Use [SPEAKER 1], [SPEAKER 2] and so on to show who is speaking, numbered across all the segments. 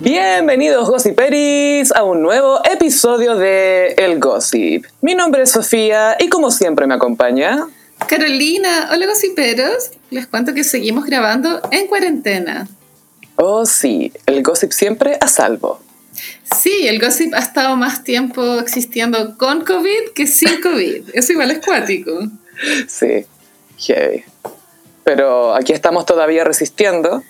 [SPEAKER 1] Bienvenidos Gossiperis a un nuevo episodio de El Gossip. Mi nombre es Sofía y como siempre me acompaña...
[SPEAKER 2] Carolina, hola gossiperos. Les cuento que seguimos grabando en cuarentena.
[SPEAKER 1] Oh sí, el Gossip siempre a salvo.
[SPEAKER 2] Sí, el gossip ha estado más tiempo existiendo con COVID que sin COVID. Eso igual es cuático.
[SPEAKER 1] Sí, heavy. Pero aquí estamos todavía resistiendo.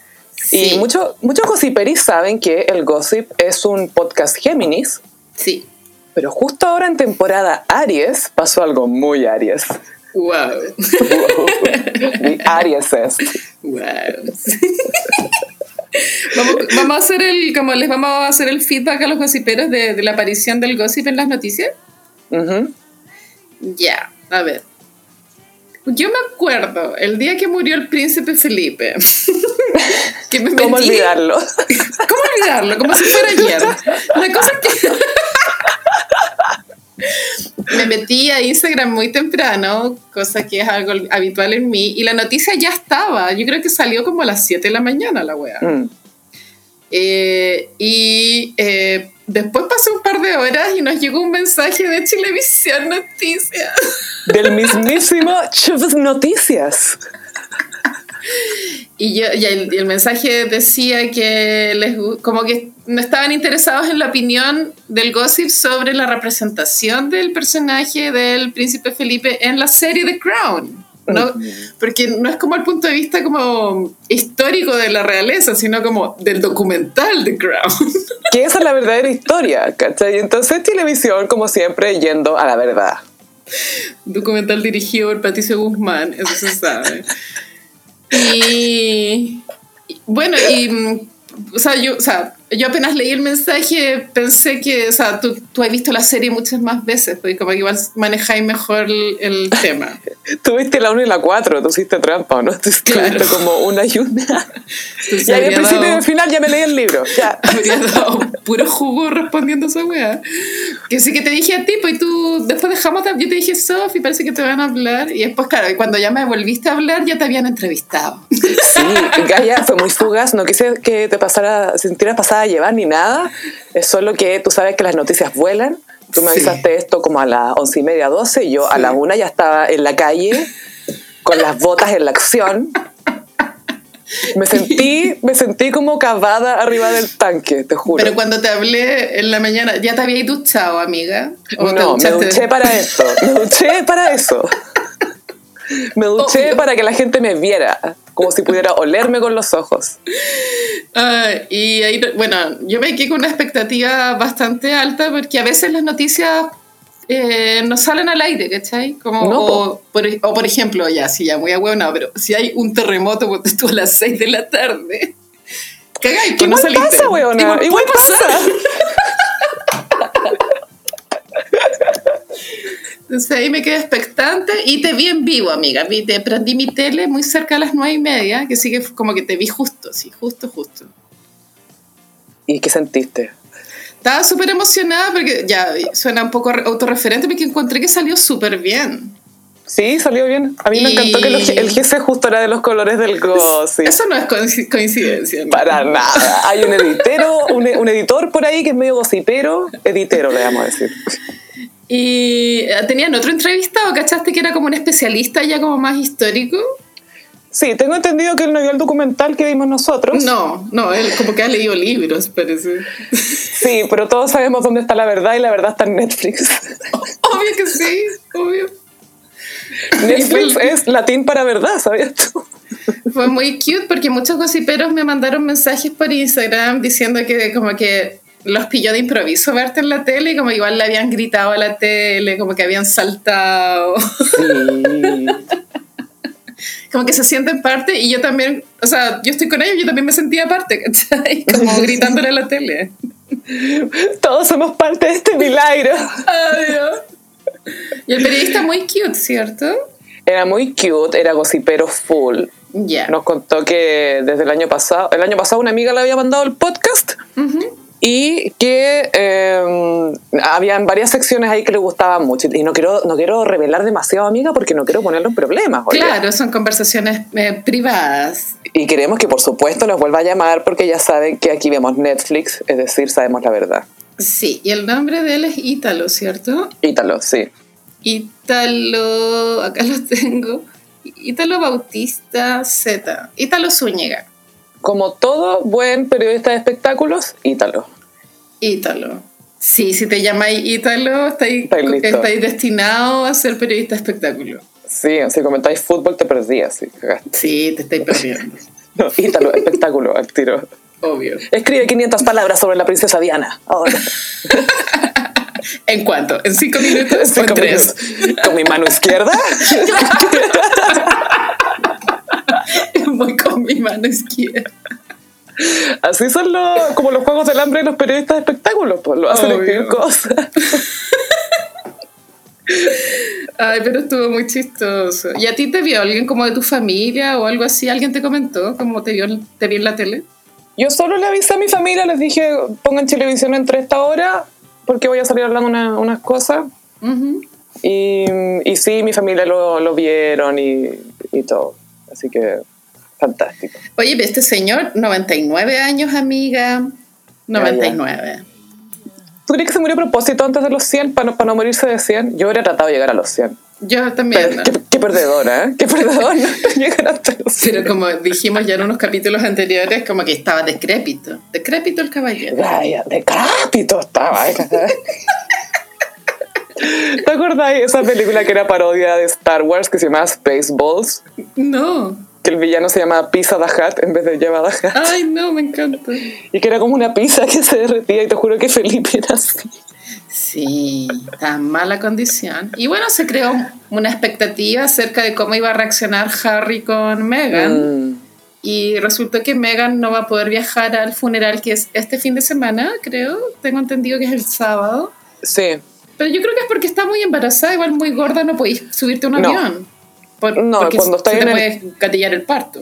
[SPEAKER 2] Sí.
[SPEAKER 1] Y muchos muchos gossiperis saben que el Gossip es un podcast Géminis,
[SPEAKER 2] Sí.
[SPEAKER 1] pero justo ahora en temporada Aries pasó algo muy Aries.
[SPEAKER 2] Wow.
[SPEAKER 1] Muy Aries es.
[SPEAKER 2] Wow. vamos, vamos a hacer el, como les vamos a hacer el feedback a los gossiperos de, de la aparición del gossip en las noticias. Ya, a ver. Yo me acuerdo el día que murió el príncipe Felipe. que me
[SPEAKER 1] ¿Cómo
[SPEAKER 2] metí-
[SPEAKER 1] olvidarlo?
[SPEAKER 2] ¿Cómo olvidarlo? Como si fuera ayer. La cosa es que me metí a Instagram muy temprano, cosa que es algo habitual en mí, y la noticia ya estaba. Yo creo que salió como a las 7 de la mañana la wea.
[SPEAKER 1] Mm.
[SPEAKER 2] Eh, y eh, después pasó un par de horas y nos llegó un mensaje de Chilevisión Noticias.
[SPEAKER 1] Del mismísimo Chivas Noticias.
[SPEAKER 2] Y, yo, y el, el mensaje decía que les, como que no estaban interesados en la opinión del gossip sobre la representación del personaje del príncipe Felipe en la serie The Crown. ¿No? Porque no es como el punto de vista como histórico de la realeza, sino como del documental The Crown.
[SPEAKER 1] Que esa es la verdadera historia, ¿cachai? Entonces televisión, como siempre, yendo a la verdad.
[SPEAKER 2] documental dirigido por Patricio Guzmán, eso se sabe. Y y- bueno, y mm, o sea, yo, o sea, yo apenas leí el mensaje, pensé que, o sea, tú, tú has visto la serie muchas más veces, porque como que igual manejáis mejor el, el tema.
[SPEAKER 1] Tuviste la 1 y la 4, tú hiciste trampa, ¿no? Tú
[SPEAKER 2] Claro.
[SPEAKER 1] Tuviste como una y una.
[SPEAKER 2] Entonces
[SPEAKER 1] Y al principio y al final ya me leí el libro. Ya.
[SPEAKER 2] habría dado puro jugo respondiendo a esa weá. Que sí que te dije a ti, pues y tú después dejamos, de- yo te dije, Sofi, parece que te van a hablar. Y después, claro, cuando ya me volviste a hablar, ya te habían entrevistado.
[SPEAKER 1] Sí, Gaia fue muy fugaz, no quise que te pasara, sintieras pasada a llevar ni nada. Es solo que tú sabes que las noticias vuelan. Tú me
[SPEAKER 2] Sí.
[SPEAKER 1] avisaste esto como a las once y media, doce, y yo a
[SPEAKER 2] Sí.
[SPEAKER 1] la una ya estaba en la calle con las botas en la acción. Me sentí, me sentí como cavada arriba del tanque, te juro.
[SPEAKER 2] Pero cuando te hablé en la mañana, ¿ya te habías duchado, amiga? ¿O
[SPEAKER 1] No, me duché para esto. Me duché para eso. Me duché
[SPEAKER 2] Obvio.
[SPEAKER 1] para que la gente me viera, como si pudiera olerme con los ojos.
[SPEAKER 2] Ah, y ahí, bueno, yo me quedé con una expectativa bastante alta porque a veces las noticias eh, no salen al aire, ¿cachai? Como,
[SPEAKER 1] No,
[SPEAKER 2] o, por, o por ejemplo, ya, sí, ya muy a no, pero si hay un terremoto ponte tú a las 6 de la tarde, cagáis, pues no
[SPEAKER 1] pasa.
[SPEAKER 2] Igual,
[SPEAKER 1] Igual pasa.
[SPEAKER 2] Entonces ahí me quedé expectante y te vi en vivo, amiga. Vi, te prendí mi tele muy cerca a las nueve y media, que sí que como que te vi justo, sí, justo, justo.
[SPEAKER 1] ¿Y qué sentiste?
[SPEAKER 2] Estaba súper emocionada porque ya suena un poco autorreferente porque encontré que salió súper bien.
[SPEAKER 1] Sí, salió bien. A mí me encantó que el, el GC justo era de los colores del gossip.
[SPEAKER 2] Eso no es coinci- coincidencia. ¿no?
[SPEAKER 1] Para nada. Hay un editero, un, un editor por ahí que es medio gossipero. Editero, le vamos a decir.
[SPEAKER 2] Y eh, tenían otro entrevistado, ¿cachaste? Que era como un especialista ya como más histórico.
[SPEAKER 1] Sí, tengo entendido que él no vio el documental que vimos nosotros.
[SPEAKER 2] No, no, él como que ha leído libros, parece.
[SPEAKER 1] Sí, pero todos sabemos dónde está la verdad y la verdad está en Netflix.
[SPEAKER 2] Obvio que sí, obvio.
[SPEAKER 1] Netflix es latín para verdad, ¿sabías tú?
[SPEAKER 2] Fue muy cute porque muchos gossiperos me mandaron mensajes por Instagram diciendo que como que los pilló de improviso verte en la tele y como igual le habían gritado a la tele, como que habían saltado,
[SPEAKER 1] Sí.
[SPEAKER 2] como que se sienten parte y yo también, o sea, yo estoy con ellos, yo también me sentía parte, ¿cachai? Como gritándole a la tele.
[SPEAKER 1] Todos somos parte de este milagro.
[SPEAKER 2] Adiós. Y el periodista muy cute, ¿cierto?
[SPEAKER 1] Era muy cute, era gossipero full.
[SPEAKER 2] Ya.
[SPEAKER 1] Nos contó que desde el año pasado, el año pasado una amiga le había mandado el podcast. Y que eh, habían varias secciones ahí que le gustaban mucho. Y no quiero, no quiero revelar demasiado, amiga, porque no quiero ponerlo en problemas.
[SPEAKER 2] Claro, son conversaciones eh, privadas.
[SPEAKER 1] Y queremos que, por supuesto, nos vuelva a llamar porque ya saben que aquí vemos Netflix, es decir, sabemos la verdad.
[SPEAKER 2] Sí, y el nombre de él es Ítalo, ¿cierto?
[SPEAKER 1] Ítalo, sí.
[SPEAKER 2] Ítalo, acá lo tengo. Ítalo Bautista Z. Ítalo Zúñiga.
[SPEAKER 1] Como todo buen periodista de espectáculos, Ítalo.
[SPEAKER 2] Ítalo. Sí, si te llamáis Ítalo, estáis,
[SPEAKER 1] Estáis
[SPEAKER 2] destinado a ser periodista de espectáculo.
[SPEAKER 1] Sí, si comentáis fútbol te perdías. Sí.
[SPEAKER 2] Sí, te estáis perdiendo.
[SPEAKER 1] No, Ítalo, espectáculo, al tiro.
[SPEAKER 2] Obvio.
[SPEAKER 1] Escribe 500 palabras sobre la princesa Diana. Ahora.
[SPEAKER 2] ¿En cuánto? ¿En cinco minutos o en tres?
[SPEAKER 1] minutos. Con mi mano izquierda.
[SPEAKER 2] Voy con mi mano izquierda.
[SPEAKER 1] Así son los, como los juegos del hambre de los periodistas de espectáculos. Pues lo hacen
[SPEAKER 2] Obvio.
[SPEAKER 1] escribir cosas.
[SPEAKER 2] Ay, pero estuvo muy chistoso. ¿Y a ti te vio alguien como de tu familia o algo así? ¿Alguien te comentó cómo te vio, te vio en la tele?
[SPEAKER 1] Yo solo le avisé a mi familia, les dije, pongan televisión entre esta hora porque voy a salir hablando una- unas cosas. Y, y sí, mi familia lo, lo vieron y, y todo. Así que, fantástico.
[SPEAKER 2] Oye, este señor, 99 años, amiga. 99.
[SPEAKER 1] ¿Tú crees que se murió a propósito antes de los 100 para no, para no morirse de 100? Yo habría tratado de llegar a los 100.
[SPEAKER 2] Yo también.
[SPEAKER 1] Pero, qué, qué perdedora, ¿eh? Qué perdedora llegar hasta los 100.
[SPEAKER 2] Pero como dijimos ya en unos capítulos anteriores, como que estaba decrépito. Decrépito el caballero.
[SPEAKER 1] Vaya, decrápito estaba. ¿eh? ¿Te acordás de esa película que era parodia de Star Wars que se llamaba Spaceballs?
[SPEAKER 2] No.
[SPEAKER 1] Que el villano se llamaba Pizza the Hut en vez de Java the Hutt.
[SPEAKER 2] Ay, no, me encanta.
[SPEAKER 1] Y que era como una pizza que se derretía y te juro que Felipe era así.
[SPEAKER 2] Sí, en mala condición. Y bueno, se creó una expectativa acerca de cómo iba a reaccionar Harry con Meghan.
[SPEAKER 1] Mm,
[SPEAKER 2] Y resultó que Meghan no va a poder viajar al funeral que es este fin de semana, creo. Tengo entendido que es el sábado.
[SPEAKER 1] sí.
[SPEAKER 2] Pero yo creo que es porque está muy embarazada, igual muy gorda, no podéis subirte a un
[SPEAKER 1] No.
[SPEAKER 2] avión. Por-
[SPEAKER 1] No,
[SPEAKER 2] porque
[SPEAKER 1] cuando
[SPEAKER 2] te
[SPEAKER 1] en el-
[SPEAKER 2] puede gatillar el parto.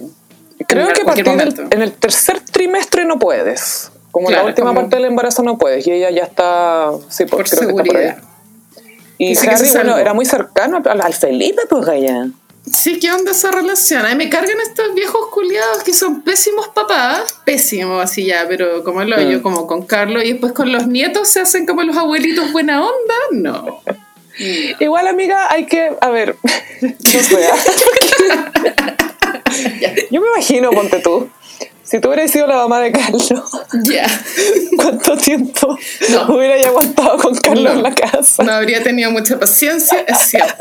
[SPEAKER 1] Creo
[SPEAKER 2] En
[SPEAKER 1] que a partir del en el tercer trimestre no puedes. Como
[SPEAKER 2] Claro,
[SPEAKER 1] la última
[SPEAKER 2] como-
[SPEAKER 1] parte del embarazo no puedes. Y ella ya está. Sí,
[SPEAKER 2] Por
[SPEAKER 1] pues, creo que está por
[SPEAKER 2] seguridad.
[SPEAKER 1] ahí. Y
[SPEAKER 2] que
[SPEAKER 1] Harry, bueno, era muy cercano al, al Felipe, pues allá.
[SPEAKER 2] Sí, ¿qué onda esa relación? Ay, me cargan estos viejos culiados que son pésimos papás. Pésimos, así ya, pero como el hoyo,
[SPEAKER 1] Mm.
[SPEAKER 2] como con Carlos. Y después con los nietos se hacen como los abuelitos buena onda. No.
[SPEAKER 1] Igual, amiga, hay que. A ver. No sé. Yo me imagino, ponte tú. Si tú hubieras sido la mamá de Carlos,
[SPEAKER 2] Ya.
[SPEAKER 1] ¿cuánto tiempo
[SPEAKER 2] No.
[SPEAKER 1] hubieras aguantado con Carlos
[SPEAKER 2] No.
[SPEAKER 1] en la casa?
[SPEAKER 2] No habría tenido mucha paciencia, es cierto.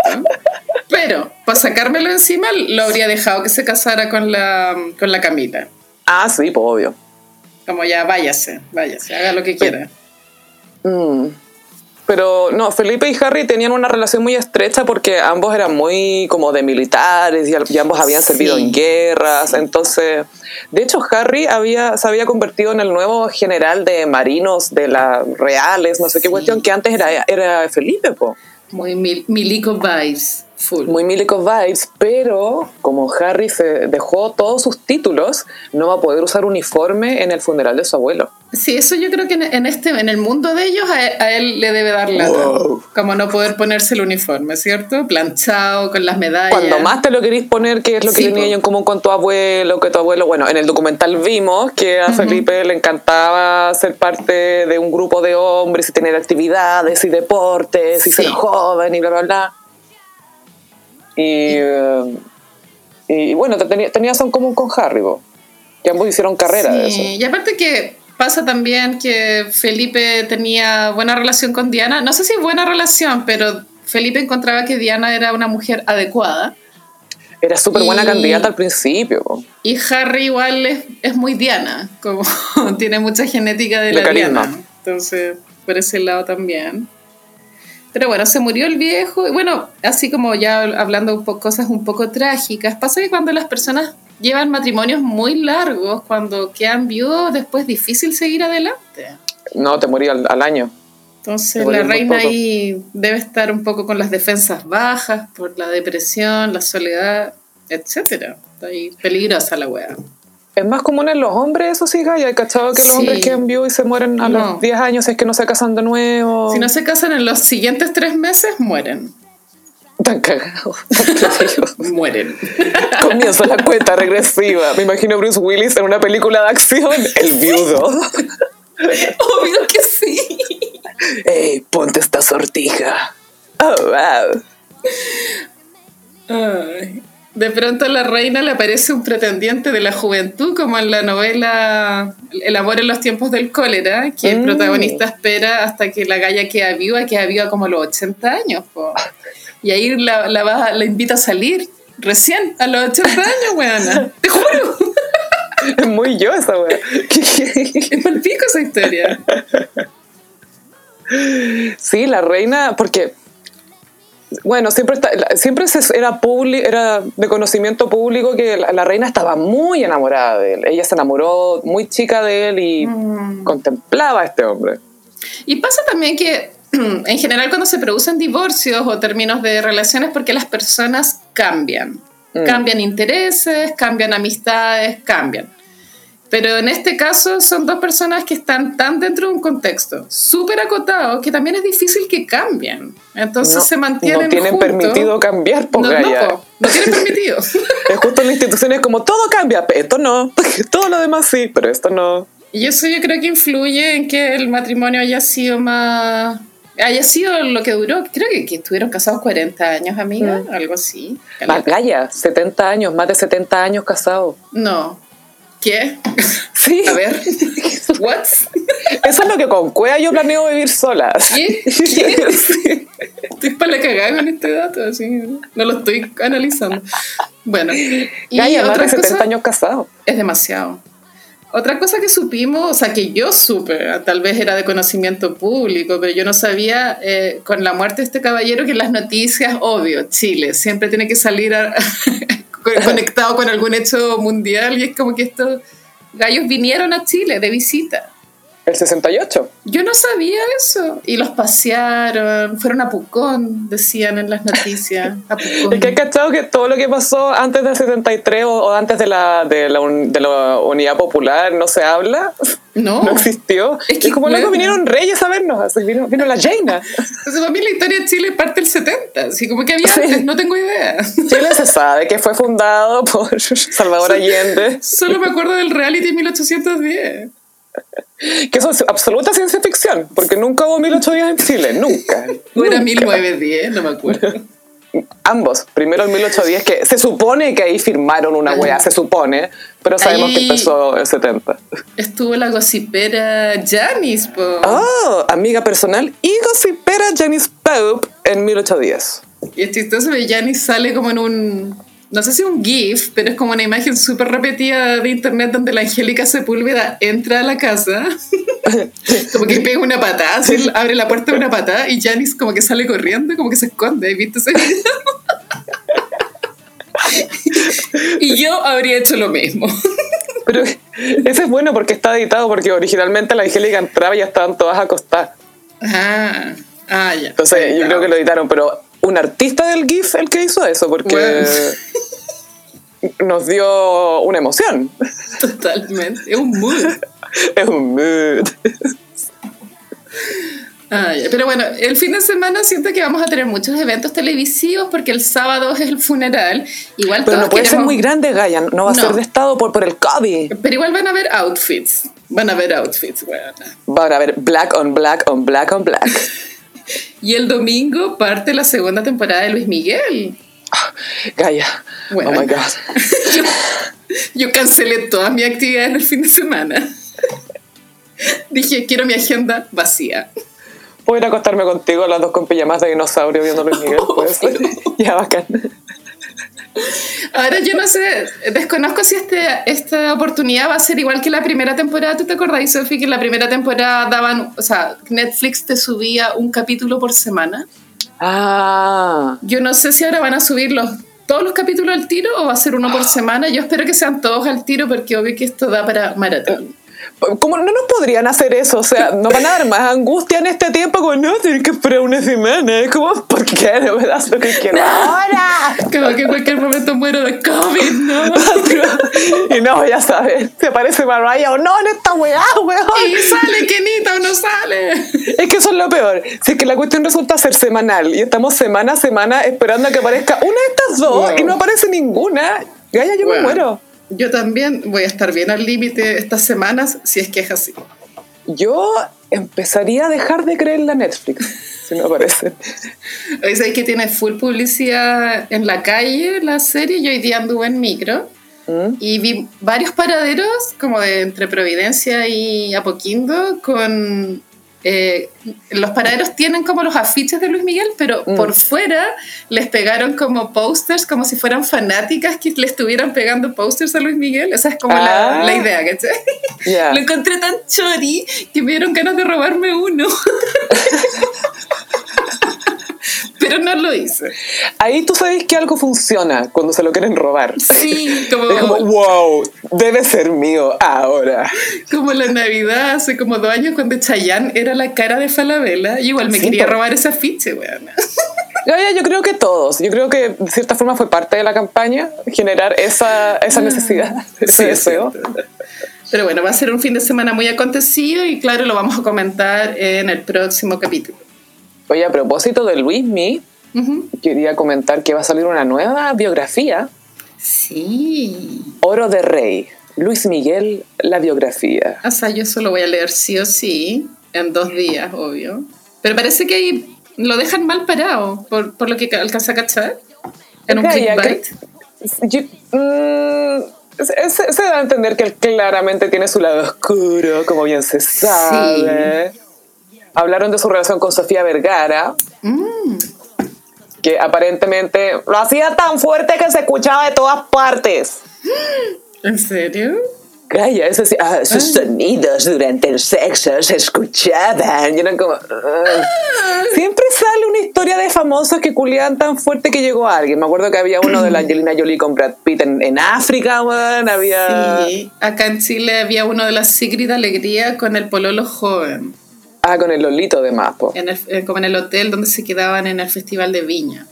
[SPEAKER 2] Pero, para sacármelo encima, lo habría dejado que se casara con la, con la Camila.
[SPEAKER 1] Ah, sí, pues obvio.
[SPEAKER 2] Como ya, váyase, váyase, haga lo que quiera.
[SPEAKER 1] Mm. Pero no, Felipe y Harry tenían una relación muy estrecha porque ambos eran muy como de militares y, ambos habían
[SPEAKER 2] Sí.
[SPEAKER 1] servido en guerras. Entonces, de hecho, Harry había, se había convertido en el nuevo general de marinos de las reales, no sé qué
[SPEAKER 2] Sí.
[SPEAKER 1] cuestión, que antes era, era Felipe, po.
[SPEAKER 2] Muy mil- milico vibes, full.
[SPEAKER 1] Muy Milico Vibes, pero como Harry se dejó todos sus títulos, no va a poder usar uniforme en el funeral de su abuelo.
[SPEAKER 2] Sí, eso yo creo que en, este, en el mundo de ellos a, a él le debe dar lata.
[SPEAKER 1] Wow.
[SPEAKER 2] Como no poder ponerse el uniforme, ¿cierto? Planchado, con las medallas.
[SPEAKER 1] Cuando más te lo queréis poner, que es lo que
[SPEAKER 2] Sí,
[SPEAKER 1] tenía yo en común con tu abuelo, que tu abuelo, bueno, en el documental vimos que a Felipe le encantaba ser parte de un grupo de hombres y tener actividades y deportes y
[SPEAKER 2] Sí.
[SPEAKER 1] ser joven y bla, bla, bla. Y, eh, y bueno, te tenía, tenías en común con Harry, po, que ambos hicieron carrera de eso.
[SPEAKER 2] Sí, y aparte que pasa también que Felipe tenía buena relación con Diana. No sé si buena relación, pero Felipe encontraba que Diana era una mujer adecuada.
[SPEAKER 1] Era súper buena
[SPEAKER 2] Y-
[SPEAKER 1] candidata al principio. po.
[SPEAKER 2] Y Harry igual es, es muy Diana, como tiene mucha genética de
[SPEAKER 1] De
[SPEAKER 2] la
[SPEAKER 1] carisma.
[SPEAKER 2] Diana. Entonces, por ese lado también. Pero bueno, se murió el viejo. Y bueno, así como ya hablando un poco, cosas un poco trágicas, pasa que cuando las personas llevan matrimonios muy largos, cuando quedan viudos, después es difícil seguir adelante.
[SPEAKER 1] No, te morí al, al año.
[SPEAKER 2] Entonces la reina ahí debe estar un poco con las defensas bajas por la depresión, la soledad, etcétera. Está ahí peligrosa la wea.
[SPEAKER 1] Es más común en los hombres, eso sí, Gaya. ¿Hay cachado que los
[SPEAKER 2] Sí.
[SPEAKER 1] hombres quedan viudos y se mueren a
[SPEAKER 2] No.
[SPEAKER 1] los 10 años es que no se casan de nuevo?
[SPEAKER 2] Si no se casan en los siguientes tres meses, mueren.
[SPEAKER 1] Tan cagados.
[SPEAKER 2] Mueren.
[SPEAKER 1] Comienza la cuenta regresiva. Me imagino Bruce Willis en una película de acción, El Viudo.
[SPEAKER 2] Obvio que sí.
[SPEAKER 1] ¡Ey, ponte esta sortija! Oh, wow.
[SPEAKER 2] Ay. De pronto a la reina le aparece un pretendiente de la juventud, como en la novela El amor en los tiempos del cólera, que el
[SPEAKER 1] Mm.
[SPEAKER 2] protagonista espera hasta que la galla queda viva, queda viva como a los 80 años. po. Y ahí la, la, la invita a salir, recién, a los 80 años, weona. Te juro,
[SPEAKER 1] Es muy yo esa wea.
[SPEAKER 2] es palpico esa historia.
[SPEAKER 1] Sí, la reina, porque bueno, siempre está, siempre se- era publi- era de conocimiento público que la, la reina estaba muy enamorada de él. Ella se enamoró muy chica de él y contemplaba a este hombre.
[SPEAKER 2] Y pasa también que en general cuando se producen divorcios o términos de relaciones porque las personas cambian.
[SPEAKER 1] Mm.
[SPEAKER 2] Cambian intereses, cambian amistades, cambian. Pero en este caso son dos personas que están tan dentro de un contexto súper acotado que también es difícil que cambien. Entonces
[SPEAKER 1] No-
[SPEAKER 2] se mantienen
[SPEAKER 1] no tienen
[SPEAKER 2] juntos.
[SPEAKER 1] permitido cambiar, po,
[SPEAKER 2] no, no, po, no tienen permitido.
[SPEAKER 1] Es justo en la institución es como todo cambia, pero esto no, todo lo demás sí, pero esto no.
[SPEAKER 2] Y eso yo creo que influye en que el matrimonio haya sido más... haya sido lo que duró. Creo que, que estuvieron casados 40 años, amiga,
[SPEAKER 1] Mm.
[SPEAKER 2] algo así.
[SPEAKER 1] Más Gaya, 70 años, más de 70 años casado.
[SPEAKER 2] No. ¿Qué?
[SPEAKER 1] Sí.
[SPEAKER 2] A ver. ¿What?
[SPEAKER 1] Eso es lo que con Cuea yo planeo vivir sola.
[SPEAKER 2] ¿Qué?
[SPEAKER 1] Sí.
[SPEAKER 2] Estoy para la cagada con este dato, así. No lo estoy analizando. Bueno. Y
[SPEAKER 1] Gaya, más
[SPEAKER 2] otra
[SPEAKER 1] de 70
[SPEAKER 2] cosa
[SPEAKER 1] años casado.
[SPEAKER 2] es demasiado. Otra cosa que supimos, o sea, que yo supe, tal vez era de conocimiento público, pero yo no sabía, eh, con la muerte de este caballero, que las noticias, obvio, Chile, siempre tiene que salir a- conectado con algún hecho mundial, y es como que estos gallos vinieron a Chile de visita.
[SPEAKER 1] El 68.
[SPEAKER 2] Yo no sabía eso. Y los pasearon, fueron a Pucón, decían en las noticias. A Pucón.
[SPEAKER 1] Es que hay cachado que todo lo que pasó antes del 73 o, o antes de la, de, la un- de la unidad popular no se habla,
[SPEAKER 2] No.
[SPEAKER 1] no existió.
[SPEAKER 2] Es que,
[SPEAKER 1] como luego vinieron reyes a vernos, así vino, vino la Jaina.
[SPEAKER 2] Entonces, para mí la historia de Chile parte del 70, así como que había
[SPEAKER 1] Sí.
[SPEAKER 2] antes, no tengo idea.
[SPEAKER 1] Chile se sabe que fue fundado por Salvador Allende,
[SPEAKER 2] Solo me acuerdo del reality 1810.
[SPEAKER 1] Que eso es absoluta ciencia ficción, porque nunca hubo 1810 en Chile, nunca.
[SPEAKER 2] O era
[SPEAKER 1] Nunca.
[SPEAKER 2] 1910, no me acuerdo.
[SPEAKER 1] Ambos. Primero el 1810, que se supone que ahí firmaron una wea, se supone, pero sabemos
[SPEAKER 2] Ahí-
[SPEAKER 1] que empezó el 70.
[SPEAKER 2] Estuvo la gocipera Janis, po.
[SPEAKER 1] Oh, amiga personal y gossipera Janice Pope en 1810.
[SPEAKER 2] Y es chistoso que Janis sale como en un. No sé si un GIF, pero es como una imagen súper repetida de internet donde la Angélica Sepúlveda entra a la casa, como que pega una patada, así, abre la puerta de una patada y Janis como que sale corriendo, como que se esconde. ¿Viste ese video? y yo habría hecho lo mismo.
[SPEAKER 1] Pero ese es bueno porque está editado, porque originalmente la Angélica entraba y ya estaban todas acostadas.
[SPEAKER 2] Ah, ah ya.
[SPEAKER 1] Entonces yo creo que lo editaron, pero un artista del GIF el que hizo eso, porque nos dio una emoción.
[SPEAKER 2] Totalmente. Es un mood.
[SPEAKER 1] Es un mood.
[SPEAKER 2] Pero bueno, el fin de semana siento que vamos a tener muchos eventos televisivos porque el sábado es el funeral. Igual
[SPEAKER 1] Pero
[SPEAKER 2] todos
[SPEAKER 1] no puede ser muy grande, Gaia, no va a ser de estado por, por el COVID.
[SPEAKER 2] Pero igual van a haber outfits. Van a haber outfits, bueno.
[SPEAKER 1] Van a ver black on black on black on black.
[SPEAKER 2] Y el domingo parte la segunda temporada de Luis Miguel.
[SPEAKER 1] Gaia,
[SPEAKER 2] Bueno.
[SPEAKER 1] oh my God.
[SPEAKER 2] Yo, yo cancelé todas mis actividades en el fin de semana. Dije, quiero mi agenda vacía.
[SPEAKER 1] Puedo ir a acostarme contigo las dos con pijamas de dinosaurio viendo Luis Miguel, puede ser. Ya, bacán.
[SPEAKER 2] Ahora yo no sé, desconozco si este, esta oportunidad va a ser igual que la primera temporada. ¿Tú te acordás, Sofi, que en la primera temporada daban, o sea, Netflix te subía un capítulo por semana?
[SPEAKER 1] Ah,
[SPEAKER 2] Yo no sé si ahora van a subir los, todos los capítulos al tiro o va a ser uno por semana. Yo espero que sean todos al tiro porque obvio que esto da para maratón.
[SPEAKER 1] ¿Cómo no nos podrían hacer eso? O sea, nos van a dar más angustia en este tiempo como no, tienes que esperar una semana. Es como, ¿por qué? No me das lo que quiero ahora.
[SPEAKER 2] Como que en cualquier momento muero de COVID, ¿no?
[SPEAKER 1] y no, ya sabes, se parece Mariah o no en esta weá, weón.
[SPEAKER 2] Y sale Kenita o no sale.
[SPEAKER 1] Es que eso es lo peor. Si es que la cuestión resulta ser semanal y estamos semana a semana esperando a que aparezca una de estas dos
[SPEAKER 2] Wow.
[SPEAKER 1] y no aparece ninguna, Gaya, yo me
[SPEAKER 2] Bueno,
[SPEAKER 1] muero.
[SPEAKER 2] Yo también voy a estar bien al límite estas semanas si es que es así.
[SPEAKER 1] Yo empezaría a dejar de creer en la Netflix, si no aparece.
[SPEAKER 2] Sabéis que tiene full publicidad en la calle la serie. Yo hoy día anduve en micro
[SPEAKER 1] ¿Mm?
[SPEAKER 2] y vi varios paraderos como de entre Providencia y Apoquindo con... eh, los paraderos tienen como los afiches de Luis Miguel, pero
[SPEAKER 1] Mm.
[SPEAKER 2] por fuera les pegaron como posters, como si fueran fanáticas que le estuvieran pegando posters a Luis Miguel. Esa es como la,
[SPEAKER 1] Ah.
[SPEAKER 2] la idea, ¿cachai?
[SPEAKER 1] Ya.
[SPEAKER 2] Lo encontré tan chori que me dieron ganas de robarme uno. Pero no lo hice.
[SPEAKER 1] Ahí tú sabes que algo funciona cuando se lo quieren robar.
[SPEAKER 2] Sí, como,
[SPEAKER 1] Es como, wow, debe ser mío ahora.
[SPEAKER 2] como la Navidad hace como dos años cuando Chayanne era la cara de Falabella. Y igual me
[SPEAKER 1] Sí,
[SPEAKER 2] quería robar ese afiche, weón.
[SPEAKER 1] Yo creo que todos. Yo creo que de cierta forma fue parte de la campaña generar esa, esa necesidad, ese
[SPEAKER 2] Sí,
[SPEAKER 1] deseo.
[SPEAKER 2] Pero bueno, va a ser un fin de semana muy acontecido y claro, lo vamos a comentar en el próximo capítulo.
[SPEAKER 1] Oye, a propósito de Luismi,
[SPEAKER 2] Ujú.
[SPEAKER 1] quería comentar que va a salir una nueva biografía,
[SPEAKER 2] Sí.
[SPEAKER 1] Oro de Rey. Luis Miguel, la biografía.
[SPEAKER 2] O sea, yo eso lo voy a leer sí o sí, en dos días, obvio. Pero parece que ahí lo dejan mal parado, por, por lo que alcanza a cachar. En un clickbait.
[SPEAKER 1] yo- mm, se, se- da a entender que él claramente tiene su lado oscuro, como bien se sabe. Hablaron de su relación con Sofía Vergara,
[SPEAKER 2] Mm,
[SPEAKER 1] que aparentemente lo hacía tan fuerte que se escuchaba de todas partes.
[SPEAKER 2] ¿En serio?
[SPEAKER 1] Calla, eso sí, ah, sus sonidos durante el sexo se escuchaban. Y eran como. ah. Siempre sale una historia de famosos que culiaban tan fuerte que llegó a alguien. Me acuerdo que había uno de la Angelina Jolie con Brad Pitt en, en África, weón. Había.
[SPEAKER 2] Sí. Acá en Chile había uno de las Sigrid Alegría con el pololo joven,
[SPEAKER 1] Ah, con el Lolito de más, po.
[SPEAKER 2] en el, eh, como en el hotel donde se quedaban en el Festival de Viña.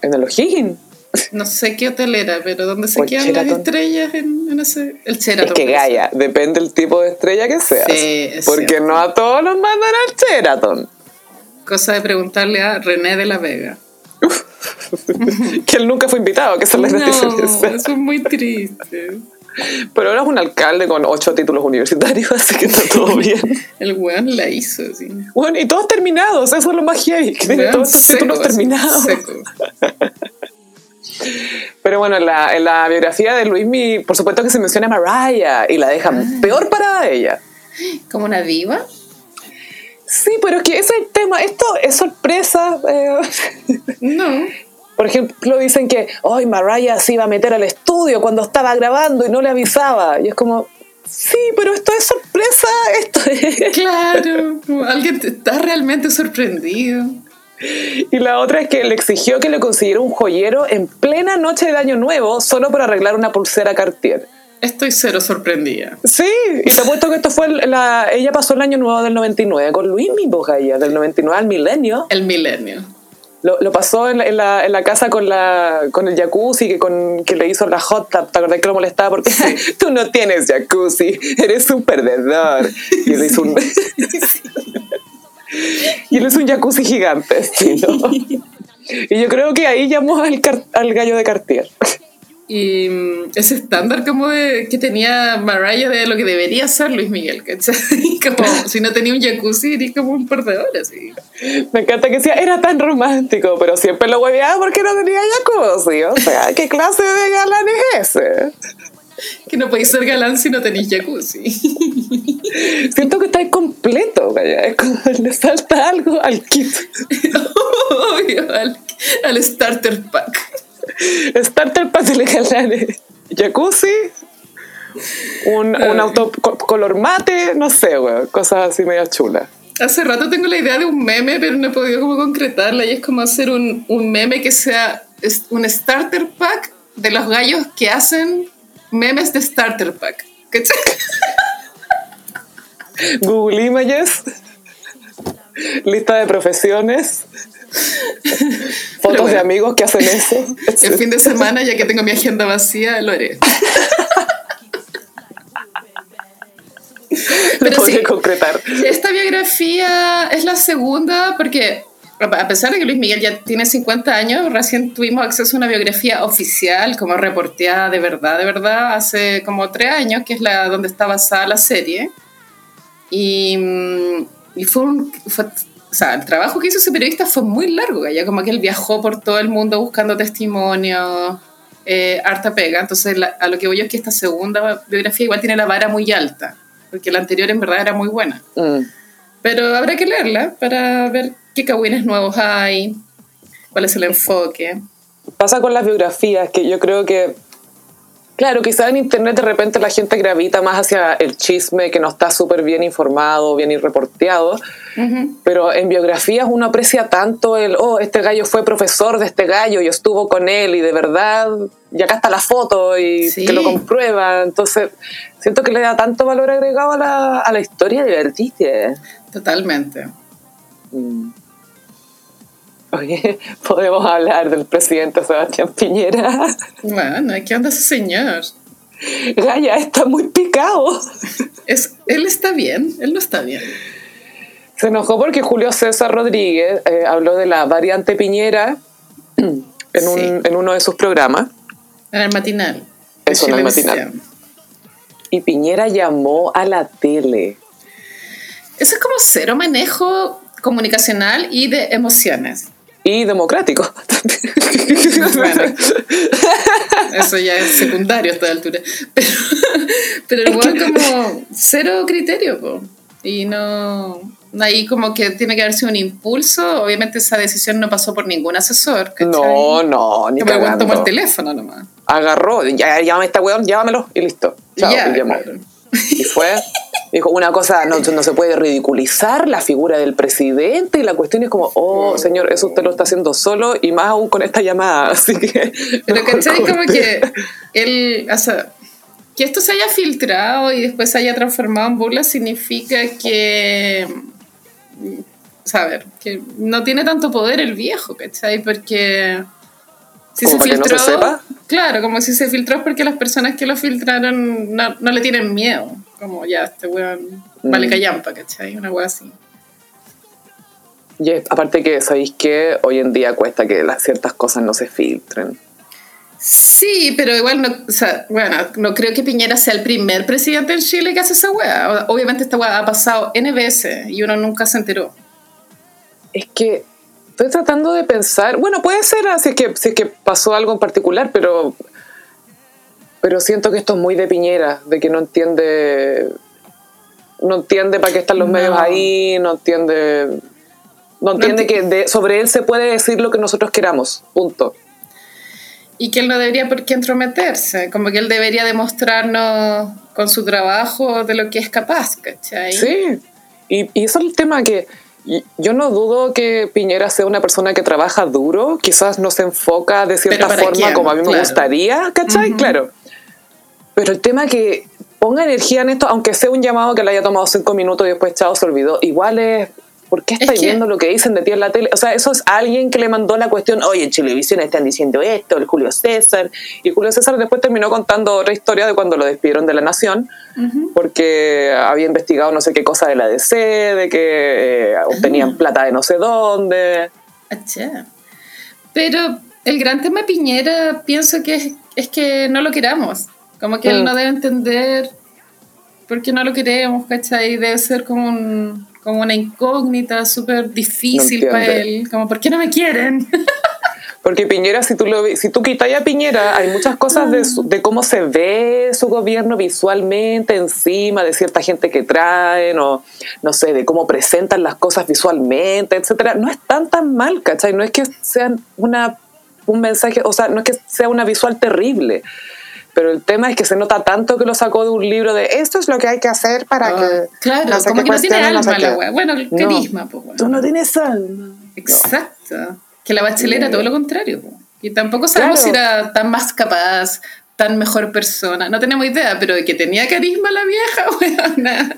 [SPEAKER 1] En el O'Higgins.
[SPEAKER 2] No sé qué hotel era, pero donde se quedan las estrellas en, en ese... El Sheraton.
[SPEAKER 1] Es que. Gaia, depende del tipo de estrella que seas.
[SPEAKER 2] Sí, es
[SPEAKER 1] porque
[SPEAKER 2] cierto.
[SPEAKER 1] no a todos los mandan al Sheraton.
[SPEAKER 2] Cosa de preguntarle a René de la Vega.
[SPEAKER 1] que él nunca fue invitado, que esa es la
[SPEAKER 2] No, eso es muy triste.
[SPEAKER 1] Pero ahora es un alcalde con ocho títulos universitarios, así que está todo bien.
[SPEAKER 2] El weón la hizo, así.
[SPEAKER 1] Bueno, y todos terminados, eso es lo más heavy, que tiene todos estos
[SPEAKER 2] seco,
[SPEAKER 1] títulos terminados.
[SPEAKER 2] seco.
[SPEAKER 1] Pero bueno, en la, en la biografía de Luismi, por supuesto que se menciona a Mariah y la dejan
[SPEAKER 2] Ah.
[SPEAKER 1] peor parada a ella.
[SPEAKER 2] ¿Como una diva?
[SPEAKER 1] Sí, pero es que ese es el tema, esto es sorpresa. eh.
[SPEAKER 2] No.
[SPEAKER 1] Por ejemplo, dicen que hoy Mariah se iba a meter al estudio cuando estaba grabando y no le avisaba. Y es como, sí, pero esto es sorpresa, esto es...
[SPEAKER 2] Claro, alguien está realmente sorprendido.
[SPEAKER 1] Y la otra es que le exigió que le consiguiera un joyero en plena noche de Año Nuevo solo para arreglar una pulsera Cartier.
[SPEAKER 2] Estoy cero sorprendida.
[SPEAKER 1] Sí, y te apuesto que esto fue la... Ella pasó el Año Nuevo del 99 con Luis mi ella, del 99 al milenio.
[SPEAKER 2] El milenio.
[SPEAKER 1] Lo, lo pasó en la, en, la, en la casa con, la, con el jacuzzi que, con, que le hizo la hot tub. ¿Te acordás que lo molestaba? Porque tú no tienes jacuzzi, eres un perdedor. Y él hizo un, y él hizo un jacuzzi gigante. sí, ¿no? Y yo creo que ahí llamó al gallo de Cartier.
[SPEAKER 2] Y mm, ese estándar como de que tenía Mariah de lo que debería ser Luis Miguel, ¿cachai? Como si no tenía un jacuzzi, eres como un perdedor, así.
[SPEAKER 1] Me encanta que decía, era tan romántico, pero siempre lo hueveaba porque no tenía jacuzzi. O sea, ¿qué clase de galán es ese?
[SPEAKER 2] Que no podéis ser galán si no tenéis jacuzzi.
[SPEAKER 1] Siento que está incompleto, vaya. Le falta algo al kit.
[SPEAKER 2] Obvio, al, al starter pack.
[SPEAKER 1] Starter pack de galanes. Jacuzzi, un, un auto co- color mate, no sé, weón. Cosas así medio chulas.
[SPEAKER 2] Hace rato tengo la idea de un meme, pero no he podido como concretarla. Y es como hacer un, un meme que sea un starter pack de los gallos que hacen memes de starter pack. ¿Cachai?
[SPEAKER 1] Google Images, lista de profesiones, fotos de
[SPEAKER 2] bueno.
[SPEAKER 1] amigos que hacen eso.
[SPEAKER 2] El fin de semana, ya que tengo mi agenda vacía, lo haré.
[SPEAKER 1] Lo
[SPEAKER 2] Pero
[SPEAKER 1] podría
[SPEAKER 2] sí.
[SPEAKER 1] concretar.
[SPEAKER 2] Esta biografía es la segunda porque, a pesar de que Luis Miguel ya tiene 50 años, recién tuvimos acceso a una biografía oficial, como reporteada de verdad, de verdad, hace como tres años, que es la donde está basada la serie. Y, mm, y fue un... fue- o sea, el trabajo que hizo ese periodista fue muy largo, ya como que él viajó por todo el mundo buscando testimonios, eh, harta pega. Entonces, la- a lo que voy yo es que esta segunda biografía igual tiene la vara muy alta, porque la anterior en verdad era muy buena.
[SPEAKER 1] Mm.
[SPEAKER 2] Pero habrá que leerla para ver qué cagüines nuevos hay, cuál es el enfoque.
[SPEAKER 1] Pasa con las biografías que yo creo que, claro, quizás en internet de repente la gente gravita más hacia el chisme que no está súper bien informado, bien reporteado, pero en biografías uno aprecia tanto el, oh, este gallo fue profesor de este gallo y estuvo con él y de verdad, y acá está la foto y
[SPEAKER 2] Sí.
[SPEAKER 1] que lo comprueba, entonces siento que le da tanto valor agregado a la, a la historia de artista.
[SPEAKER 2] Totalmente.
[SPEAKER 1] Mm. Oye, podemos hablar del presidente Sebastián Piñera.
[SPEAKER 2] Bueno, ¿qué onda ese señor?
[SPEAKER 1] Gaya está muy picado.
[SPEAKER 2] Es, él está bien, él no está bien.
[SPEAKER 1] Se enojó porque Julio César Rodríguez eh, habló de la variante Piñera en, un-
[SPEAKER 2] Sí.
[SPEAKER 1] en uno de sus programas.
[SPEAKER 2] En el matinal.
[SPEAKER 1] Eso, en el matinal. Y Piñera llamó a la tele.
[SPEAKER 2] Eso es como cero manejo comunicacional y de emociones.
[SPEAKER 1] Y democrático.
[SPEAKER 2] Bueno, eso ya es secundario a esta altura. Pero, pero igual como cero criterio, po. Y no... Ahí como que tiene que haber sido un impulso. Obviamente esa decisión no pasó por ningún asesor. ¿cachai?
[SPEAKER 1] No, no, ni
[SPEAKER 2] el weón tomó el
[SPEAKER 1] cagando.
[SPEAKER 2] teléfono nomás.
[SPEAKER 1] Agarró, ya, llámame esta weón, llámamelo y listo. Chao,
[SPEAKER 2] Ya,
[SPEAKER 1] y. Y fue, dijo, una cosa, no, no se puede ridiculizar la figura del presidente y la cuestión es como, oh, señor, eso usted lo está haciendo solo y más aún con esta llamada, así que...
[SPEAKER 2] Pero ¿cachai? Como que él, o sea, que esto se haya filtrado y después se haya transformado en burla significa que, mm, saber, que no tiene tanto poder el viejo, ¿cachai? Porque si
[SPEAKER 1] ¿Como
[SPEAKER 2] se
[SPEAKER 1] para que no se
[SPEAKER 2] filtró,
[SPEAKER 1] sepa?
[SPEAKER 2] Claro, como si se filtró es porque las personas que lo filtraron no, no le tienen miedo, como ya, este weón vale
[SPEAKER 1] Mm.
[SPEAKER 2] callampa, ¿cachai? Una wea así.
[SPEAKER 1] Y aparte que, ¿sabéis que Hoy en día cuesta que las ciertas cosas no se filtren.
[SPEAKER 2] Sí, pero igual no, o sea, bueno, no creo que Piñera sea el primer presidente en Chile que hace esa weá. Obviamente esta weá ha pasado N veces y uno nunca se enteró.
[SPEAKER 1] Es que estoy tratando de pensar, bueno, puede ser así que, si es que pasó algo en particular, pero, pero siento que esto es muy de Piñera, de que no entiende, no entiende para qué están los
[SPEAKER 2] No.
[SPEAKER 1] medios ahí, no entiende, no entiende
[SPEAKER 2] enti-
[SPEAKER 1] que de- sobre él se puede decir lo que nosotros queramos, punto.
[SPEAKER 2] Y que él no debería por qué entrometerse, como que él debería demostrarnos con su trabajo de lo que es capaz, ¿cachai?
[SPEAKER 1] Sí, y, y eso es el tema que yo no dudo que Piñera sea una persona que trabaja duro, quizás no se enfoca de cierta
[SPEAKER 2] ¿para
[SPEAKER 1] forma
[SPEAKER 2] quién?
[SPEAKER 1] como a mí me gustaría, ¿cachai? Claro. Pero el tema que ponga energía en esto, aunque sea un llamado que le haya tomado cinco minutos y después chao se olvidó, igual es... ¿Por qué
[SPEAKER 2] que-
[SPEAKER 1] viendo lo que dicen de ti en la tele? O sea, eso es alguien que le mandó la cuestión, oye, en Chilevisión están diciendo esto, el Julio César. Y Julio César después terminó contando otra historia de cuando lo despidieron de la Nación, porque había investigado no sé qué cosa de la DC, de que eh, obtenían plata de no sé dónde.
[SPEAKER 2] Achá. Pero el gran tema de Piñera pienso que es, es que no lo queramos. Como que él
[SPEAKER 1] Mm.
[SPEAKER 2] no debe entender por qué no lo queremos, ¿cachai? Debe ser como, un, como una incógnita súper difícil
[SPEAKER 1] No
[SPEAKER 2] para él. Como, ¿por qué no me quieren?
[SPEAKER 1] Porque Piñera, si tú, lo, si tú quitas a Piñera, hay muchas cosas de, su- de cómo se ve su gobierno visualmente encima, de cierta gente que traen, o no sé, de cómo presentan las cosas visualmente, etcétera. No es tan tan mal, ¿cachai? No es que sean una, un mensaje, o sea, no es que sea una visual terrible. Pero el tema es que se nota tanto que lo sacó de un libro de esto es lo que hay que hacer para
[SPEAKER 2] Ah,
[SPEAKER 1] que.
[SPEAKER 2] claro,
[SPEAKER 1] no sé
[SPEAKER 2] como que no tiene
[SPEAKER 1] no sé
[SPEAKER 2] alma la
[SPEAKER 1] qué".
[SPEAKER 2] wea. Bueno, el
[SPEAKER 1] No.
[SPEAKER 2] carisma, pues, weón.
[SPEAKER 1] Tú no tienes alma.
[SPEAKER 2] Exacto. Que la bachelera, todo lo contrario. po. Y tampoco sabemos
[SPEAKER 1] Claro.
[SPEAKER 2] si era tan más capaz, tan mejor persona. No tenemos idea, pero de que tenía carisma la vieja, weona.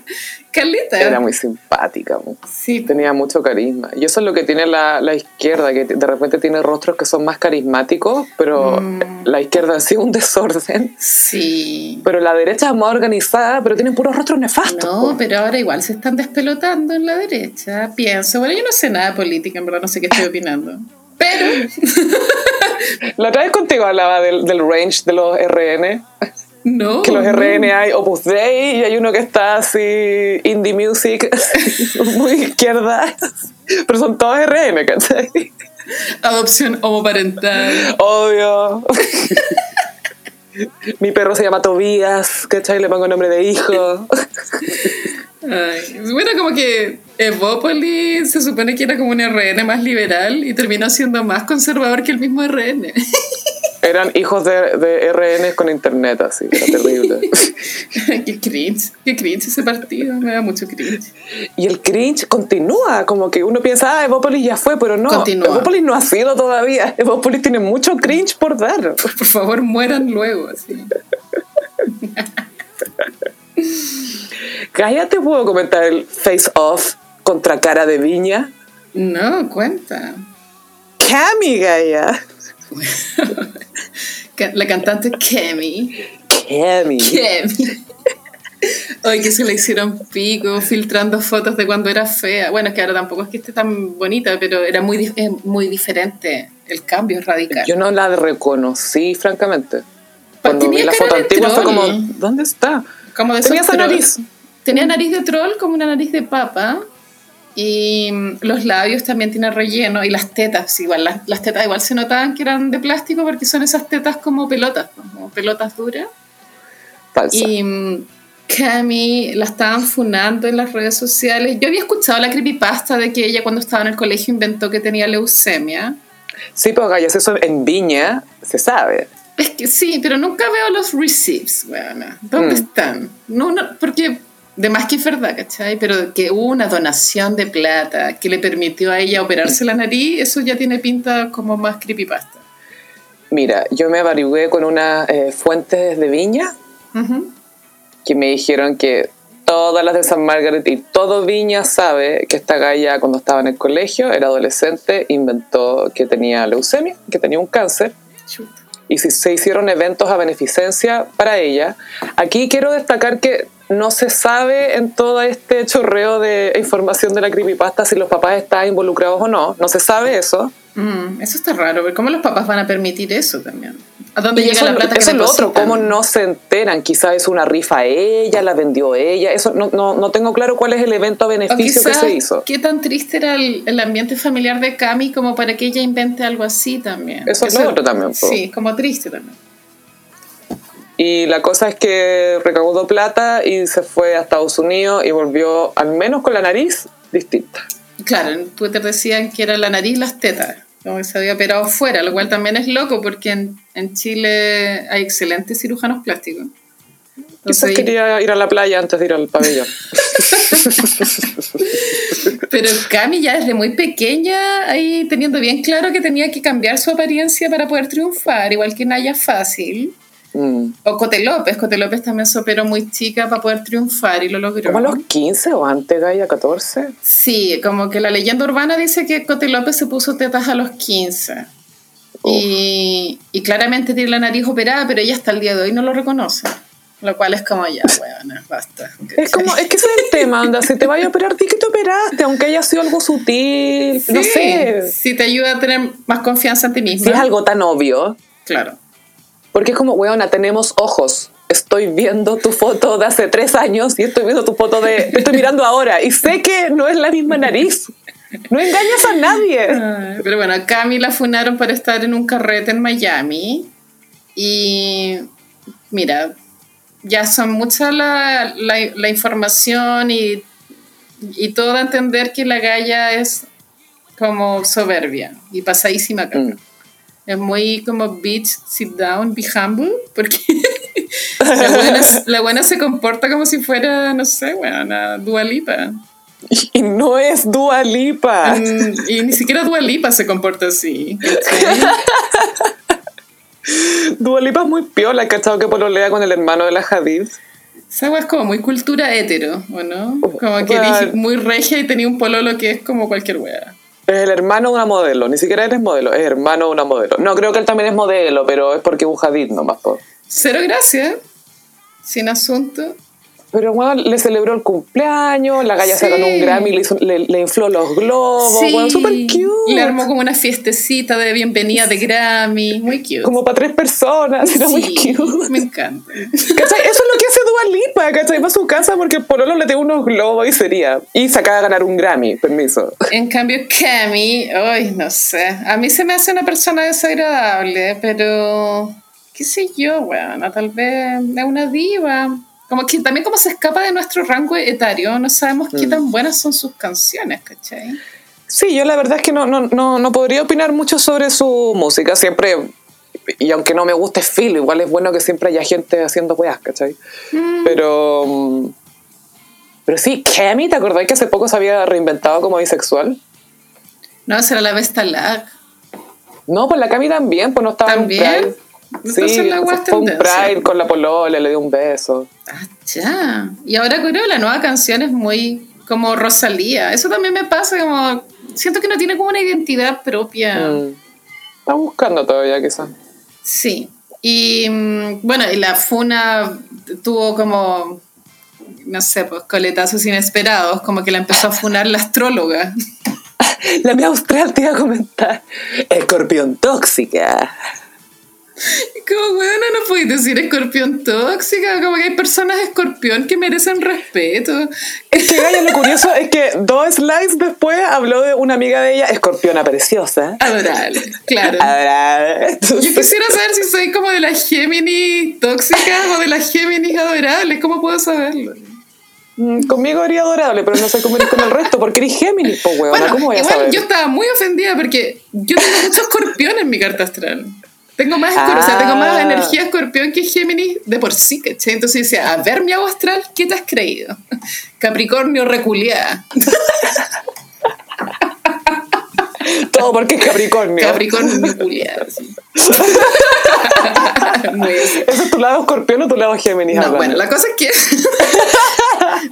[SPEAKER 2] Carlita.
[SPEAKER 1] Era muy simpática.
[SPEAKER 2] Sí,
[SPEAKER 1] Tenía mucho carisma. Y eso es lo que tiene la, la izquierda, que de repente tiene rostros que son más carismáticos, pero
[SPEAKER 2] Mm.
[SPEAKER 1] la izquierda ha sido un desorden.
[SPEAKER 2] sí.
[SPEAKER 1] Pero la derecha es más organizada, pero tienen puros rostros nefastos.
[SPEAKER 2] No, pero ahora igual se están despelotando en la derecha. Pienso, bueno, yo no sé nada de política, en verdad no sé qué estoy opinando. Pero,
[SPEAKER 1] La otra vez contigo hablaba del, del range de los RN,
[SPEAKER 2] no.
[SPEAKER 1] que los. RN hay Opus Dei y hay uno que está así, indie music, muy izquierda, pero son todos RN, ¿cachai?
[SPEAKER 2] Adopción homoparental.
[SPEAKER 1] Obvio. Mi perro se llama Tobías, ¿cachai? Le pongo nombre de hijo.
[SPEAKER 2] Ay, bueno, como que Evópolis se supone que era como un RN más liberal y terminó siendo más conservador que el mismo RN.
[SPEAKER 1] Eran hijos de, de RN con internet, así, era terrible.
[SPEAKER 2] qué cringe, qué cringe ese partido, me da mucho cringe.
[SPEAKER 1] Y el cringe continúa, como que uno piensa, ah, Evópolis ya fue, pero no,
[SPEAKER 2] Continúa.
[SPEAKER 1] Evópolis no ha sido todavía. Evópolis tiene mucho cringe por dar.
[SPEAKER 2] Por favor, mueran luego. Así.
[SPEAKER 1] Cállate, puedo comentar el face off contra cara de viña.
[SPEAKER 2] No, cuenta.
[SPEAKER 1] Cami, Gaia.
[SPEAKER 2] La cantante Kemi.
[SPEAKER 1] Cami.
[SPEAKER 2] Kemi. Hoy que se le hicieron pico filtrando fotos de cuando era fea. Bueno, es que ahora tampoco es que esté tan bonita, pero era muy, muy diferente. El cambio es radical.
[SPEAKER 1] Yo no la reconocí, francamente. Cuando
[SPEAKER 2] tenía
[SPEAKER 1] vi la foto antigua fue como. ¿dónde está?
[SPEAKER 2] Como de
[SPEAKER 1] Tenía esa nariz.
[SPEAKER 2] Tenía nariz de troll como una nariz de papa. Y mm, los labios también tienen relleno. Y las tetas, igual. Las, las tetas igual se notaban que eran de plástico porque son esas tetas como pelotas, como pelotas duras.
[SPEAKER 1] Falsa.
[SPEAKER 2] Y mm, Cami la estaban funando en las redes sociales. Yo había escuchado la creepypasta de que ella cuando estaba en el colegio inventó que tenía leucemia.
[SPEAKER 1] Sí, pero Gallas, eso en Viña se sabe.
[SPEAKER 2] Es que sí, pero nunca veo los receipts, weona. ¿Dónde
[SPEAKER 1] Mm.
[SPEAKER 2] están? No, no, porque de más que es verdad, ¿cachai? Pero que hubo una donación de plata que le permitió a ella operarse la nariz, eso ya tiene pinta como más creepypasta.
[SPEAKER 1] Mira, yo me averigüé con unas eh, fuentes de Viña
[SPEAKER 2] Ujú.
[SPEAKER 1] que me dijeron que todas las de San Margaret y todo Viña sabe que esta galla cuando estaba en el colegio, era adolescente, inventó que tenía leucemia, que tenía un cáncer.
[SPEAKER 2] Chuta.
[SPEAKER 1] y se hicieron eventos a beneficencia para ella. Aquí quiero destacar que no se sabe en todo este chorreo de información de la creepypasta si los papás están involucrados o no. No se sabe eso.
[SPEAKER 2] Mm, eso está raro, pero ¿cómo los papás van a permitir eso también? ¿A dónde
[SPEAKER 1] Y
[SPEAKER 2] llega
[SPEAKER 1] eso,
[SPEAKER 2] la plata que
[SPEAKER 1] eso es lo otro, cómo no se enteran. Quizás es una rifa ella, la vendió ella. Eso no, no, no tengo claro cuál es el evento a beneficio que se hizo.
[SPEAKER 2] qué tan triste era el, el ambiente familiar de Cami como para que ella invente algo así también.
[SPEAKER 1] Eso es lo otro también, po.
[SPEAKER 2] Sí, como triste también.
[SPEAKER 1] Y la cosa es que recaudó plata y se fue a Estados Unidos y volvió, al menos con la nariz, distinta.
[SPEAKER 2] Claro, en Twitter decían que era la nariz y las tetas, como que se había operado fuera, lo cual también es loco porque en, en Chile hay excelentes cirujanos plásticos.
[SPEAKER 1] Quizás
[SPEAKER 2] Entonces,
[SPEAKER 1] quería ir a la playa antes de ir al pabellón.
[SPEAKER 2] pero Cami ya desde muy pequeña, ahí teniendo bien claro que tenía que cambiar su apariencia para poder triunfar, igual que Naya Fácil.
[SPEAKER 1] Mm.
[SPEAKER 2] O Cote López, Cote López también se operó muy chica para poder triunfar y lo logró.
[SPEAKER 1] ¿Como a los 15 o antes, Gaia, 14?
[SPEAKER 2] Sí, como que la leyenda urbana dice que Cote López se puso tetas a los 15. Y, y claramente tiene la nariz operada, pero ella hasta el día de hoy no lo reconoce. Lo cual es como ya, bueno, basta.
[SPEAKER 1] Es como, es que ese es el tema, anda, si te vayas a operar, di que te operaste, aunque haya sido algo sutil, no
[SPEAKER 2] Sí,
[SPEAKER 1] sé.
[SPEAKER 2] Sí, te ayuda a tener más confianza en ti misma.
[SPEAKER 1] Si es algo tan obvio,
[SPEAKER 2] Claro.
[SPEAKER 1] Porque es como, weona, tenemos ojos. Estoy viendo tu foto de hace tres años y estoy viendo tu foto de... Te estoy mirando ahora y sé que no es la misma nariz. No engañas a nadie.
[SPEAKER 2] Ay, Pero bueno, a Cami la funaron por estar en un carrete en Miami. Y mira, ya son mucha la, la, la información y, y todo a entender que la galla es como soberbia y pasadísima.
[SPEAKER 1] Mm.
[SPEAKER 2] Es muy como bitch, sit down, be humble, porque la buena, la buena se comporta como si fuera, no sé, una dualipa.
[SPEAKER 1] Y no es Dua Lipa.
[SPEAKER 2] Mm, y ni siquiera Dua Lipa se comporta así. ¿cachai?
[SPEAKER 1] Dua Lipa es muy piola, ¿cachado? Que pololea con el hermano de la Hadid.
[SPEAKER 2] Esa es como muy cultura hetero, ¿o no? Como que dije muy regia y tenía un pololo que es como cualquier weá.
[SPEAKER 1] Es el hermano de una modelo, ni siquiera eres modelo, es hermano de una modelo. No, creo que él también es modelo, pero es porque es un Hadid nomás. po.
[SPEAKER 2] Cero gracias. Sin asunto.
[SPEAKER 1] Pero bueno, le celebró el cumpleaños, la galla
[SPEAKER 2] Sí.
[SPEAKER 1] se ganó un Grammy, le, hizo- le, le infló los globos,
[SPEAKER 2] Sí.
[SPEAKER 1] bueno, súper cute.
[SPEAKER 2] Le armó como una fiestecita de bienvenida de Grammy. Muy cute.
[SPEAKER 1] Como para tres personas, era muy cute.
[SPEAKER 2] Me encanta.
[SPEAKER 1] ¿Cachai? Eso es lo que hace Dua Lipa, ¿cachai? Va a su casa porque el pololo le dio unos globos y sería. Y se acaba de ganar un Grammy, permiso.
[SPEAKER 2] En cambio, Cami, ay, no sé. A mí se me hace una persona desagradable, pero qué sé yo, bueno, tal vez es una diva. Como que también como se escapa de nuestro rango etario, no sabemos qué tan buenas son sus canciones, ¿cachai?
[SPEAKER 1] Sí, yo la verdad es que no, no, no, no podría opinar mucho sobre su música. Siempre, y aunque no me guste Phil, igual es bueno que siempre haya gente haciendo weas, ¿cachai? Pero. mm, Pero sí, Cami, ¿te acordás que hace poco se había reinventado como bisexual?
[SPEAKER 2] No, será la Vesta Lag.
[SPEAKER 1] No, pues la Cami también, pues no estaba
[SPEAKER 2] ¿También?
[SPEAKER 1] en Pride.
[SPEAKER 2] Entonces
[SPEAKER 1] Sí,
[SPEAKER 2] la
[SPEAKER 1] fue un. Pride con la polola, le dio un beso.
[SPEAKER 2] Ah, ya. Y ahora creo que la nueva canción es muy como Rosalía. Eso también me pasa, como siento que no tiene como una identidad propia.
[SPEAKER 1] Mm. Está buscando todavía, quizás.
[SPEAKER 2] Sí. Y mm, bueno, y la Funa tuvo como, no sé, pues coletazos inesperados, como que la empezó a funar la astróloga.
[SPEAKER 1] La mía austral te iba a comentar. Escorpión tóxica.
[SPEAKER 2] Como, bueno, no podéis decir escorpión tóxica, como que hay personas escorpión que merecen respeto.
[SPEAKER 1] Es que Gaya, lo curioso es que dos slides después habló de una amiga de ella, escorpiona preciosa.
[SPEAKER 2] Adorable, claro.
[SPEAKER 1] Ahora,
[SPEAKER 2] Yo quisiera saber si soy como de las Géminis tóxicas o de las Géminis adorables. ¿Cómo puedo saberlo?
[SPEAKER 1] Mm, Conmigo eres adorable, pero no sé cómo eres con el resto, porque eres Géminis, pues huevona,
[SPEAKER 2] Bueno,
[SPEAKER 1] ¿cómo voy a
[SPEAKER 2] igual
[SPEAKER 1] saber?
[SPEAKER 2] yo estaba muy ofendida porque yo tengo mucho escorpión en mi carta astral. Tengo más, escor- o sea, tengo más
[SPEAKER 1] Ah.
[SPEAKER 2] energía escorpión que Géminis de por sí, ¿cachai? Entonces decía, a ver mi agua astral, ¿qué te has creído? Capricornio reculeada.
[SPEAKER 1] Todo porque es Capricornio.
[SPEAKER 2] Capricornio culiada, sí.
[SPEAKER 1] ¿Ese es tu lado escorpión o tu lado Géminis?
[SPEAKER 2] No, bueno, la cosa es que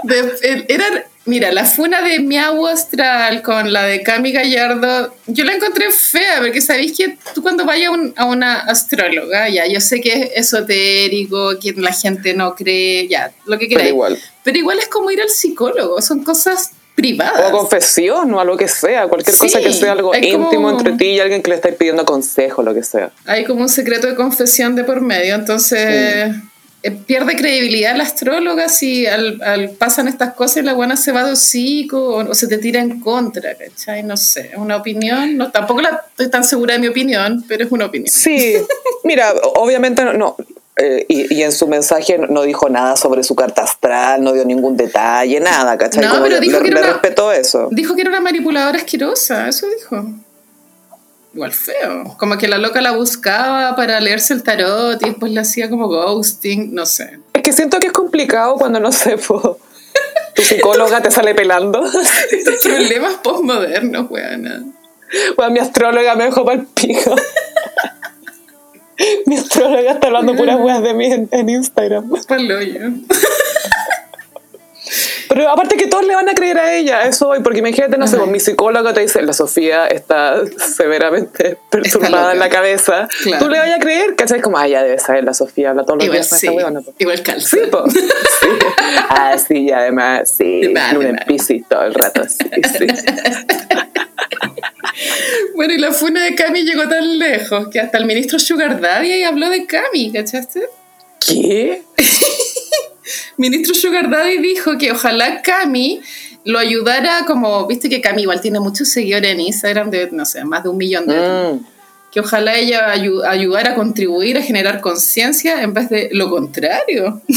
[SPEAKER 2] de- el- era, mira, la funa de Miau Astral con la de Cami Gallardo, yo la encontré fea, porque sabéis que tú cuando vayas a, un- a una astróloga, ya, yo sé que es esotérico, que la gente no cree, ya, lo que
[SPEAKER 1] Pero
[SPEAKER 2] queráis.
[SPEAKER 1] igual.
[SPEAKER 2] Pero igual es como ir al psicólogo, son cosas privadas.
[SPEAKER 1] O a confesión o a lo que sea, cualquier cosa
[SPEAKER 2] Sí,
[SPEAKER 1] que sea algo íntimo
[SPEAKER 2] como-
[SPEAKER 1] entre ti y alguien que le estáis pidiendo consejo, lo que sea.
[SPEAKER 2] Hay como un secreto de confesión de por medio, entonces eh, pierde credibilidad la astróloga si al, al- pasan estas cosas y la buena se va de hocico o, o se te tira en contra, ¿cachai? No sé, es una opinión, no, tampoco la, estoy tan segura de mi opinión, pero es una opinión.
[SPEAKER 1] Sí, mira, obviamente no, no, eh, y, y en su mensaje no dijo nada sobre su carta astral, no dio ningún detalle, nada, ¿cachai?
[SPEAKER 2] No,
[SPEAKER 1] Como
[SPEAKER 2] pero
[SPEAKER 1] le-
[SPEAKER 2] dijo
[SPEAKER 1] le-
[SPEAKER 2] que era
[SPEAKER 1] le
[SPEAKER 2] una-
[SPEAKER 1] respetó eso.
[SPEAKER 2] Dijo que era una manipuladora asquerosa, eso dijo. Igual feo. Como que la loca la buscaba para leerse el tarot y después le hacía como ghosting, no sé.
[SPEAKER 1] Es que siento que es complicado cuando, no sé, po, tu psicóloga te sale pelando.
[SPEAKER 2] Estos problemas postmodernos, weona.
[SPEAKER 1] Bueno, mi astróloga me dejó para el pico. mi astróloga está hablando puras weas de mí en, en Instagram.
[SPEAKER 2] Pa'l hoyo.
[SPEAKER 1] Pero aparte que todos le van a creer a ella, eso voy, porque imagínate, no sé,
[SPEAKER 2] Ajá.
[SPEAKER 1] pues, mi psicóloga te dice, la Sofía está severamente perturbada en la cabeza.
[SPEAKER 2] Claro.
[SPEAKER 1] Tú le vas a creer, ¿cachai? Como, ah, ya debe saber, la Sofía habla todos los
[SPEAKER 2] Igual
[SPEAKER 1] días con
[SPEAKER 2] sí,
[SPEAKER 1] esta po".
[SPEAKER 2] igual calza.
[SPEAKER 1] Sí, po. Sí. Ah, sí, y además, sí,
[SPEAKER 2] más.
[SPEAKER 1] Piscis todo el rato, sí, sí.
[SPEAKER 2] Bueno, y la funa de Cami llegó tan lejos que hasta el ministro Sugar Daddy ahí habló de Cami, ¿cachaste?
[SPEAKER 1] ¿Qué?
[SPEAKER 2] Ministro Sugar Daddy dijo que ojalá Cami lo ayudara como, viste que Cami igual tiene muchos seguidores en Instagram de, no sé, más de un millón de...
[SPEAKER 1] Mm.
[SPEAKER 2] Que ojalá ella ayu- ayudara a contribuir a generar conciencia en vez de lo contrario.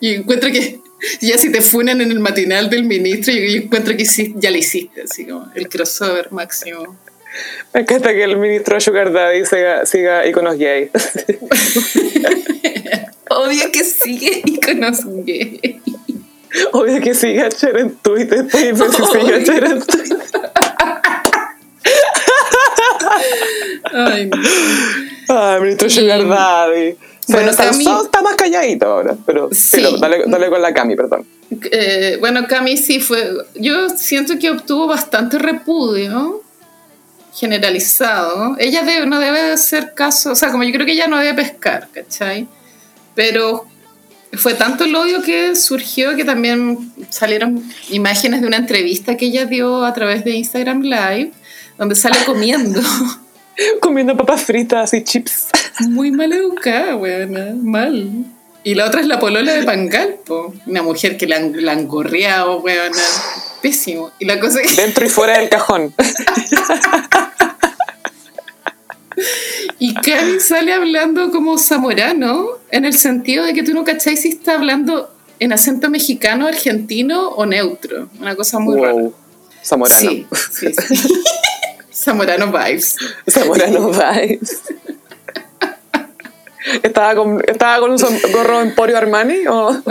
[SPEAKER 2] y encuentro que ya si te funan en el matinal del ministro, yo, encuentro que ya lo hiciste, así como el crossover máximo.
[SPEAKER 1] Me encanta que el ministro Sugar Daddy siga, siga iconos gay.
[SPEAKER 2] Obvio que sigue iconos gay.
[SPEAKER 1] Obvio que siga Cher en Twitter, si sigue Cher en Twitter.
[SPEAKER 2] Ay, no.
[SPEAKER 1] Ay, ministro Sugar Daddy.
[SPEAKER 2] Bueno,
[SPEAKER 1] nos
[SPEAKER 2] Cami-
[SPEAKER 1] alzó, está más calladito ahora, pero
[SPEAKER 2] Sí.
[SPEAKER 1] dale, dale con la Cami, perdón.
[SPEAKER 2] Eh, bueno, Cami sí fue. Yo siento que obtuvo bastante repudio generalizado. Ella debe- no debe hacer caso, o sea, como yo creo que ella no debe pescar, ¿cachai? Pero fue tanto el odio que surgió que también salieron imágenes de una entrevista que ella dio a través de Instagram Live, donde sale comiendo.
[SPEAKER 1] Comiendo papas fritas y chips.
[SPEAKER 2] Muy mal educada, weona, mal. Y la otra es la polola de Pangalpo, una mujer que la han, la han gorreado, weona. Pésimo. Y la cosa es
[SPEAKER 1] Dentro y fuera del cajón.
[SPEAKER 2] y Cami sale hablando como zamorano, en el sentido de que tú no cacháis si está hablando en acento mexicano, argentino o neutro. Una cosa muy rara.
[SPEAKER 1] wow. Zamorano.
[SPEAKER 2] Sí, sí, sí. Zamorano vibes.
[SPEAKER 1] Zamorano Vibes. ¿Estaba con, ¿Estaba con un gorro Emporio Armani? O?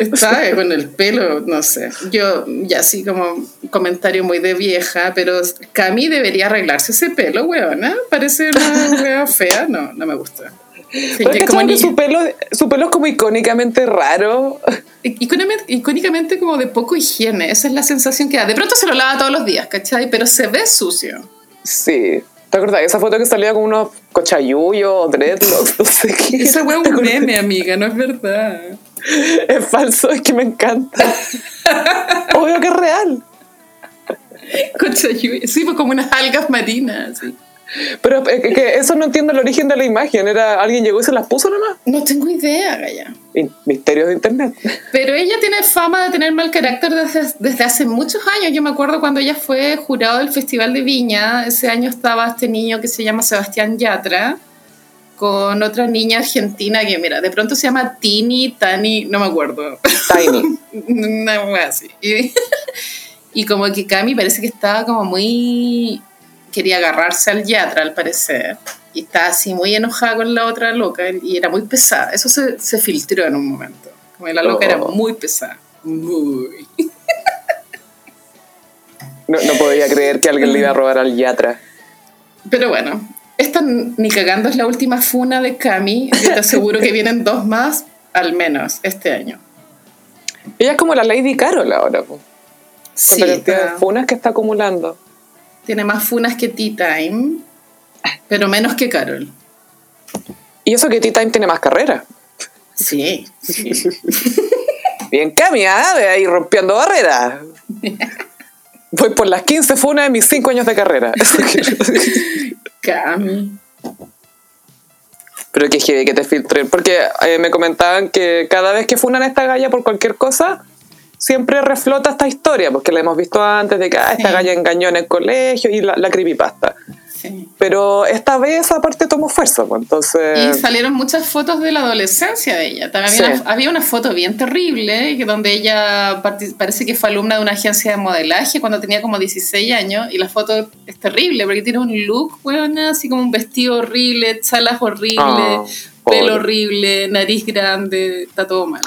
[SPEAKER 2] Está con el pelo, no sé. Yo, ya así como comentario muy de vieja, pero Cami debería arreglarse ese pelo, weona. Parece una wea fea. No, no me gusta. Sí,
[SPEAKER 1] Pero
[SPEAKER 2] que como
[SPEAKER 1] que su pelo, su pelo es como icónicamente raro.
[SPEAKER 2] icónicamente, icónicamente como de poco higiene. Esa es la sensación que da. De pronto se lo lava todos los días, ¿cachai? Pero se ve sucio.
[SPEAKER 1] Sí. ¿Te acuerdas? Esa foto que salía con unos cochayuyos, dreadlocks, no sé qué.
[SPEAKER 2] Esa
[SPEAKER 1] ¿Te
[SPEAKER 2] un meme, amiga, no es verdad.
[SPEAKER 1] Es falso, es que me encanta. Obvio que es real.
[SPEAKER 2] Cochayuy. Sí, pues como unas algas marinas. sí.
[SPEAKER 1] Pero es que- eso no entiendo el origen de la imagen. Era alguien llegó y se las puso nomás.
[SPEAKER 2] No tengo idea, Gaya.
[SPEAKER 1] Misterios de internet.
[SPEAKER 2] Pero ella tiene fama de tener mal carácter desde, desde hace muchos años. Yo me acuerdo cuando ella fue jurado del Festival de Viña. Ese año estaba este niño que se llama Sebastián Yatra con otra niña argentina que, mira, de pronto se llama Tini, Tani, no me acuerdo.
[SPEAKER 1] Tiny.
[SPEAKER 2] Una wea así. Y, y como que Cami parece que estaba como muy... Quería agarrarse al Yatra, al parecer. Y estaba así muy enojada con la otra loca y era muy pesada. Eso se, se filtró en un momento. Como la loca era
[SPEAKER 1] Oh.
[SPEAKER 2] muy pesada. Muy.
[SPEAKER 1] No, no podía creer que alguien le iba a robar al Yatra.
[SPEAKER 2] Pero bueno, esta ni cagando es la última funa de Cami. Yo te aseguro que vienen dos más, al menos, este año.
[SPEAKER 1] Ella es como la Lady Carol ahora. po.
[SPEAKER 2] Sí,
[SPEAKER 1] de
[SPEAKER 2] está-
[SPEAKER 1] funas que está acumulando.
[SPEAKER 2] Tiene más funas que Tea Time, pero menos que Carol.
[SPEAKER 1] Y eso que T-Time tiene más carrera.
[SPEAKER 2] Sí, sí.
[SPEAKER 1] Bien Cami, ¿ah? de ahí rompiendo barreras. Voy por las 15 funas de mis 5 años de carrera.
[SPEAKER 2] Cami.
[SPEAKER 1] Pero que que te filtren. Porque eh, me comentaban que cada vez que funan a esta galla por cualquier cosa, siempre reflota esta historia, porque la hemos visto antes de que ah, esta
[SPEAKER 2] Sí.
[SPEAKER 1] galla engañó en el colegio y la, la creepypasta.
[SPEAKER 2] Sí.
[SPEAKER 1] Pero esta vez aparte tomó fuerza, pues,
[SPEAKER 2] Y
[SPEAKER 1] entonces...
[SPEAKER 2] salieron muchas fotos de la adolescencia de ella. También
[SPEAKER 1] Sí.
[SPEAKER 2] había, una, había una foto bien terrible, que donde ella parece que fue alumna de una agencia de modelaje cuando tenía como 16 años. Y la foto es terrible, porque tiene un look, weona, así como un vestido horrible, chalas horribles,
[SPEAKER 1] Ah, pobre.
[SPEAKER 2] pelo horrible, nariz grande, está todo mal.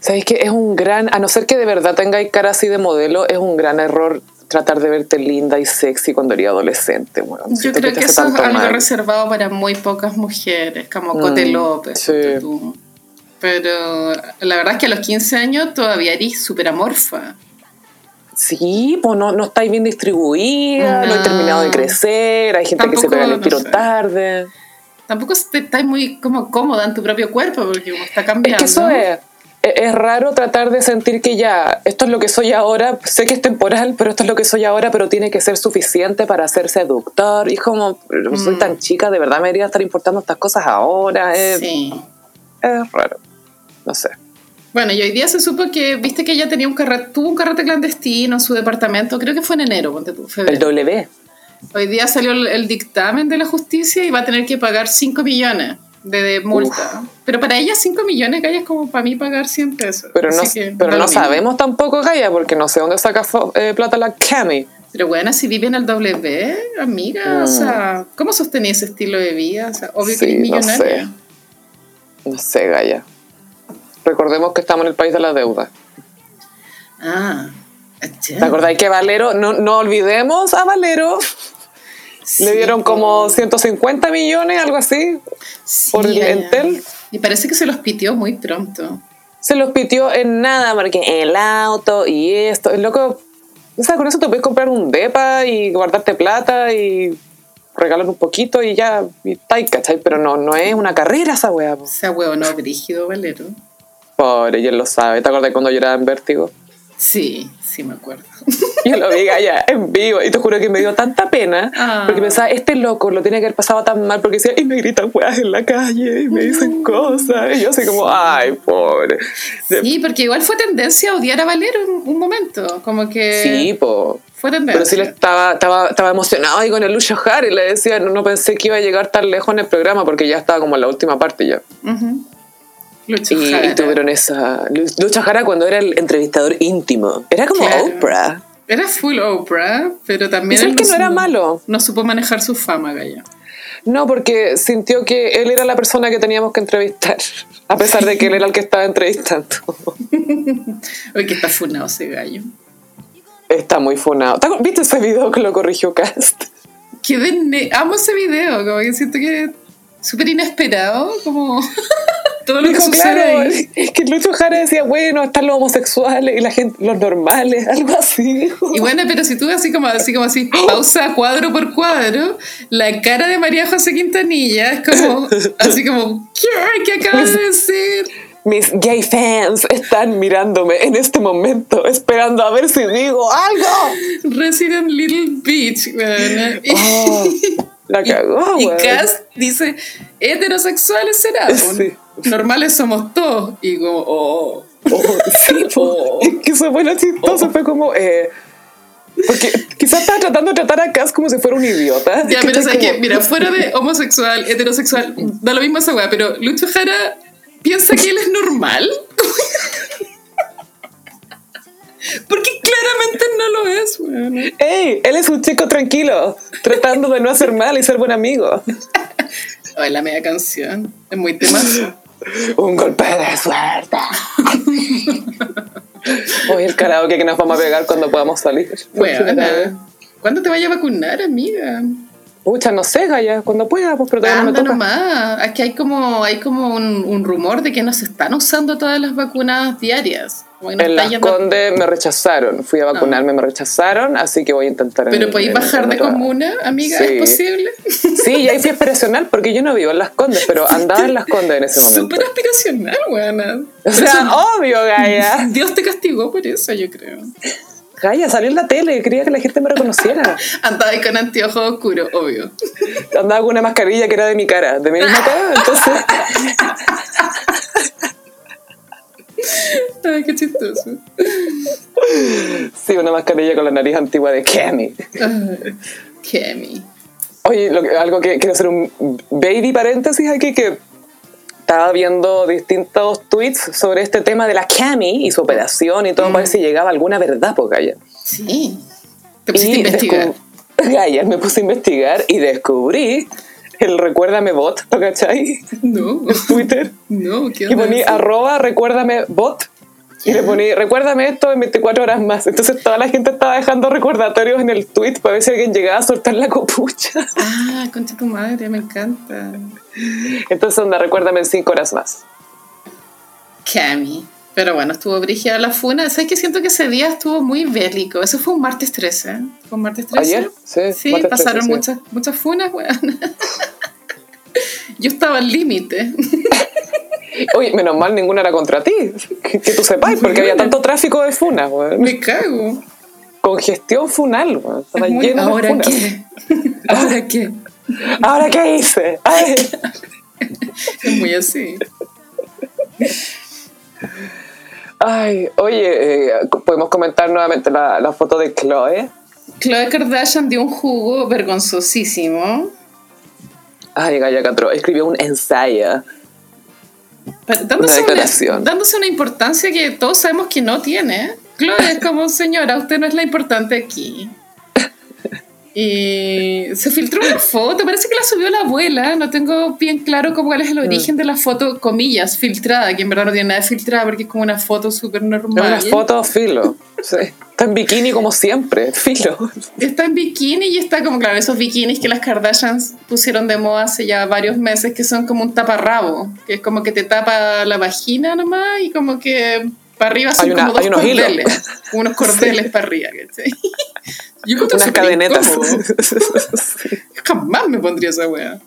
[SPEAKER 1] ¿Sabéis que es un gran, a no ser que de verdad tengáis cara así de modelo, es un gran error tratar de verte linda y sexy cuando eres adolescente. weón.
[SPEAKER 2] Yo creo que eso es algo
[SPEAKER 1] mal.
[SPEAKER 2] reservado para muy pocas mujeres, como Cote
[SPEAKER 1] Mm,
[SPEAKER 2] López.
[SPEAKER 1] sí.
[SPEAKER 2] tú. Pero la verdad es que a los 15 años todavía eres súper amorfa.
[SPEAKER 1] Sí, pues no, no estáis bien distribuida, no,
[SPEAKER 2] No.
[SPEAKER 1] he terminado de crecer, hay gente que se pega el
[SPEAKER 2] no
[SPEAKER 1] tiro
[SPEAKER 2] sé.
[SPEAKER 1] tarde.
[SPEAKER 2] Tampoco est- estás muy como cómoda en tu propio cuerpo porque como está
[SPEAKER 1] Es
[SPEAKER 2] cambiando.
[SPEAKER 1] que eso es, es, es raro tratar de sentir que ya, esto es lo que soy ahora, sé que es temporal, pero esto es lo que soy ahora, pero tiene que ser suficiente para ser seductor. Y es como, soy
[SPEAKER 2] Mm.
[SPEAKER 1] tan chica, de verdad me debería estar importando estas cosas ahora. Es,
[SPEAKER 2] Sí.
[SPEAKER 1] es raro. No sé.
[SPEAKER 2] Bueno, y hoy día se supo que, viste que ella tenía un carrete, tuvo un carrete clandestino en su departamento, creo que fue en enero, ponte tú,
[SPEAKER 1] El
[SPEAKER 2] febrero.
[SPEAKER 1] W.
[SPEAKER 2] Hoy día salió el, dictamen de la justicia y va a tener que pagar 5 millones de, de multa. Pero para ella 5 millones, que es como para mí pagar 100 pesos.
[SPEAKER 1] Pero no, pero no sabemos tampoco, Gaia, porque no sé dónde saca eh, plata la Cami.
[SPEAKER 2] Pero bueno, si vive en el W, amiga, o sea, ¿cómo sostenía ese estilo de vida? O sea, obvio que
[SPEAKER 1] Mm.
[SPEAKER 2] Eres
[SPEAKER 1] no
[SPEAKER 2] millonaria.
[SPEAKER 1] sé. No sé, Gaia. Recordemos que estamos en el país de la deuda.
[SPEAKER 2] Ah,
[SPEAKER 1] ¿Te acordáis que Valero, no, no olvidemos a Valero, Le dieron como 150 millones, algo así, por el Entel.
[SPEAKER 2] Y parece que se los pitió muy pronto.
[SPEAKER 1] Se los pitió en nada, porque el auto y esto. El loco, o sea, con eso te puedes comprar un depa y guardarte plata y regalar un poquito y ya, y está ¿cachai? Pero no, no es una carrera esa weá.
[SPEAKER 2] Esa weá no, brígido, Valero.
[SPEAKER 1] Pobre, él lo sabe. ¿Te acuerdas cuando lloraba en vértigo?
[SPEAKER 2] Sí, sí me acuerdo.
[SPEAKER 1] Yo lo vi allá en vivo y te juro que me dio tanta pena
[SPEAKER 2] Ah.
[SPEAKER 1] porque pensaba, este loco lo tiene que haber pasado tan mal porque decía, y me gritan weas en la calle y me dicen cosas. Y yo así como, ay, pobre.
[SPEAKER 2] Sí, porque igual fue tendencia a odiar a Valero en un momento. Como que.
[SPEAKER 1] Sí, po.
[SPEAKER 2] Fue tendencia.
[SPEAKER 1] Pero sí le estaba, estaba, estaba emocionado ahí con el Lucho Jara y le decía, no, no pensé que iba a llegar tan lejos en el programa porque ya estaba como en la última parte ya.
[SPEAKER 2] Ujú.
[SPEAKER 1] Y,
[SPEAKER 2] Jara.
[SPEAKER 1] y tuvieron esa... Lucho Jara cuando era el entrevistador íntimo. Era como
[SPEAKER 2] Claro.
[SPEAKER 1] Oprah.
[SPEAKER 2] Era full Oprah, pero también.
[SPEAKER 1] ¿Y sabes
[SPEAKER 2] él
[SPEAKER 1] que no
[SPEAKER 2] supo-
[SPEAKER 1] era malo?
[SPEAKER 2] No supo manejar su fama, Gaya.
[SPEAKER 1] No, porque sintió que él era la persona que teníamos que entrevistar, a pesar de que él era el que estaba entrevistando.
[SPEAKER 2] Oye, que está funado ese gallo.
[SPEAKER 1] Está muy funado. ¿Te acu- ¿Viste ese video que lo corrigió Cast?
[SPEAKER 2] Ne- amo ese video, como que siento que súper inesperado, como todo lo que
[SPEAKER 1] Dijo,
[SPEAKER 2] sucede
[SPEAKER 1] claro,
[SPEAKER 2] ahí.
[SPEAKER 1] es que Lucho Jara decía, bueno, están los homosexuales y la gente, los normales, algo así.
[SPEAKER 2] Y bueno, pero si tú así como así como así pausa cuadro por cuadro, la cara de María José Quintanilla es como así como ¿qué? ¿Qué acabas de decir?
[SPEAKER 1] Mis gay fans están mirándome en este momento, esperando a ver si digo algo.
[SPEAKER 2] Resident Little Beach, weona. Y,
[SPEAKER 1] Oh, la cagó,
[SPEAKER 2] y
[SPEAKER 1] weón.
[SPEAKER 2] Cass dice, heterosexuales será,
[SPEAKER 1] Sí.
[SPEAKER 2] Normales somos todos. Y como, oh,
[SPEAKER 1] Oh, sí.
[SPEAKER 2] Oh.
[SPEAKER 1] Es que eso fue lo chistoso, fue como... Eh, porque quizás estaba tratando de tratar a Cass como si fuera un idiota.
[SPEAKER 2] Ya,
[SPEAKER 1] Que
[SPEAKER 2] pero sabes que,
[SPEAKER 1] como-
[SPEAKER 2] mira, fuera de homosexual, heterosexual, da lo mismo esa weá, pero Lucho Jara piensa que él es normal. Porque claramente no lo es, weón.
[SPEAKER 1] ¡Ey! Él es un chico tranquilo, tratando de no hacer mal y ser buen amigo.
[SPEAKER 2] Ay, la media canción. Es muy temazo.
[SPEAKER 1] Un golpe de suerte. Hoy el karaoke que nos vamos a pegar cuando podamos salir.
[SPEAKER 2] Weona, ¿cuándo te vaya a vacunar, amiga?
[SPEAKER 1] Pucha, no sé, Gaya, cuando pueda, pues, pero todavía no me
[SPEAKER 2] Anda
[SPEAKER 1] toca.
[SPEAKER 2] nomás. Aquí hay como, hay como un, un rumor de que no se están usando todas las vacunas diarias. No
[SPEAKER 1] En Las
[SPEAKER 2] yendo-.
[SPEAKER 1] Condes me rechazaron. Fui a vacunarme, me rechazaron, así que voy a intentar. en-
[SPEAKER 2] Pero podéis
[SPEAKER 1] en-
[SPEAKER 2] bajar de comuna, amiga,
[SPEAKER 1] Sí.
[SPEAKER 2] ¿es posible?
[SPEAKER 1] Sí, y ahí fui aspiracional porque yo no vivo en Las Condes, pero andaba en Las Condes en ese momento.
[SPEAKER 2] Súper aspiracional, weona.
[SPEAKER 1] O sea, obvio, Gaya.
[SPEAKER 2] Dios te castigó por eso, yo creo.
[SPEAKER 1] Gaya, salió en la tele, quería que la gente me reconociera.
[SPEAKER 2] Andaba ahí con anteojos oscuros, obvio.
[SPEAKER 1] Andaba con una mascarilla que era de mi cara, de mi misma cara, entonces...
[SPEAKER 2] Ay, qué chistoso.
[SPEAKER 1] Sí, una mascarilla con la nariz antigua de Kemi.
[SPEAKER 2] Kemi.
[SPEAKER 1] Oye, lo que- algo que quiero hacer un baby paréntesis aquí que estaba viendo distintos tweets sobre este tema de la Cami y su operación y todo para ver si llegaba alguna verdad por Gaya.
[SPEAKER 2] Sí. Te pusiste a investigar.
[SPEAKER 1] Gaya, me puse a investigar y descubrí el recuérdame bot, ¿lo cachai?
[SPEAKER 2] No.
[SPEAKER 1] En Twitter.
[SPEAKER 2] No, ¿qué
[SPEAKER 1] Y poní arroba recuérdame bot. Y le poní, recuérdame esto en 24 horas más. Entonces toda la gente estaba dejando recordatorios en el tweet para ver si alguien llegaba a soltar la copucha.
[SPEAKER 2] Ah, concha tu madre, me encanta.
[SPEAKER 1] Entonces onda, recuérdame en 5 horas más.
[SPEAKER 2] Cami. Pero bueno, estuvo brígida la funa. ¿Sabes que Siento que ese día estuvo muy bélico. Eso fue un martes 13. ¿Fue un martes 13?
[SPEAKER 1] ¿Ayer? Sí,
[SPEAKER 2] Sí,
[SPEAKER 1] martes 13,
[SPEAKER 2] pasaron
[SPEAKER 1] sí.
[SPEAKER 2] muchas, muchas funas, weón. Yo estaba al límite.
[SPEAKER 1] Oye, menos mal ninguna era contra ti. Que, que tú sepáis, porque había tanto tráfico de funas, weón.
[SPEAKER 2] Me cago.
[SPEAKER 1] Congestión funal, weón. Estaba
[SPEAKER 2] Es muy-
[SPEAKER 1] lleno de
[SPEAKER 2] ¿Ahora qué? ¿Ahora qué?
[SPEAKER 1] ¿Ahora qué hice? Ay.
[SPEAKER 2] Es muy así.
[SPEAKER 1] Ay, oye, eh, podemos comentar nuevamente la, la foto de Chloe.
[SPEAKER 2] Khloe Kardashian dio un jugo vergonzosísimo.
[SPEAKER 1] Ay, Gaya Catro, escribió un ensayo.
[SPEAKER 2] Pero Dándose
[SPEAKER 1] Una declaración.
[SPEAKER 2] dándose una importancia que todos sabemos que no tiene. Chloe es como, señora, usted no es la importante aquí. Y se filtró una foto, parece que la subió la abuela, no tengo bien claro cuál es el origen de la foto, comillas, filtrada, que en verdad no tiene nada de filtrada porque es como una foto súper normal.
[SPEAKER 1] Es una foto filo, sí. Está en bikini como siempre, filo.
[SPEAKER 2] Está en bikini y está como, claro, esos bikinis que las Kardashians pusieron de moda hace ya varios meses, que son como un taparrabo, que es como que te tapa la vagina nomás y como que para arriba son como dos cordeles, unos cordeles para arriba. ¿cachai? Yo Unas cadenetas. Jamás me pondría esa wea.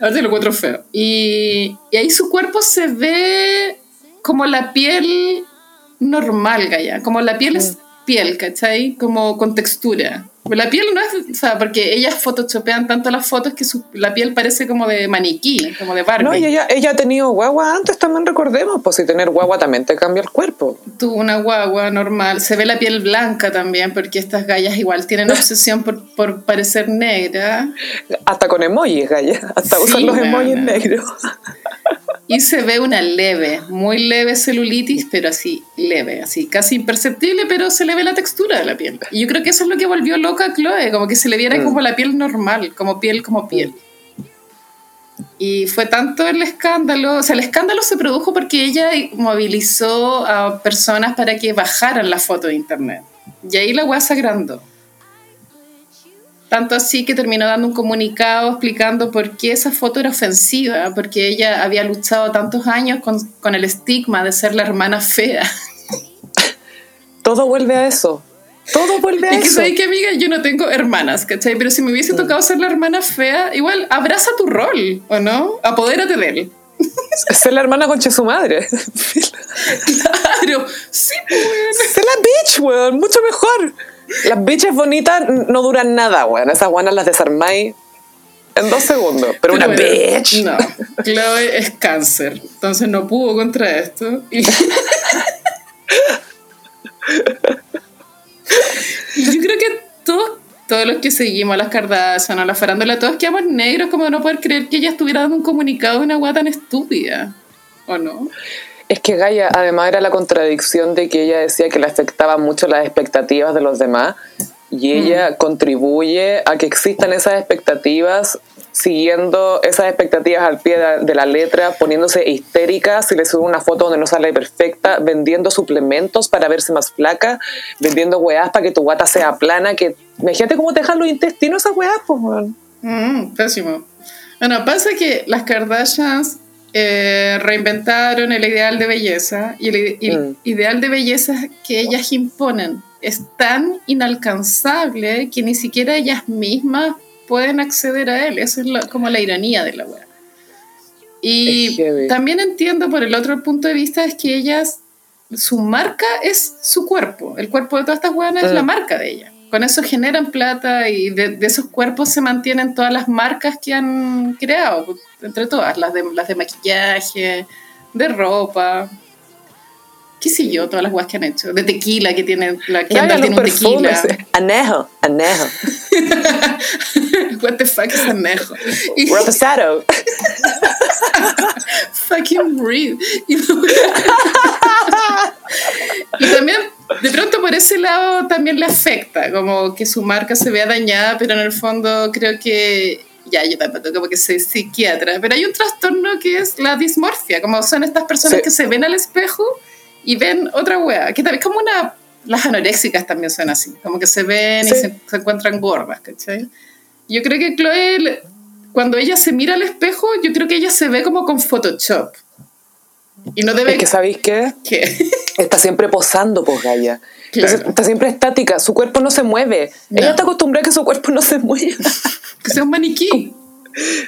[SPEAKER 2] A ver si lo encuentro feo. Y, y ahí su cuerpo se ve como la piel normal, Gaya. Como la piel es piel, ¿cachai? Como con textura. La piel no es, o sea, porque ellas photoshopean tanto las fotos que su, la piel parece como de maniquí, como de Barbie.
[SPEAKER 1] No, y ella, ella ha tenido guagua antes, también recordemos, pues si tener guagua también te cambia el cuerpo.
[SPEAKER 2] Tuvo una guagua normal, se ve la piel blanca también, porque estas gallas igual tienen obsesión por, por parecer negra.
[SPEAKER 1] Hasta con emojis, gallas, hasta usan los emojis negros.
[SPEAKER 2] Y se ve una leve, muy leve celulitis, pero así leve, así casi imperceptible, pero se le ve la textura de la piel. Y yo creo que eso es lo que volvió loca a Chloe, como que se le viera mm. como la piel normal, como piel como piel. Y fue tanto el escándalo, o sea, el escándalo se produjo porque ella movilizó a personas para que bajaran la foto de internet. Y ahí la weá se agrandó. Tanto así que terminó dando un comunicado explicando por qué esa foto era ofensiva, porque ella había luchado tantos años con, con el estigma de ser la hermana fea.
[SPEAKER 1] Todo vuelve a eso. Todo vuelve a
[SPEAKER 2] y que
[SPEAKER 1] eso.
[SPEAKER 2] que, amiga, yo no tengo hermanas, ¿cachai? Pero si me hubiese tocado ser la hermana fea, igual abraza tu rol, ¿o no? Apodérate de él.
[SPEAKER 1] Ser la hermana concha su madre.
[SPEAKER 2] claro, sí, weón.
[SPEAKER 1] Ser la bitch, weón, mucho mejor. Las bitches bonitas no duran nada, weón. Esas guanas las desarmáis en dos segundos. Pero, una bitch.
[SPEAKER 2] No, Chloe es cáncer. Entonces no pudo contra esto. Y... yo creo que todos, todos los que seguimos a las Kardashian, a la farándula, todos quedamos negros como de no poder creer que ella estuviera dando un comunicado de una guata tan estúpida. ¿O no?
[SPEAKER 1] Es que Gaia, además, era la contradicción de que ella decía que le afectaba mucho las expectativas de los demás y ella mm. contribuye a que existan esas expectativas siguiendo esas expectativas al pie de la letra, poniéndose histérica si le sube una foto donde no sale perfecta, vendiendo suplementos para verse más flaca, vendiendo weás para que tu guata sea plana, que imagínate cómo te dejan los intestinos esas weás, pues,
[SPEAKER 2] mm, pésimo. Bueno, pasa que las Kardashians eh, reinventaron el ideal de belleza y el, mm. ideal de belleza que ellas imponen es tan inalcanzable que ni siquiera ellas mismas pueden acceder a él. Eso es como la ironía de la web. Y también entiendo por el otro punto de vista es que ellas, su marca es su cuerpo. El cuerpo de todas estas weas es la mm. marca de ellas con eso generan plata y de, esos cuerpos se mantienen todas las marcas que han creado, entre todas, las de, las de maquillaje, de ropa, qué sé yo, todas las guas que han hecho, de tequila que tienen, la que tiene un tequila.
[SPEAKER 1] Anejo, anejo.
[SPEAKER 2] What the fuck es anejo?
[SPEAKER 1] Reposado.
[SPEAKER 2] Fucking breathe. y también de pronto por ese lado también le afecta, como que su marca se vea dañada, pero en el fondo creo que, ya, yo tampoco como que soy psiquiatra, pero hay un trastorno que es la dismorfia, como son estas personas que se ven al espejo y ven otra wea, que también como una, las anoréxicas también son así, como que se ven y se, encuentran gordas, ¿cachai? Yo creo que Chloe, cuando ella se mira al espejo, yo creo que ella se ve como con Photoshop. Y no debe...
[SPEAKER 1] Es que ¿sabéis qué?
[SPEAKER 2] ¿Qué?
[SPEAKER 1] Está siempre posando, pues Gaia. Está siempre estática, su cuerpo no se mueve. Ella está acostumbrada a que su cuerpo no se mueva.
[SPEAKER 2] que sea un maniquí.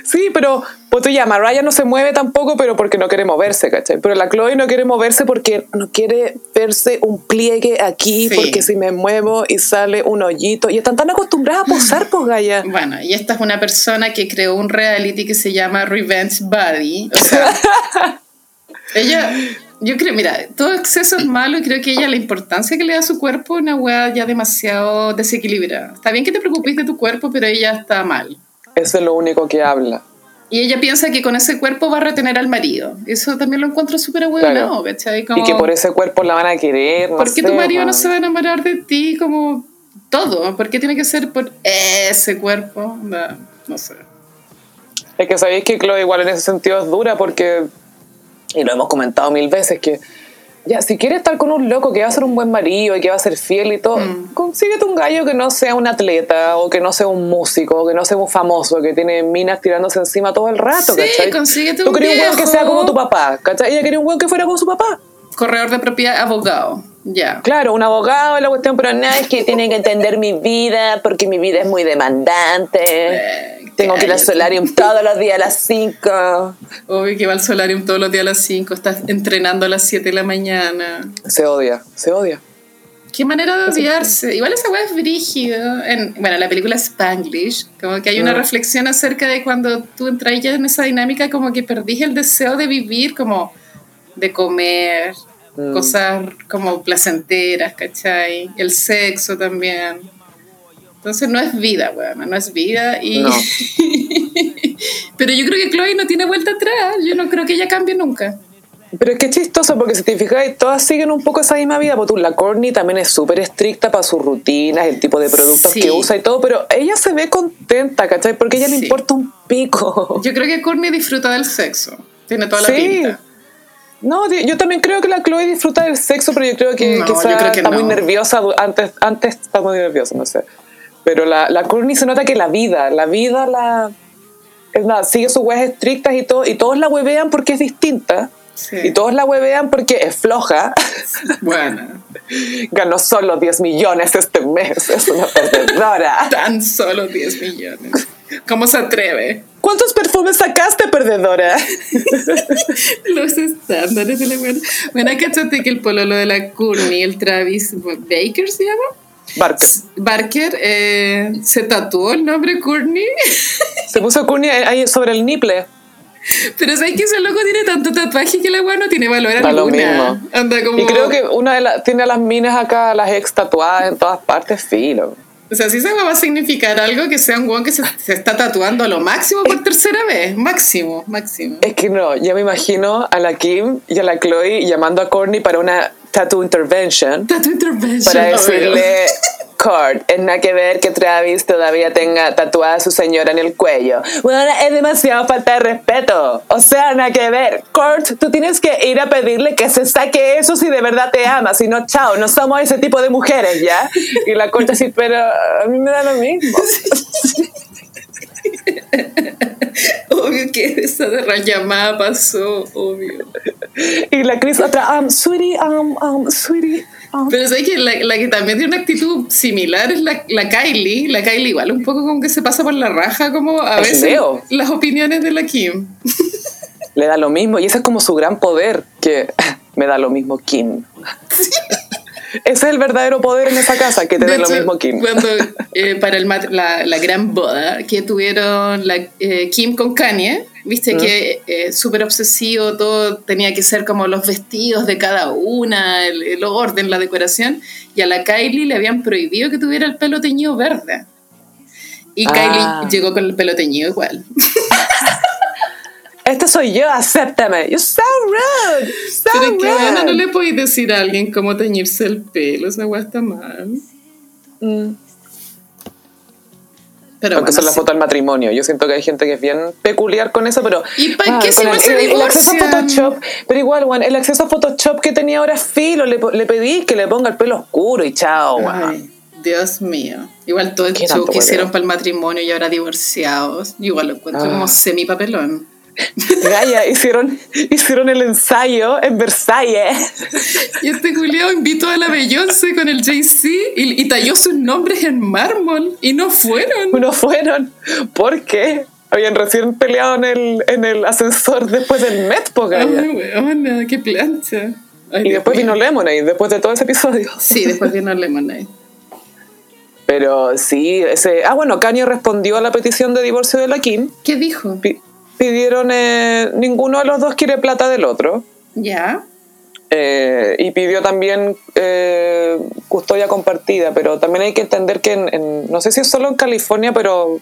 [SPEAKER 1] Sí, pero pues tú ya, Mariah no se mueve tampoco, pero porque no quiere moverse, ¿cachai? Pero la Chloe no quiere moverse porque no quiere verse un pliegue aquí, porque si me muevo y sale un hoyito. Y están tan acostumbradas a posar, pues Gaia.
[SPEAKER 2] Bueno, y esta es una persona que creó un reality que se llama Revenge Body. O sea, ella yo creo, mira, todo exceso es malo y creo que ella la importancia que le da a su cuerpo es una weá ya demasiado desequilibrada. Está bien que te preocupes de tu cuerpo, pero ella está mal.
[SPEAKER 1] Eso es lo único que habla.
[SPEAKER 2] Y ella piensa que con ese cuerpo va a retener al marido. Eso también lo encuentro súper bueno,
[SPEAKER 1] y que por ese cuerpo la van a querer.
[SPEAKER 2] No ¿Por qué tu marido no se va a enamorar de ti? Como todo. ¿Por qué tiene que ser por ese cuerpo? No, no sé.
[SPEAKER 1] Es que sabéis que Chloe igual en ese sentido es dura porque, y lo hemos comentado mil veces, que ya, si quieres estar con un loco que va a ser un buen marido y que va a ser fiel y todo,
[SPEAKER 2] Mm.
[SPEAKER 1] consíguete un gallo que no sea un atleta o que no sea un músico o que no sea un famoso que tiene minas tirándose encima todo el rato,
[SPEAKER 2] Sí,
[SPEAKER 1] ¿cachai?
[SPEAKER 2] consíguete
[SPEAKER 1] Tú
[SPEAKER 2] un
[SPEAKER 1] querías un weón que sea como tu papá, ¿cachai? Ella quería un weón que fuera como su papá.
[SPEAKER 2] Corredor de propiedad, abogado. Ya.
[SPEAKER 1] Claro, un abogado es la cuestión, pero no es que tienen que entender mi vida porque mi vida es muy demandante.
[SPEAKER 2] Eh,
[SPEAKER 1] Tengo que ir al solarium todos los días a las 5.
[SPEAKER 2] Obvio que va al solarium todos los días a las 5, estás entrenando a las 7 de la mañana.
[SPEAKER 1] Se odia, se odia.
[SPEAKER 2] Qué manera de odiarse. Igual esa weá es brígido. En, bueno, la película Spanglish, como que hay una
[SPEAKER 1] Mm.
[SPEAKER 2] reflexión acerca de cuando tú entras ya en esa dinámica, como que perdís el deseo de vivir, como de comer,
[SPEAKER 1] Mm.
[SPEAKER 2] cosas como placenteras, ¿cachai? El sexo también. Entonces no es vida, weón, no es vida. Y...
[SPEAKER 1] No.
[SPEAKER 2] Pero yo creo que Chloe no tiene vuelta atrás. Yo no creo que ella cambie nunca.
[SPEAKER 1] Pero es que es chistoso porque si te fijáis, todas siguen un poco esa misma vida. Porque la Courtney también es súper estricta para sus rutinas, el tipo de productos
[SPEAKER 2] Sí.
[SPEAKER 1] que usa y todo, pero ella se ve contenta, ¿cachai? Porque a ella le importa un pico.
[SPEAKER 2] Yo creo que Courtney disfruta del sexo. Tiene toda la
[SPEAKER 1] Sí.
[SPEAKER 2] pinta.
[SPEAKER 1] No, yo también creo que la Chloe disfruta del sexo, pero yo creo que
[SPEAKER 2] No,
[SPEAKER 1] quizá
[SPEAKER 2] yo creo que
[SPEAKER 1] está muy nerviosa. Antes, antes está muy nerviosa, no sé. Pero la, la Courtney se nota que la vida, la vida la. Es nada, sigue sus weas estrictas y todo, y todos la huevean porque es distinta.
[SPEAKER 2] Sí.
[SPEAKER 1] Y todos la huevean porque es floja.
[SPEAKER 2] Bueno,
[SPEAKER 1] Ganó solo 10 millones este mes. Es una perdedora.
[SPEAKER 2] tan solo 10 millones. ¿Cómo se atreve?
[SPEAKER 1] ¿Cuántos perfumes sacaste, perdedora?
[SPEAKER 2] Los estándares de la buena. Bueno, cachate que el pololo de la Courtney, el Travis Baker se llama.
[SPEAKER 1] Barker.
[SPEAKER 2] Barker eh, se tatuó el nombre Courtney.
[SPEAKER 1] Se puso Courtney ahí sobre el niple.
[SPEAKER 2] Pero sabes que ese loco tiene tanto tatuaje que la weá no tiene valor alguna.
[SPEAKER 1] mismo.
[SPEAKER 2] Anda como.
[SPEAKER 1] Y creo que una de las tiene a las minas acá, las ex tatuadas en todas partes, filo.
[SPEAKER 2] O sea, si esa va a significar algo que sea un weón que se, se está tatuando a lo máximo por tercera vez. Máximo, máximo.
[SPEAKER 1] Es que no, yo me imagino a la Kim y a la Chloe llamando a Courtney para una tattoo intervention
[SPEAKER 2] Tattoo intervention.
[SPEAKER 1] para decirle, Court, es nada que ver que Travis todavía tenga tatuada a su señora en el cuello. Bueno, es demasiado falta de respeto. O sea, nada que ver. Court, tú tienes que ir a pedirle que se saque eso si de verdad te ama. Si no, chao, no somos ese tipo de mujeres, ¿ya? Y la Court así, pero a mí me da lo mismo.
[SPEAKER 2] Obvio que esa de la llamada pasó, obvio.
[SPEAKER 1] Y la Chris otra, um, sweetie, um, um, sweetie. um.
[SPEAKER 2] Pero sabes que la, la que también tiene una actitud similar es la, la Kylie. La Kylie igual un poco como que se pasa por la raja como a
[SPEAKER 1] Es
[SPEAKER 2] veces
[SPEAKER 1] Leo.
[SPEAKER 2] las opiniones de la Kim.
[SPEAKER 1] Le da lo mismo. Y ese es como su gran poder, que me da lo mismo Kim. Ese es el verdadero poder en esa casa, que te
[SPEAKER 2] De
[SPEAKER 1] dé lo mismo Kim.
[SPEAKER 2] Cuando eh, para el la, la gran boda que tuvieron la, eh, Kim con Kanye, viste que eh, súper obsesivo, todo tenía que ser como los vestidos de cada una, el, el orden, la decoración, y a la Kylie le habían prohibido que tuviera el pelo teñido verde. Y
[SPEAKER 1] Ah.
[SPEAKER 2] Kylie llegó con el pelo teñido igual.
[SPEAKER 1] Este soy yo, acéptame. You're so rude. So
[SPEAKER 2] Pero que
[SPEAKER 1] rude.
[SPEAKER 2] no le podéis decir a alguien cómo teñirse el pelo, esa weá está mal.
[SPEAKER 1] Mm.
[SPEAKER 2] Pero
[SPEAKER 1] Porque
[SPEAKER 2] bueno,
[SPEAKER 1] esa es la
[SPEAKER 2] sí.
[SPEAKER 1] foto del matrimonio. Yo siento que hay gente que es bien peculiar con eso, pero.
[SPEAKER 2] ¿Y pa' qué
[SPEAKER 1] con
[SPEAKER 2] si no
[SPEAKER 1] el,
[SPEAKER 2] se
[SPEAKER 1] el- el acceso a? Photoshop. Pero igual, Juan, el acceso a Photoshop que tenía ahora es filo. Le, le pedí que le ponga el pelo oscuro y chao.
[SPEAKER 2] Ay, Dios mío. Igual todo el
[SPEAKER 1] ¿Qué
[SPEAKER 2] show que hicieron para el matrimonio y ahora divorciados. Igual lo encuentro
[SPEAKER 1] Ah.
[SPEAKER 2] como semipapelón.
[SPEAKER 1] Gaya, hicieron, hicieron el ensayo en Versalles.
[SPEAKER 2] Y este Julián invitó a la Beyoncé con el Jay-Z y, y talló sus nombres en mármol. Y no fueron.
[SPEAKER 1] No fueron. ¿Por qué? Habían recién peleado en el, en el ascensor después del Met, po,
[SPEAKER 2] Ay,
[SPEAKER 1] Gaya.
[SPEAKER 2] weona, qué plancha. Ay,
[SPEAKER 1] Y después vino Lemonade, después de todo ese episodio.
[SPEAKER 2] Sí, después vino Lemonade.
[SPEAKER 1] Pero sí, ese. Ah, bueno, Kanye respondió a la petición de divorcio de la Kim.
[SPEAKER 2] ¿Qué dijo?
[SPEAKER 1] Pi- Pidieron. eh, ninguno de los dos quiere plata del otro.
[SPEAKER 2] Ya.
[SPEAKER 1] Eh, y pidió también eh, custodia compartida, pero también hay que entender que en, en- no sé si es solo en California, pero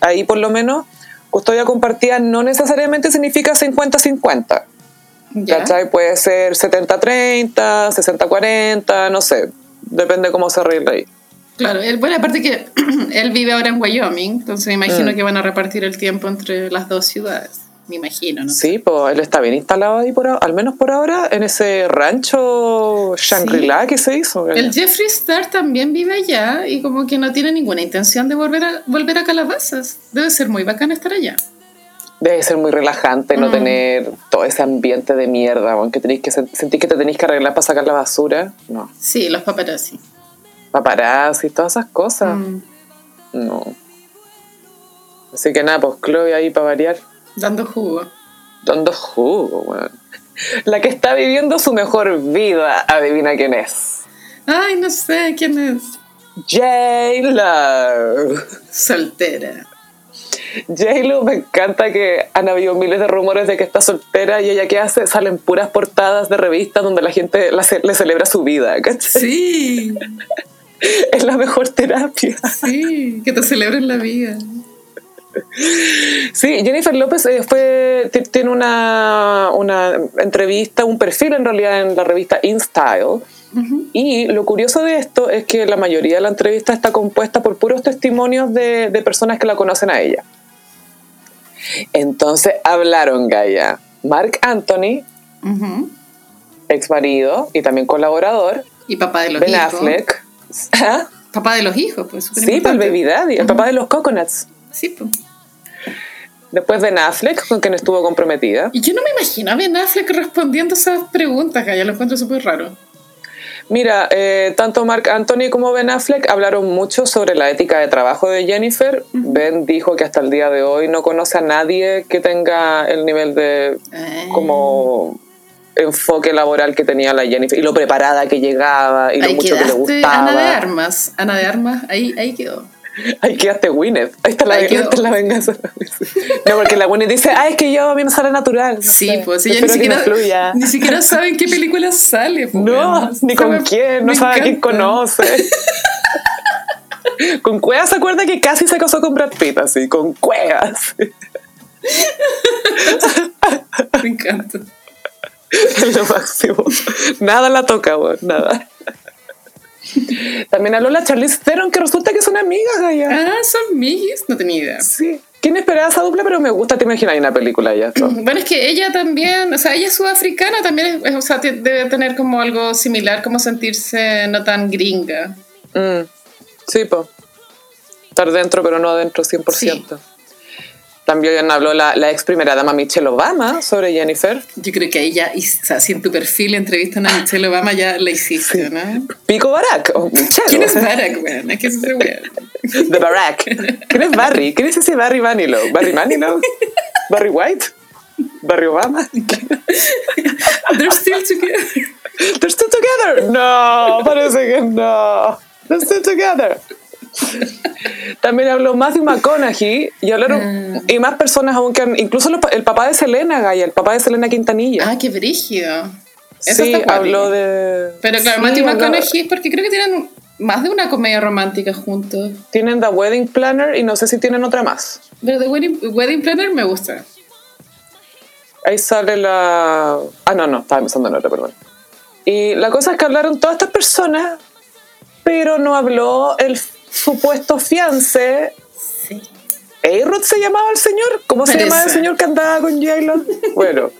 [SPEAKER 1] ahí por lo menos custodia compartida no necesariamente significa 50-50.
[SPEAKER 2] Ya.
[SPEAKER 1] ¿Cachai? Puede ser 70-30, 60-40, no sé, depende cómo se arregle ahí.
[SPEAKER 2] Claro, él, bueno, aparte que él vive ahora en Wyoming, entonces me imagino
[SPEAKER 1] Mm.
[SPEAKER 2] que van a repartir el tiempo entre las dos ciudades. Me imagino, ¿no?
[SPEAKER 1] Sí, pues él está bien instalado ahí, por, al menos por ahora, en ese rancho Shangri-La que se hizo.
[SPEAKER 2] El Jeffree Star también vive allá y como que no tiene ninguna intención de volver a, volver a Calabazas. Debe ser muy bacán estar allá.
[SPEAKER 1] Debe ser muy relajante no
[SPEAKER 2] Mm.
[SPEAKER 1] tener todo ese ambiente de mierda, aunque tenéis que sen- sentir que te tenéis que arreglar para sacar la basura. No.
[SPEAKER 2] Sí, los paparazzi.
[SPEAKER 1] Paparazzi todas esas cosas.
[SPEAKER 2] Mm,
[SPEAKER 1] No. Así que nada, pues Chloe ahí para variar,
[SPEAKER 2] dando jugo.
[SPEAKER 1] dando jugo, weón. La que está viviendo su mejor vida, adivina quién es.
[SPEAKER 2] Ay, no sé quién es.
[SPEAKER 1] J-Lo.
[SPEAKER 2] Soltera.
[SPEAKER 1] J-Lo me encanta que han habido miles de rumores de que está soltera y ella qué hace, salen puras portadas de revistas donde la gente la ce- le celebra su vida, ¿cachai?
[SPEAKER 2] Sí,
[SPEAKER 1] Es la mejor terapia.
[SPEAKER 2] sí, que te celebren la vida.
[SPEAKER 1] Sí, Jennifer López eh, fue, tiene una, una entrevista, un perfil en realidad en la revista InStyle. Y lo curioso de esto es que la mayoría de la entrevista está compuesta por puros testimonios de, de personas que la conocen a ella. Entonces hablaron, Gaia, Mark Anthony,
[SPEAKER 2] Ujú.
[SPEAKER 1] ex marido y también colaborador,
[SPEAKER 2] Y papá de los
[SPEAKER 1] Ben
[SPEAKER 2] hijos.
[SPEAKER 1] Affleck. ¿Ah?
[SPEAKER 2] Papá de los hijos, pues.
[SPEAKER 1] Sí, para el
[SPEAKER 2] superimportante.
[SPEAKER 1] Baby Daddy, el papá de los Coconuts.
[SPEAKER 2] Sí, pues.
[SPEAKER 1] Después Ben Affleck, con quien estuvo comprometida.
[SPEAKER 2] Y yo no me imagino a Ben Affleck respondiendo esas preguntas, que ya lo encuentro súper raro.
[SPEAKER 1] Mira, eh, tanto Mark Anthony como Ben Affleck hablaron mucho sobre la ética de trabajo de Jennifer. Ben dijo que hasta el día de hoy no conoce a nadie que tenga el nivel de
[SPEAKER 2] Ah.
[SPEAKER 1] como enfoque laboral que tenía la Jennifer y lo preparada que llegaba y lo
[SPEAKER 2] Ahí
[SPEAKER 1] mucho que le
[SPEAKER 2] quedaste Ana de
[SPEAKER 1] gustaba.
[SPEAKER 2] Armas. Ana de Armas, ahí, ahí quedó.
[SPEAKER 1] Ahí quedaste Gwyneth. Ahí está la,
[SPEAKER 2] Ahí
[SPEAKER 1] está la venganza. No, porque la Gwyneth dice, ah, es que yo a mí me sale natural. No
[SPEAKER 2] Sí,
[SPEAKER 1] sé,
[SPEAKER 2] pues ella ni siquiera, ni siquiera sabe en qué película sale. pues,
[SPEAKER 1] No, ni con quién, no sabe a quién conoce. con Cuevas se acuerda que casi se casó con Brad Pitt, así, con Cuevas.
[SPEAKER 2] Me encanta.
[SPEAKER 1] Es lo máximo. Nada la toca, weón, nada. También habló la Charlize Theron, que resulta que son amigas, Gaya.
[SPEAKER 2] Ah, son migis, no tenía idea.
[SPEAKER 1] Sí. ¿Quién esperaba esa dupla? Pero me gusta, te imaginas, hay una película ya.
[SPEAKER 2] Bueno, es que ella también, o sea, ella es sudafricana, también, es- o sea, debe tener como algo similar, como sentirse no tan gringa.
[SPEAKER 1] Mm, Sí, po. Estar dentro, pero no adentro 100%. También habló la, la ex primera dama Michelle Obama sobre Jennifer.
[SPEAKER 2] Yo creo que ahí ya, o sea, si en tu perfil entrevistan a Michelle Obama, ya la hiciste, ¿no?
[SPEAKER 1] Pico Barack. o Michelle.
[SPEAKER 2] ¿Quién es Barack, weón? ¿Qué es ese weón?
[SPEAKER 1] De Barack. ¿Quién es Barry? ¿Quién es ese Barry Manilow? ¿Barry Manilow? ¿Barry White? ¿Barry Obama?
[SPEAKER 2] They're still together.
[SPEAKER 1] ¿They're still together? No, parece que no. They're still together. También habló Matthew McConaughey y hablaron y más personas aún que incluso los el papá de Selena Gaya, el papá de Selena Quintanilla.
[SPEAKER 2] Ah, qué brígido. Eso
[SPEAKER 1] sí, habló de.
[SPEAKER 2] Pero claro,
[SPEAKER 1] sí,
[SPEAKER 2] Matthew McConaughey es porque creo que tienen más de una comedia romántica juntos.
[SPEAKER 1] Tienen The Wedding Planner y no sé si tienen otra más.
[SPEAKER 2] Pero The Wedding, Wedding Planner me gusta.
[SPEAKER 1] Ahí sale la. Ah, no, no, estaba pensando en otra, perdón. Y la cosa es que hablaron todas estas personas, pero no habló el supuesto fiance.
[SPEAKER 2] Sí.
[SPEAKER 1] ¿Eirod se llamaba el señor? ¿Cómo se llamaba el señor que andaba con J-Lo? Bueno,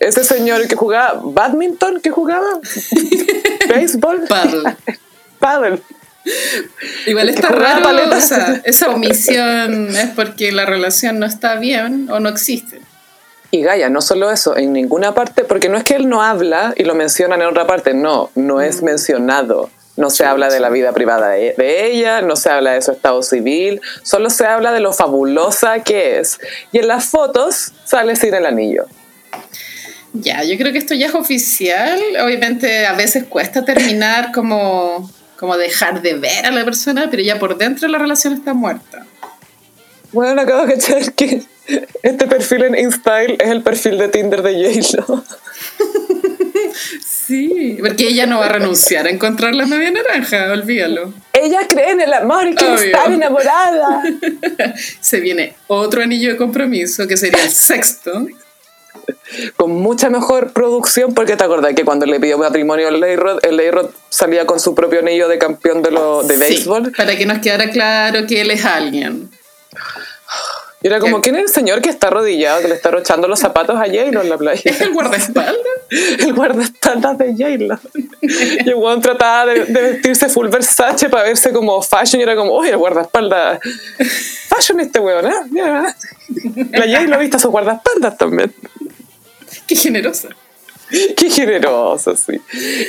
[SPEAKER 1] ese señor que jugaba badminton, que jugaba béisbol,
[SPEAKER 2] Paddle.
[SPEAKER 1] paddle.
[SPEAKER 2] Igual está raro,
[SPEAKER 1] paleta.
[SPEAKER 2] o sea, esa omisión es porque la relación no está bien o no existe.
[SPEAKER 1] Y Gaia, no solo eso, en ninguna parte, porque no es que él no habla y lo mencionan en otra parte, no, no es mencionado. No se habla de la vida privada de, ella, no se habla de su estado civil, solo se habla de lo fabulosa que es. Y en las fotos sale sin el anillo.
[SPEAKER 2] Ya, yo creo que esto ya es oficial. Obviamente a veces cuesta terminar como, como dejar de ver a la persona, pero ya por dentro la relación está muerta.
[SPEAKER 1] Bueno, acabo de cachar que este perfil en InStyle es el perfil de Tinder de J-Lo.
[SPEAKER 2] Sí, porque ella no va a renunciar a encontrar la media naranja, olvídalo.
[SPEAKER 1] Ella cree en el amor y quiere
[SPEAKER 2] Obvio.
[SPEAKER 1] estar enamorada.
[SPEAKER 2] Se viene otro anillo de compromiso, que sería el sexto.
[SPEAKER 1] con mucha mejor producción, porque te acordás que cuando le pidió matrimonio al Leyrod, el Leyrod salía con su propio anillo de campeón de, lo, de
[SPEAKER 2] Sí,
[SPEAKER 1] béisbol.
[SPEAKER 2] para que nos quedara claro que él es alguien.
[SPEAKER 1] Y era como,
[SPEAKER 2] ¿Qué?
[SPEAKER 1] ¿quién es el señor que está arrodillado, que le está rochando los zapatos a J-Lo en la playa?
[SPEAKER 2] ¿Es el guardaespaldas?
[SPEAKER 1] el guardaespaldas de J-Lo. Y el weón trataba de, de vestirse full Versace para verse como fashion y era como, uy, el guardaespaldas. Fashion este weón, ¿eh? Mira, La J-Lo viste a sus guardaespaldas también.
[SPEAKER 2] Qué generosa.
[SPEAKER 1] Qué generoso, sí.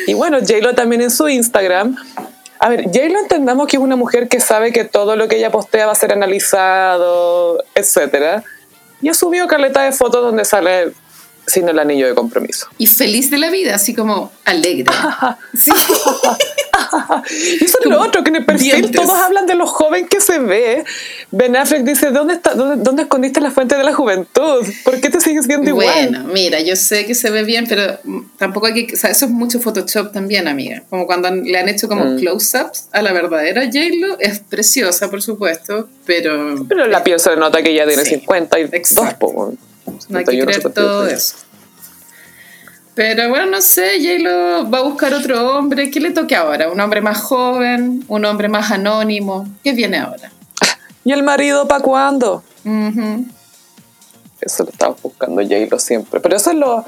[SPEAKER 1] Y bueno, J-Lo también en su Instagram. A ver, J-Lo entendamos que es una mujer que sabe que todo lo que ella postea va a ser analizado, etc. Y ha subido caleta de fotos donde sale sin el anillo de compromiso.
[SPEAKER 2] Y feliz de la vida, así como alegre. Sí.
[SPEAKER 1] Y eso es lo otro, que en el perfil
[SPEAKER 2] Dientes.
[SPEAKER 1] todos hablan de lo joven que se ve. Ben Affleck dice, ¿dónde, está, dónde, dónde escondiste la fuente de la juventud? ¿Por qué te sigues viendo igual?
[SPEAKER 2] Bueno, mira, yo sé que se ve bien, pero tampoco hay que. O sea, eso es mucho Photoshop también, amiga. Como cuando le han hecho como
[SPEAKER 1] Mm.
[SPEAKER 2] close-ups a la verdadera J-Lo. Es preciosa, por supuesto, pero
[SPEAKER 1] Pero la piel se nota que ella tiene
[SPEAKER 2] Sí,
[SPEAKER 1] 52,
[SPEAKER 2] exacto.
[SPEAKER 1] po,
[SPEAKER 2] no hay que
[SPEAKER 1] 51,
[SPEAKER 2] creer
[SPEAKER 1] 52.
[SPEAKER 2] todo eso. Pero bueno, no sé, J-Lo va a buscar otro hombre. ¿Qué le toque ahora? ¿Un hombre más joven? ¿Un hombre más anónimo? ¿Qué viene ahora?
[SPEAKER 1] ¿Y el marido para cuándo? Eso lo estaba buscando J-Lo siempre. Pero eso es lo,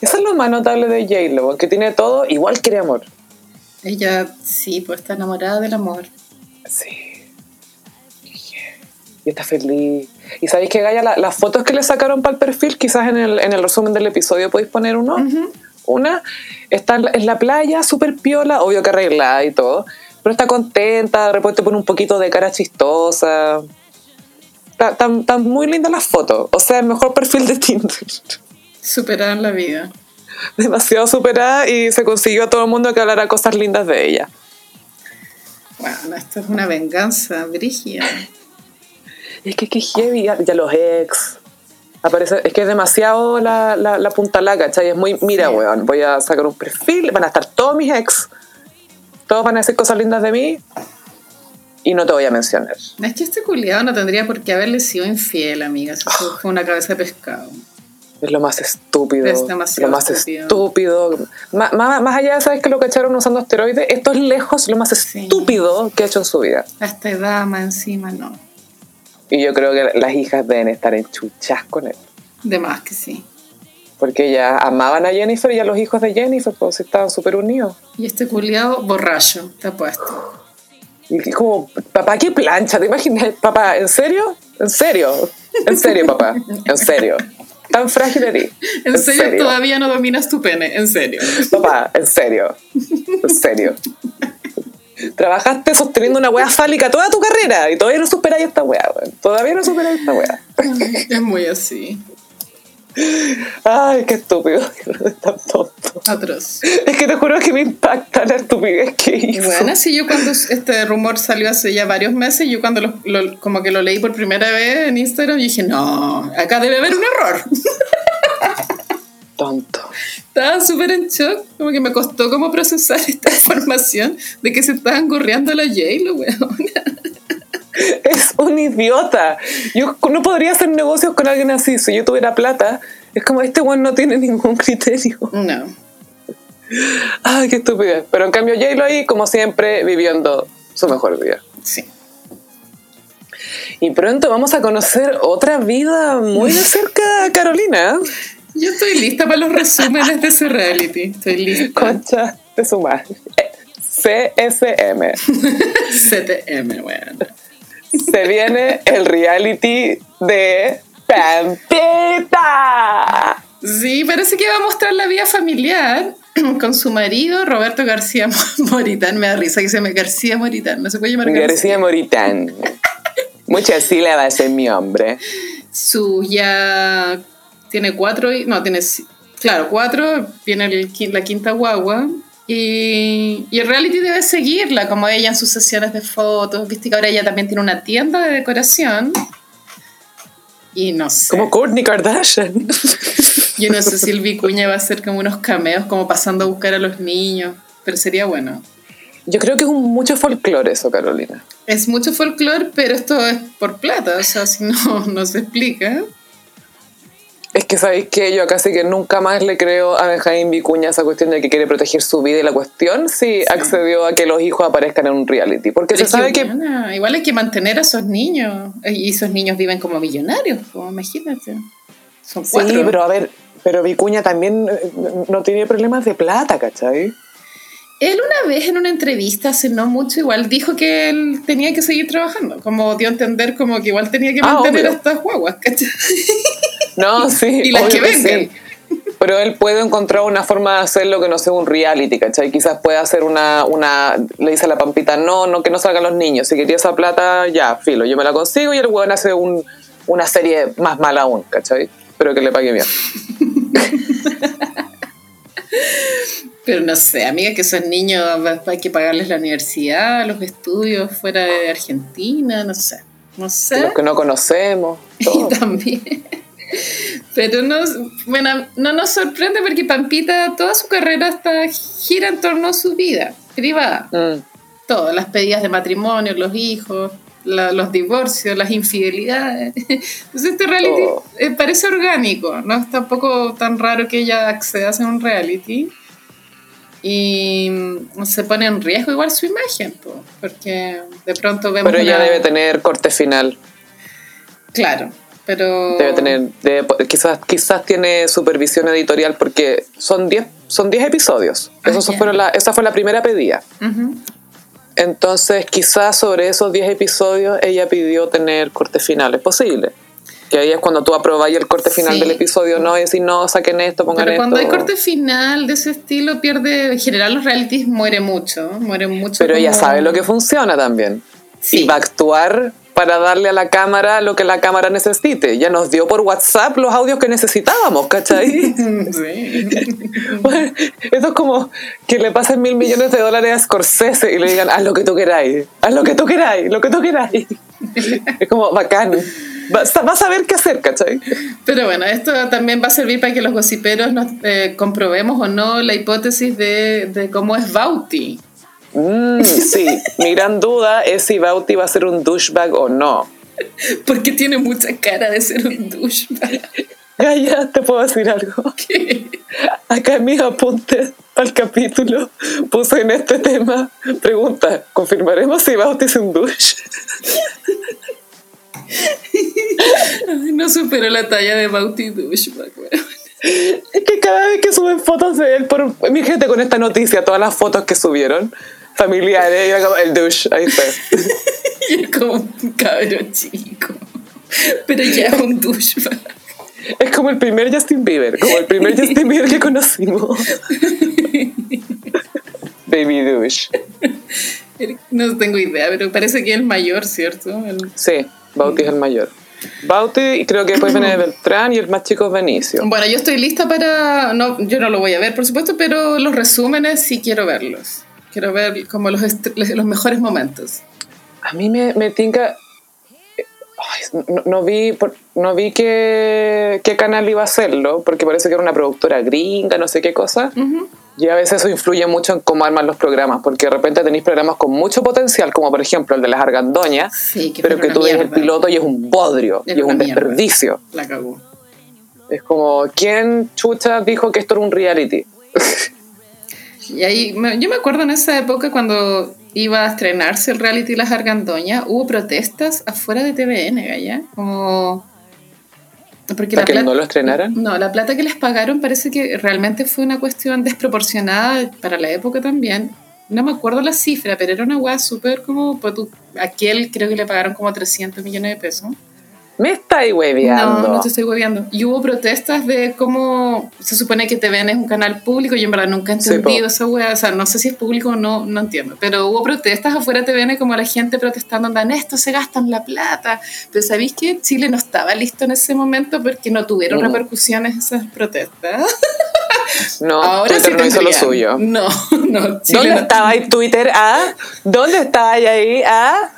[SPEAKER 1] eso es lo más notable de J-Lo, que tiene todo, igual quiere amor.
[SPEAKER 2] Ella sí, pues está enamorada del amor.
[SPEAKER 1] Sí. Y está feliz. Y sabéis que Gaya, La- las fotos que le sacaron para el perfil, quizás en el, en el resumen del episodio podéis poner uno. Una, está en la- playa, súper piola, obvio que arreglada y todo, pero está contenta, de repente pone un poquito de cara chistosa. Está- Están están muy lindas las fotos. O sea, el mejor perfil de Tinder.
[SPEAKER 2] Superada en la vida.
[SPEAKER 1] Demasiado superada y se consiguió a todo el mundo que hablara cosas lindas de ella.
[SPEAKER 2] Bueno, esto es una venganza, Brigia.
[SPEAKER 1] Es que qué heavy, ya, ya los ex. Aparece, es que es demasiado la, la, la punta la, ¿cachai? Es muy, mira,
[SPEAKER 2] Sí.
[SPEAKER 1] weón, voy a sacar un perfil, van a estar todos mis ex, todos van a decir cosas lindas de mí y no te voy a mencionar.
[SPEAKER 2] Es que este culiado no tendría por qué haberle sido infiel, amiga. Eso fue una cabeza de pescado.
[SPEAKER 1] Es lo más estúpido.
[SPEAKER 2] Es demasiado
[SPEAKER 1] lo más
[SPEAKER 2] estúpido.
[SPEAKER 1] estúpido. Má- má- Más, allá de, ¿sabes que lo cacharon usando esteroides? Esto es lejos lo más
[SPEAKER 2] Sí.
[SPEAKER 1] estúpido que ha hecho en su vida.
[SPEAKER 2] A esta edad más encima, no.
[SPEAKER 1] Y yo creo que las hijas deben estar enchuchas con él.
[SPEAKER 2] De más que sí.
[SPEAKER 1] Porque ya amaban a Jennifer y a los hijos de Jennifer, pues estaban súper unidos.
[SPEAKER 2] Y este culiado borracho, te apuesto.
[SPEAKER 1] Y como, papá, qué plancha, ¿te imaginas? Papá, ¿en serio? ¿En serio? ¿En serio, papá? ¿En serio? Tan frágil eres.
[SPEAKER 2] En serio, todavía no dominas tu pene, en serio.
[SPEAKER 1] Papá, en serio. En serio. Trabajaste sosteniendo una wea fálica toda tu carrera y todavía no superáis esta wea, weón. Todavía no superáis esta wea.
[SPEAKER 2] Es muy así.
[SPEAKER 1] Ay, qué estúpido. Tan tonto.
[SPEAKER 2] Atroz.
[SPEAKER 1] Es que te juro que me impacta la estupidez que hizo.
[SPEAKER 2] bueno, sí, yo cuando este rumor salió hace ya varios meses, yo cuando lo, lo- como que lo leí por primera vez en Instagram, dije, no, acá debe haber un error.
[SPEAKER 1] Tonto.
[SPEAKER 2] Estaba súper en shock, como que me costó como procesar esta información de que se estaban gorreando a la J-Lo, weón.
[SPEAKER 1] Es un idiota. Yo no podría hacer negocios con alguien así. Si yo tuviera plata, es como este weón no tiene ningún criterio.
[SPEAKER 2] No.
[SPEAKER 1] Ay, qué estupidez. Pero en cambio, J-Lo ahí, como siempre, viviendo su mejor vida.
[SPEAKER 2] Sí.
[SPEAKER 1] Y pronto vamos a conocer otra vida muy de cerca Carolina.
[SPEAKER 2] Yo estoy lista para los resúmenes de ese reality. Estoy lista.
[SPEAKER 1] Concha de su madre. CSM.
[SPEAKER 2] CTM, weón.
[SPEAKER 1] Se viene el reality de Pampita.
[SPEAKER 2] Sí, parece que va a mostrar la vida familiar con su marido, Roberto García Moritán. Me da risa que se llame García Moritán. No se puede llamar García.
[SPEAKER 1] García Moritán. Muchas sílabas en mi hombre.
[SPEAKER 2] Su ya tiene cuatro, no, tiene, claro, cuatro, viene el la quinta guagua. Y, y el reality debe seguirla, como ella en sus sesiones de fotos. Viste que ahora ella también tiene una tienda de decoración. Y no sé.
[SPEAKER 1] Como Kourtney Kardashian.
[SPEAKER 2] Yo no sé si el Vicuña va a hacer como unos cameos, como pasando a buscar a los niños. Pero sería bueno.
[SPEAKER 1] Yo creo que es un mucho folclore eso, Carolina.
[SPEAKER 2] Es mucho folclore, pero esto es por plata. O sea, si no, no se explica.
[SPEAKER 1] Es que sabéis que yo casi que nunca más le creo a Benjamín Vicuña esa cuestión de que quiere proteger su vida y la cuestión si accedió a que los hijos aparezcan en un reality. Porque
[SPEAKER 2] Pero
[SPEAKER 1] se sabe que.
[SPEAKER 2] igual hay que mantener a esos niños. Y esos niños viven como millonarios, como imagínate. Son cuatro.
[SPEAKER 1] Sí, pero a ver, pero Vicuña también eh, no tiene problemas de plata, ¿cachai?
[SPEAKER 2] Él una vez en una entrevista, hace no mucho, igual dijo que él tenía que seguir trabajando. Como dio a entender como que igual tenía que
[SPEAKER 1] Ah,
[SPEAKER 2] mantener a
[SPEAKER 1] obvio.
[SPEAKER 2] estas guaguas, ¿cachai?
[SPEAKER 1] No, sí.
[SPEAKER 2] Y las que vengan.
[SPEAKER 1] sí. Pero él puede encontrar una forma de hacerlo que no sea un reality, ¿cachai? Quizás pueda hacer una, una, le dice a la pampita, no, no, que no salgan los niños. Si quería esa plata, ya, filo, yo me la consigo y el weón hace un, una serie más mala aún, ¿cachai? Pero que le pague bien.
[SPEAKER 2] Pero no sé, amiga, que esos niños hay que pagarles la universidad, los estudios fuera de Argentina, no sé. No sé.
[SPEAKER 1] Los que no conocemos,
[SPEAKER 2] Y también. Pero nos, bueno, no nos sorprende porque Pampita, toda su carrera está, gira en torno a su vida privada.
[SPEAKER 1] Mm.
[SPEAKER 2] Todo, las pedidas de matrimonio, los hijos, la- los divorcios, las infidelidades. Entonces este reality
[SPEAKER 1] Oh.
[SPEAKER 2] eh, parece orgánico, no es tampoco tan raro que ella acceda a un reality. Y mm, se pone en riesgo igual su imagen, po, porque de pronto vemos...
[SPEAKER 1] Pero ella
[SPEAKER 2] una-
[SPEAKER 1] debe tener corte final.
[SPEAKER 2] Claro, pero...
[SPEAKER 1] Debe tener, debe- quizás, quizás tiene supervisión editorial porque son 10 son 10 episodios.
[SPEAKER 2] Ah,
[SPEAKER 1] Esos
[SPEAKER 2] ya.
[SPEAKER 1] fueron la, esa fue la primera pedida.
[SPEAKER 2] Ujú.
[SPEAKER 1] Entonces, quizás sobre esos 10 episodios ella pidió tener corte final. Es posible. Que ahí es cuando tú aprobáis el corte final
[SPEAKER 2] Sí.
[SPEAKER 1] del episodio, no, y decís, no, saquen esto, pongan
[SPEAKER 2] Pero cuando hay
[SPEAKER 1] esto.
[SPEAKER 2] corte final de ese estilo, pierde. En general, los realities muere mucho. Muere mucho.
[SPEAKER 1] Pero ella
[SPEAKER 2] como-
[SPEAKER 1] sabe lo que funciona también.
[SPEAKER 2] Sí.
[SPEAKER 1] Y va a actuar para darle a la cámara lo que la cámara necesite. Ya nos dio por WhatsApp los audios que necesitábamos, ¿cachai?
[SPEAKER 2] Sí.
[SPEAKER 1] Bueno, Eso es como que le pasen mil millones de dólares a Scorsese y le digan, haz lo que tú queráis, haz lo que tú queráis, lo que tú queráis. Es como bacán. Vas, vas a ver qué hacer, ¿cachai?
[SPEAKER 2] Pero bueno, esto también va a servir para que los gossiperos nos eh, comprobemos o no la hipótesis de, de cómo es Bauti.
[SPEAKER 1] Mm, sí, mi gran duda es si Bauti va a ser un douchebag o no.
[SPEAKER 2] Porque tiene mucha cara de ser un douchebag.
[SPEAKER 1] Gaya, te puedo decir algo. Acá en mis apuntes al capítulo puse en este tema, pregunta, ¿confirmaremos si Bauti es un douche?
[SPEAKER 2] Ay, No superó la talla de Bauti douchebag.
[SPEAKER 1] Es que cada vez que suben fotos de él, por, mi gente con esta noticia, todas las fotos que subieron, familiares, como el douche, ahí está.
[SPEAKER 2] Y es como un cabrón chico. Pero ya es un douchebag.
[SPEAKER 1] Es como el primer Justin Bieber, como el primer Justin Bieber que conocimos. Baby douche.
[SPEAKER 2] No tengo idea, pero parece que es el mayor, ¿cierto? El-
[SPEAKER 1] Sí, Bauti es el mayor. Bauti, y creo que después viene Beltrán y el más chico es Benicio.
[SPEAKER 2] Bueno, yo estoy lista para... No, yo no lo voy a ver, por supuesto, pero los resúmenes sí quiero verlos. Quiero ver como los, los mejores momentos.
[SPEAKER 1] A mí me, me tinca. Ay, no, no vi, no vi qué, qué canal iba a hacerlo, porque parece que era una productora gringa, no sé qué cosa. Y a veces eso influye mucho en cómo arman los programas, porque de repente tenéis programas con mucho potencial, como por ejemplo el de las argandoñas,
[SPEAKER 2] Sí, que
[SPEAKER 1] pero que tú ves el piloto y es un bodrio,
[SPEAKER 2] Es
[SPEAKER 1] y es un
[SPEAKER 2] mierda.
[SPEAKER 1] desperdicio.
[SPEAKER 2] La cagó.
[SPEAKER 1] Es como, ¿quién chucha dijo que esto era un reality?
[SPEAKER 2] Y ahí, yo me acuerdo en esa época cuando iba a estrenarse el reality Las Argandoñas, hubo protestas afuera de TVN, ¿ya? Como... Porque
[SPEAKER 1] ¿Para que
[SPEAKER 2] plata-
[SPEAKER 1] no lo estrenaran?
[SPEAKER 2] No, la plata que les pagaron parece que realmente fue una cuestión desproporcionada para la época también. No me acuerdo la cifra, pero era una weá súper como... pues aquel creo que le pagaron como 300 millones de pesos.
[SPEAKER 1] Me estáis hueveando.
[SPEAKER 2] No, no te estoy hueveando. Y hubo protestas de cómo se supone que TVN es un canal público. Yo en verdad nunca he
[SPEAKER 1] Sí,
[SPEAKER 2] entendido esa wea. O sea, no sé si es público o no, no entiendo. Pero hubo protestas afuera de TVN como la gente protestando, andan, esto se gastan la plata. Pero ¿sabéis que Chile no estaba listo en ese momento porque no tuvieron
[SPEAKER 1] Mm.
[SPEAKER 2] repercusiones esas protestas?
[SPEAKER 1] No,
[SPEAKER 2] Ahora sí
[SPEAKER 1] Twitter no hizo lo suyo.
[SPEAKER 2] No, no. Chile
[SPEAKER 1] ¿Dónde
[SPEAKER 2] no-
[SPEAKER 1] estaba ahí Twitter? ¿Ah? ¿Dónde estaba ahí? ¿Ah?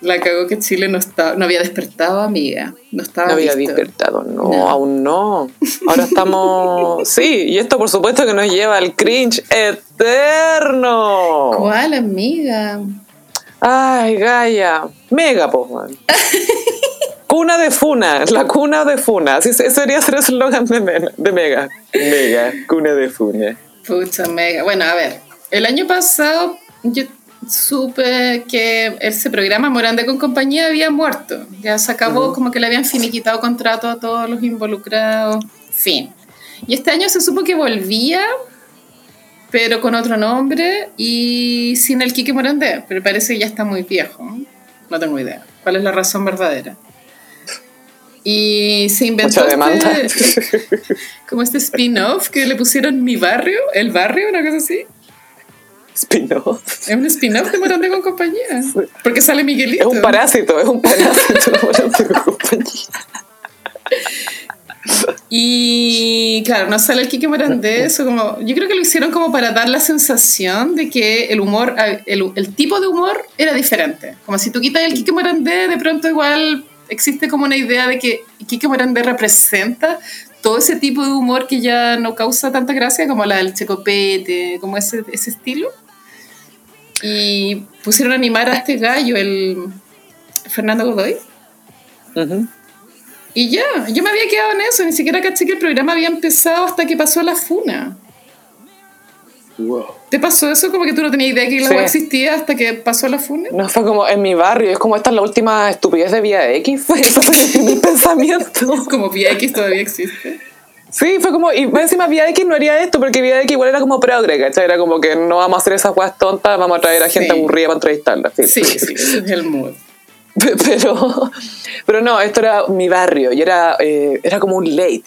[SPEAKER 2] La cagó que Chile no, estaba, no había despertado, amiga. No estaba
[SPEAKER 1] No había
[SPEAKER 2] listo.
[SPEAKER 1] despertado, no,
[SPEAKER 2] No.
[SPEAKER 1] aún no. Ahora estamos. Sí, y esto por supuesto que nos lleva al cringe eterno.
[SPEAKER 2] ¿Cuál, amiga?
[SPEAKER 1] Ay, Gaia. Mega, pues, man. Cuna de Funa, la cuna de Funa. Así se- sería ser el eslogan de Mega. Mega, cuna de Funa.
[SPEAKER 2] Pucha, mega. Bueno, a ver, el año pasado yo supe que ese programa Morande con compañía había muerto. Ya se acabó, como que le habían finiquitado contrato a todos los involucrados. Fin. Y este año se supo que volvía, pero con otro nombre y sin el Quique Morandé. Pero parece que ya está muy viejo. No tengo idea. ¿Cuál es la razón verdadera? Y se inventó este- como este spin-off que le pusieron Mi Barrio, El Barrio, una cosa así.
[SPEAKER 1] Spinoff.
[SPEAKER 2] Es un spin-off de Morandé con compañía. Porque sale
[SPEAKER 1] Es
[SPEAKER 2] Miguelito.
[SPEAKER 1] un parásito, es un parásito. Morandé con compañía.
[SPEAKER 2] Y claro, no sale el Quique Morandé, eso como, yo creo que lo hicieron como para dar la sensación de que el humor, el, el tipo de humor era diferente. Como si tú quitas el Quique Morandé, de pronto igual existe como una idea de que Quique Morandé representa todo ese tipo de humor que ya no causa tanta gracia, como la del checopete, como ese, ese estilo. Y pusieron a animar a este gallo, el Fernando Godoy. Y ya, yo me había quedado en eso, ni siquiera caché que el programa había empezado hasta que pasó la funa.
[SPEAKER 1] Wow.
[SPEAKER 2] ¿Te pasó eso? Como que tú no tenías idea que la
[SPEAKER 1] Sí.
[SPEAKER 2] existía hasta que pasó la funa.
[SPEAKER 1] No, fue como en mi barrio, es como esta es la última estupidez de Vía X, fue eso fue mi pensamiento.
[SPEAKER 2] Como Vía X todavía existe.
[SPEAKER 1] Sí, fue como, y encima Vía X no haría esto, porque Vía X igual era como progre, ¿cachai? Era como que no vamos a hacer esas weas tontas, vamos a traer a gente
[SPEAKER 2] Sí.
[SPEAKER 1] aburrida para entrevistarla. Sí.
[SPEAKER 2] Sí, es el mood.
[SPEAKER 1] Pero, pero no, esto era mi barrio y era, eh, era como un late.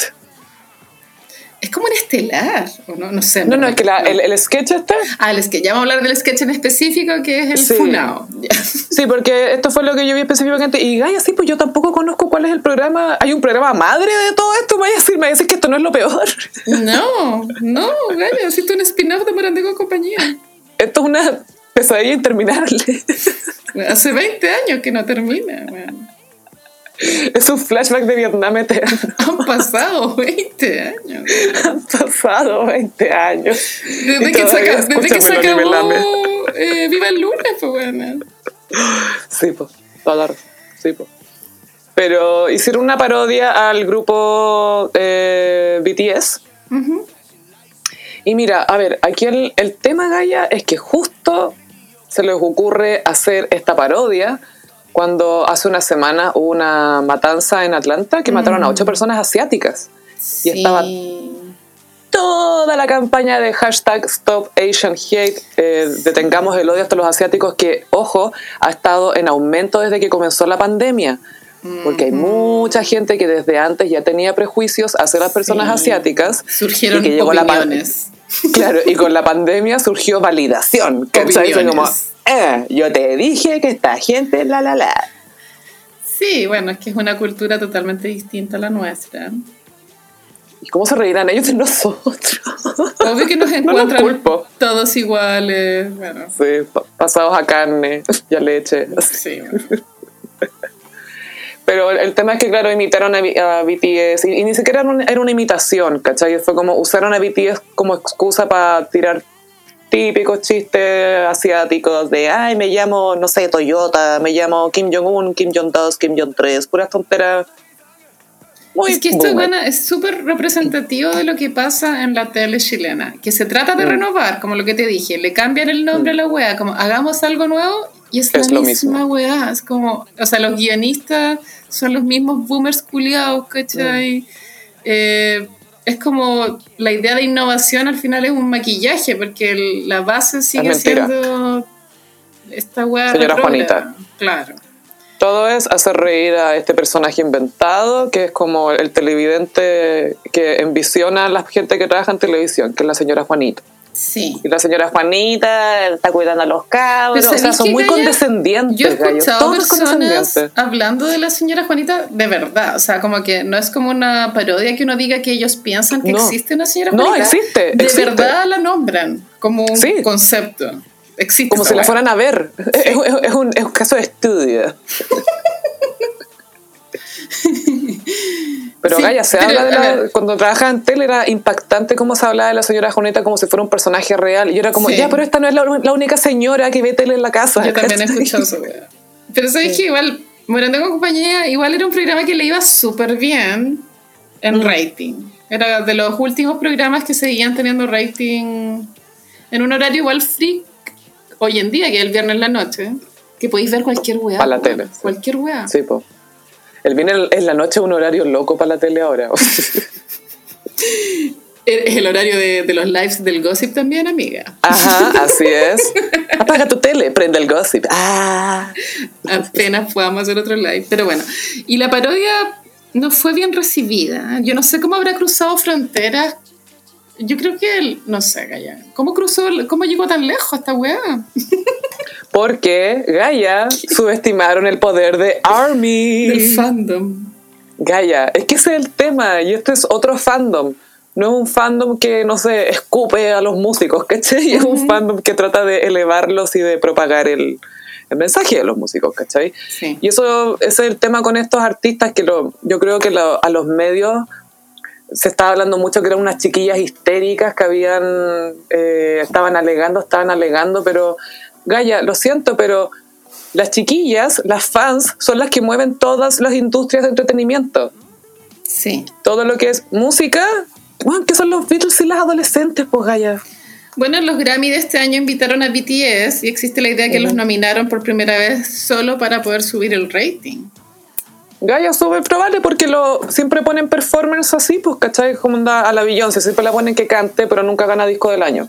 [SPEAKER 2] Es como un estelar, ¿o no? No sé.
[SPEAKER 1] No, no, es que la- el, el sketch este,
[SPEAKER 2] Ah, el sketch. Ya vamos a hablar del sketch en específico, que es el
[SPEAKER 1] Sí.
[SPEAKER 2] funao.
[SPEAKER 1] Sí, porque esto fue lo que yo vi específicamente. Y Gaya, sí, pues yo tampoco conozco cuál es el programa. ¿Hay un programa madre de todo esto? Vaya a decir, me decir que esto no es lo peor.
[SPEAKER 2] No, no, Gaya, hiciste un spin-off de Morandé con compañía.
[SPEAKER 1] Esto es una pesadilla interminable.
[SPEAKER 2] Hace 20 años que no termina, weón.
[SPEAKER 1] Es un flashback de Vietnam eterno.
[SPEAKER 2] Han pasado 20 años.
[SPEAKER 1] Han pasado 20 años.
[SPEAKER 2] Desde que, se,
[SPEAKER 1] todavía
[SPEAKER 2] aca- desde que se acabó eh, Viva el lunes, pues bueno.
[SPEAKER 1] Sí, pues, toda la. Sí, pues. Pero hicieron una parodia al grupo eh, BTS. Y mira, a ver, aquí el, el tema, Gaia, es que justo se les ocurre hacer esta parodia cuando hace una semana hubo una matanza en Atlanta que mataron a ocho personas asiáticas. Y estaba toda la campaña de hashtag Stop Asian Hate, eh, detengamos el odio hasta los asiáticos, que, ojo, ha estado en aumento desde que comenzó la pandemia. Porque hay mucha gente que desde antes ya tenía prejuicios hacia las personas
[SPEAKER 2] Sí.
[SPEAKER 1] asiáticas.
[SPEAKER 2] Surgieron
[SPEAKER 1] y que llegó la. Claro, y con la pandemia surgió validación. ¿cachai? Como, eh, yo te dije que esta gente, la, la, la.
[SPEAKER 2] Sí, bueno, es que es una cultura totalmente distinta a la nuestra.
[SPEAKER 1] ¿Y cómo se reirán ellos de nosotros?
[SPEAKER 2] Obvio que nos
[SPEAKER 1] No
[SPEAKER 2] encuentran
[SPEAKER 1] culpo.
[SPEAKER 2] todos iguales. Bueno,
[SPEAKER 1] Sí, pa- pasados a carne y a leche.
[SPEAKER 2] sí. bueno.
[SPEAKER 1] Pero el, tema es que, claro, imitaron a, a BTS y, y ni siquiera era una, era una imitación, ¿cachai? Fue como usaron a BTS como excusa para tirar típicos chistes asiáticos de, ay, me llamo, no sé, Toyota, me llamo Kim Jong-un, Kim Jong-2, Kim Jong-3, puras tonteras. Muy
[SPEAKER 2] es que esto bueno, es súper representativo de lo que pasa en la tele chilena, que se trata
[SPEAKER 1] Mm.
[SPEAKER 2] de renovar, como lo que te dije, le cambian el nombre a la wea, como hagamos algo nuevo y es,
[SPEAKER 1] Es
[SPEAKER 2] la misma wea, es como, o sea, los guionistas son los mismos boomers culiados, ¿cachai?
[SPEAKER 1] Mm.
[SPEAKER 2] Eh, es como la idea de innovación al final es un maquillaje, porque el- la base sigue siendo esta wea
[SPEAKER 1] Señora. Juanita.
[SPEAKER 2] Claro.
[SPEAKER 1] Todo es hacer reír a este personaje inventado, que es como el televidente que envisiona a la gente que trabaja en televisión, que es la señora Juanita.
[SPEAKER 2] Sí.
[SPEAKER 1] Y la señora Juanita está cuidando a los cabros. O sea,
[SPEAKER 2] ¿sabéis
[SPEAKER 1] son muy condescendientes.
[SPEAKER 2] Yo he escuchado personas hablando de la señora Juanita de verdad, o sea, como que no es como una parodia que uno diga que ellos piensan que
[SPEAKER 1] No.
[SPEAKER 2] existe una señora
[SPEAKER 1] No,
[SPEAKER 2] Juanita.
[SPEAKER 1] existe,
[SPEAKER 2] De
[SPEAKER 1] existe.
[SPEAKER 2] verdad la nombran como un
[SPEAKER 1] Sí.
[SPEAKER 2] concepto. Existe.
[SPEAKER 1] Como si la fueran a ver. Es, es- es un, es un caso de estudio. Pero
[SPEAKER 2] Sí,
[SPEAKER 1] Gaya, se habla de
[SPEAKER 2] a
[SPEAKER 1] la, cuando trabajaba en tele era impactante cómo se hablaba de la señora Juanita como si fuera un personaje real. Y yo era como,
[SPEAKER 2] Sí.
[SPEAKER 1] ya, pero esta no es la, la única señora que ve tele en la casa.
[SPEAKER 2] Yo también he escuchado eso. Pero sabes que igual Morando con compañía igual era un programa que le iba súper bien en
[SPEAKER 1] Mm.
[SPEAKER 2] rating. Era de los últimos programas que seguían teniendo rating en un horario igual freak hoy en día, que es el viernes en la noche. Que podéis ver cualquier weá.
[SPEAKER 1] Pa' la tele.
[SPEAKER 2] Cualquier weá.
[SPEAKER 1] Sí, po. El viernes en la noche es un horario loco para la tele ahora.
[SPEAKER 2] Es el horario de, de los lives del gossip también, amiga.
[SPEAKER 1] Ajá, así es. Apaga tu tele, prende el gossip. Ah.
[SPEAKER 2] Apenas podamos hacer otro live. Pero bueno. Y la parodia no fue bien recibida. Yo no sé cómo habrá cruzado fronteras. Yo creo que, él- no sé, Gaya. ¿Cómo cruzó, cómo llegó tan lejos esta weá?
[SPEAKER 1] Porque Gaia subestimaron el poder de Army.
[SPEAKER 2] Del fandom.
[SPEAKER 1] Gaia, es que ese es el tema y este es otro fandom. No es un fandom que, no sé, escupe a los músicos, ¿cachai? Es un fandom que trata de elevarlos y de propagar el, el mensaje de los músicos, ¿cachai?
[SPEAKER 2] Sí.
[SPEAKER 1] Y eso ese es el tema con estos artistas que lo, yo creo que lo- a los medios se estaba hablando mucho que eran unas chiquillas histéricas que habían, eh, estaban alegando, estaban alegando, pero Gaia, lo siento, pero las chiquillas, las fans, son las que mueven todas las industrias de entretenimiento.
[SPEAKER 2] Sí.
[SPEAKER 1] Todo lo que es música, bueno, que son los Beatles y las adolescentes, pues Gaia.
[SPEAKER 2] Bueno, los Grammy de este año invitaron a BTS y existe la idea que los nominaron por primera vez solo para poder subir el rating.
[SPEAKER 1] Gaia es súper probable porque lo, siempre ponen performance así, pues, ¿cachai? Como anda a la Beyoncé, siempre la ponen que cante, pero nunca gana disco del año.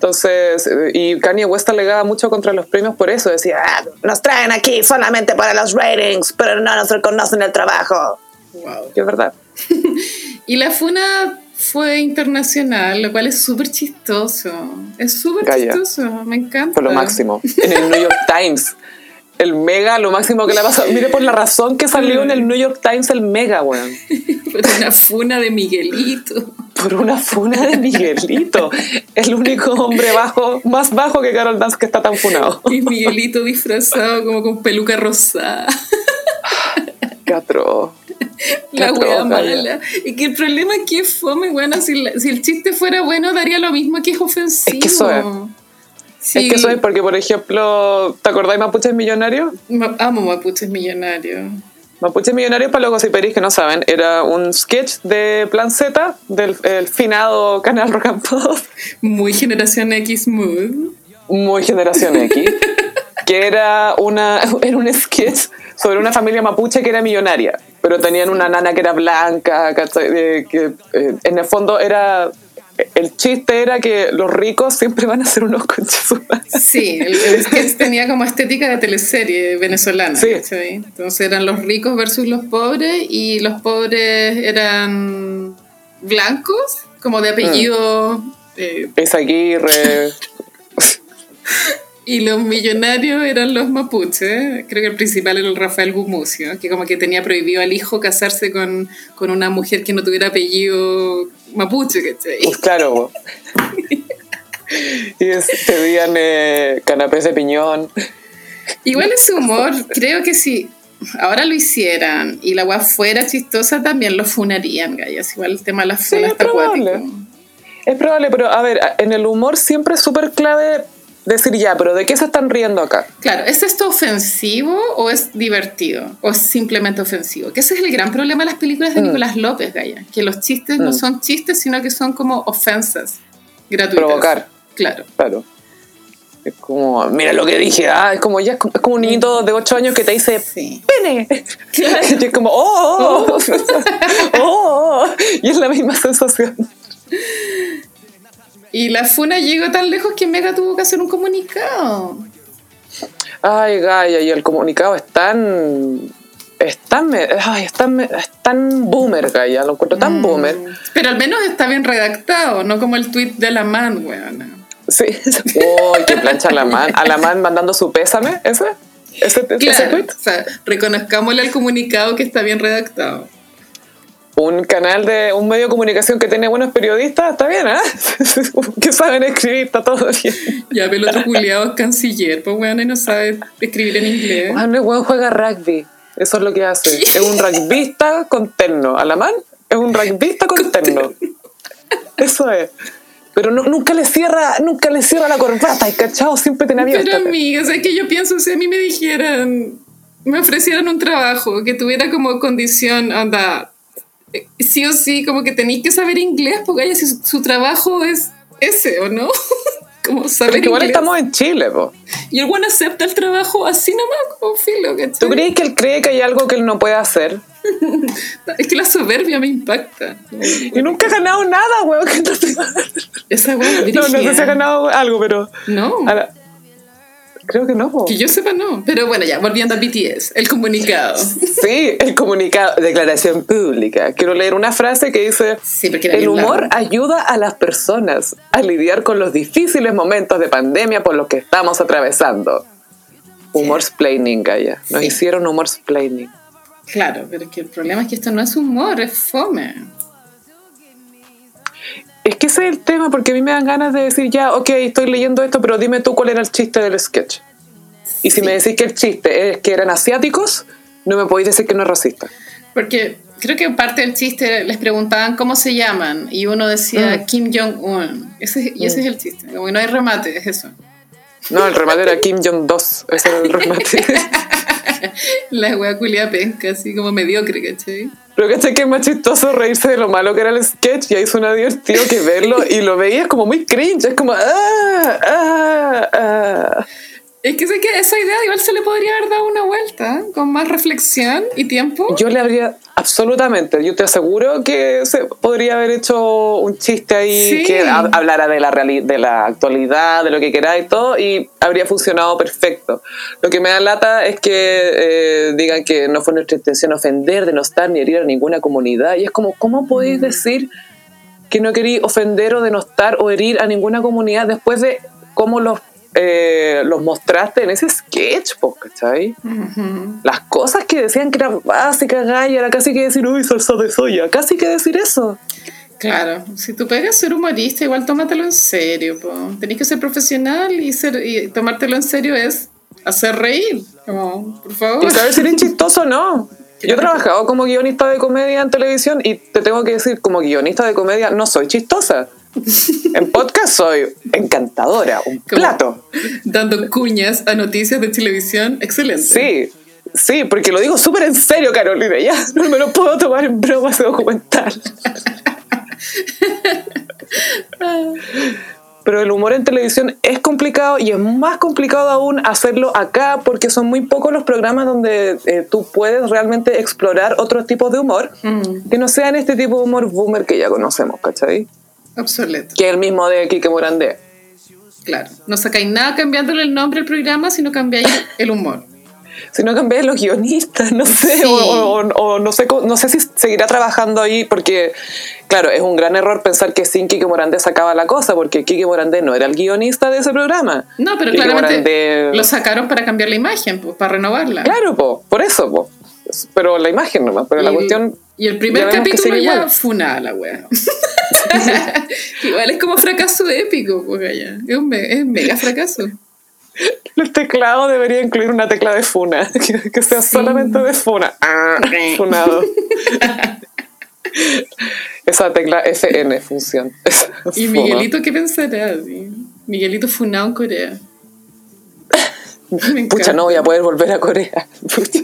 [SPEAKER 1] Entonces, y Kanye West alegaba mucho contra los premios por eso, decía, "Ah, nos traen aquí solamente para los ratings, pero no nos reconocen el trabajo.
[SPEAKER 2] Wow.
[SPEAKER 1] Y es verdad.
[SPEAKER 2] Y la funa fue internacional, lo cual es súper chistoso. Es súper chistoso, me encanta.
[SPEAKER 1] Fue lo máximo. En el New York Times. El mega, lo máximo que le ha pasado. Mire por la razón que salió en el New York Times el mega, weón.
[SPEAKER 2] Fue una funa de Miguelito.
[SPEAKER 1] Por una funa de Miguelito. El único hombre bajo, más bajo que Carol Dance que está tan funado.
[SPEAKER 2] Y Miguelito disfrazado como con peluca rosada.
[SPEAKER 1] Catro.
[SPEAKER 2] La wea mala. Y que el problema es que es fome, bueno, si, la- si el chiste fuera bueno, daría lo mismo que es ofensivo.
[SPEAKER 1] Es que eso es.
[SPEAKER 2] Sí,
[SPEAKER 1] Es que eso es porque, por ejemplo, ¿te acordáis Mapuches Millonarios?
[SPEAKER 2] ma- amo Mapuches Millonarios.
[SPEAKER 1] Mapuches Millonarios, para los gossiperis que no saben, era un sketch de Plan Z, del el finado canal Rock and Pop,
[SPEAKER 2] Muy generación X mood.
[SPEAKER 1] muy generación X, que era, una, era un sketch sobre una familia mapuche que era millonaria, pero tenían una nana que era blanca. Eh, que eh, en el fondo era... El chiste era que los ricos siempre van a ser unos conchas
[SPEAKER 2] Sí, el, el sketch tenía como estética de teleserie venezolana.
[SPEAKER 1] Sí.
[SPEAKER 2] Entonces eran los ricos versus los pobres y los pobres eran blancos, como de apellido, eh,
[SPEAKER 1] Es Aguirre,
[SPEAKER 2] y los millonarios eran los mapuches. Creo que el principal era el Rafael Gumucio, que como que tenía prohibido al hijo casarse con, con una mujer que no tuviera apellido mapuche, ¿cachai?
[SPEAKER 1] Pues claro. y es- pedían eh, canapés de piñón.
[SPEAKER 2] Igual ese humor, creo que si ahora lo hicieran y la weá fuera chistosa, también lo funarían, gallas. Igual el tema de las
[SPEAKER 1] Sí,
[SPEAKER 2] funas
[SPEAKER 1] es
[SPEAKER 2] está
[SPEAKER 1] probable.
[SPEAKER 2] acuático.
[SPEAKER 1] Es probable, pero a ver, en el humor siempre es súper clave decir ya, pero ¿de qué se están riendo acá?
[SPEAKER 2] Claro, ¿es esto ofensivo o es divertido? ¿O es simplemente ofensivo? Que ese es el gran problema de las películas de
[SPEAKER 1] Mm.
[SPEAKER 2] Nicolás López, Gaya. Que los chistes no
[SPEAKER 1] Mm.
[SPEAKER 2] son chistes, sino que son como ofensas gratuitas.
[SPEAKER 1] Provocar.
[SPEAKER 2] Claro.
[SPEAKER 1] Claro. Es como, mira lo que dije, ah, es como ya es como, un niñito de 8 años que te dice
[SPEAKER 2] Sí.
[SPEAKER 1] pene. Y es como, oh, oh, oh, oh. Y es la misma sensación.
[SPEAKER 2] Y la funa llegó tan lejos que Mega tuvo que hacer un comunicado.
[SPEAKER 1] Ay, Gaia, y el comunicado es tan. Es tan, ay, es tan, es tan boomer, Gaia, lo encuentro tan boomer.
[SPEAKER 2] Pero al menos está bien redactado, no como el tweet de la man, weón.
[SPEAKER 1] Sí. Uy, que plancha a la man. A la man mandando su pésame, ese. Ese, ese
[SPEAKER 2] Claro,
[SPEAKER 1] tweet.
[SPEAKER 2] o sea, reconozcámosle al comunicado que está bien redactado.
[SPEAKER 1] Un canal de un medio de comunicación que tiene buenos periodistas, está bien, ¿ah? que saben escribir, está todo bien.
[SPEAKER 2] Ya, pero el otro culiado es canciller, pues weón, y no sabe escribir en inglés.
[SPEAKER 1] Juan el weón juega rugby. Eso es lo que hace. Es un rugbyista con terno. Alamán es un rugbyista con terno. Eso es. Pero no- nunca le cierra, nunca le cierra la corbata, y cachado siempre tiene abierta.
[SPEAKER 2] Pero amiga, o sea, que yo pienso, si a mí me dijeran, me ofrecieran un trabajo que tuviera como condición, anda, eh, sí o sí, como que tenéis que saber inglés, porque ella, si su, su trabajo es ese, ¿o no? como saber
[SPEAKER 1] Pero igual
[SPEAKER 2] inglés.
[SPEAKER 1] estamos en Chile, po.
[SPEAKER 2] Y el bueno acepta el trabajo así nomás, como filo, ¿cachai?
[SPEAKER 1] ¿Tú crees que él cree que hay algo que él no puede hacer?
[SPEAKER 2] Es que la soberbia me impacta.
[SPEAKER 1] Y nunca ha ganado nada, weón. que no sé-
[SPEAKER 2] Esa weá
[SPEAKER 1] No, no sé si ha ganado algo, pero...
[SPEAKER 2] No,
[SPEAKER 1] creo que no,
[SPEAKER 2] que yo sepa no. Pero bueno, ya, volviendo a BTS, el comunicado.
[SPEAKER 1] Sí, el comunicado, declaración pública. Quiero leer una frase que dice,
[SPEAKER 2] Sí,
[SPEAKER 1] el humor
[SPEAKER 2] largo.
[SPEAKER 1] ayuda a las personas a lidiar con los difíciles momentos de pandemia por los que estamos atravesando. Humor splaining, Gaya. Nos
[SPEAKER 2] Sí.
[SPEAKER 1] hicieron humor splaining.
[SPEAKER 2] Claro, pero es que el problema es que esto no es humor, es fome.
[SPEAKER 1] Es que ese es el tema, porque a mí me dan ganas de decir, ya, ok, estoy leyendo esto, pero dime tú cuál era el chiste del sketch. Y si
[SPEAKER 2] Sí.
[SPEAKER 1] me decís que el chiste es que eran asiáticos, no me podéis decir que no es racista.
[SPEAKER 2] Porque creo que parte del chiste les preguntaban cómo se llaman y uno decía
[SPEAKER 1] Mm.
[SPEAKER 2] Kim Jong-un. Ese, y ese es el chiste. Como que no hay remate, es eso.
[SPEAKER 1] No, el remate era Kim Jong-2, ese era el remate.
[SPEAKER 2] La wea culia penca, así como mediocre, ¿cachai?
[SPEAKER 1] Pero ¿cachai que es más chistoso reírse de lo malo que era el sketch y ahí suena divertido que verlo y lo veías como muy cringe, es como ah, ah, ah.
[SPEAKER 2] Es que sé que esa idea igual se le podría haber dado una vuelta, con más reflexión y tiempo.
[SPEAKER 1] Yo le habría, absolutamente, yo te aseguro que se podría haber hecho un chiste ahí
[SPEAKER 2] Sí.
[SPEAKER 1] que hab- hablara de la, de la actualidad, de lo que queráis y todo, y habría funcionado perfecto. Lo que me da lata es que eh, digan que no fue nuestra intención ofender, denostar ni herir a ninguna comunidad, y es como, ¿cómo podéis decir que no queréis ofender o denostar o herir a ninguna comunidad después de cómo los, eh, los mostraste en ese sketch, ¿cachai?
[SPEAKER 2] Ujú.
[SPEAKER 1] Las cosas que decían que era básica, gaya, era casi que decir, uy, salsa de soya, casi que decir eso.
[SPEAKER 2] Claro, si tú pegas ser humorista, igual tómatelo en serio. Po. Tenés que ser profesional y, ser, y tomártelo en serio es hacer reír. Como, por favor.
[SPEAKER 1] Y saber si eres chistoso o no. Yo he trabajado como guionista de comedia en televisión y te tengo que decir, como guionista de comedia, no soy chistosa. En podcast soy encantadora, un
[SPEAKER 2] Como
[SPEAKER 1] plato.
[SPEAKER 2] Dando cuñas a noticias de televisión. Excelente.
[SPEAKER 1] Sí, sí, porque lo digo súper en serio, Carolina, ya no me lo puedo tomar en broma ese documental. Pero el humor en televisión es complicado y es más complicado aún hacerlo acá porque son muy pocos los programas donde eh, tú puedes realmente explorar otros tipos de humor
[SPEAKER 2] Mm,
[SPEAKER 1] que no sean este tipo de humor boomer que ya conocemos, ¿cachai?
[SPEAKER 2] Obsoleto.
[SPEAKER 1] Que es el mismo de Kike Morandé.
[SPEAKER 2] Claro. No sacáis nada cambiándole el nombre al programa, sino cambiáis el humor.
[SPEAKER 1] Si no cambié los guionistas, no sé,
[SPEAKER 2] Sí.
[SPEAKER 1] o, o- o no sé no sé si seguirá trabajando ahí, porque, claro, es un gran error pensar que sin Kike Morandé sacaba la cosa, porque Kike Morandé no era el guionista de ese programa.
[SPEAKER 2] No, pero
[SPEAKER 1] Quique
[SPEAKER 2] claramente
[SPEAKER 1] Morandé-
[SPEAKER 2] lo sacaron para cambiar la imagen, pues, para renovarla.
[SPEAKER 1] Claro, po, por eso, po. Pero la imagen nomás, pero la cuestión...
[SPEAKER 2] Y el primer
[SPEAKER 1] ya
[SPEAKER 2] capítulo ya funada la wea. Igual es como fracaso épico, pues allá. Es un me- es mega fracaso.
[SPEAKER 1] El teclado debería incluir una tecla de funa, que, que sea solamente de funa. Ah, funado. Esa tecla FN función.
[SPEAKER 2] Y Miguelito, ¿qué pensará? sí? Miguelito funado en Corea.
[SPEAKER 1] Pucha, no voy a poder volver a Corea. Pucha.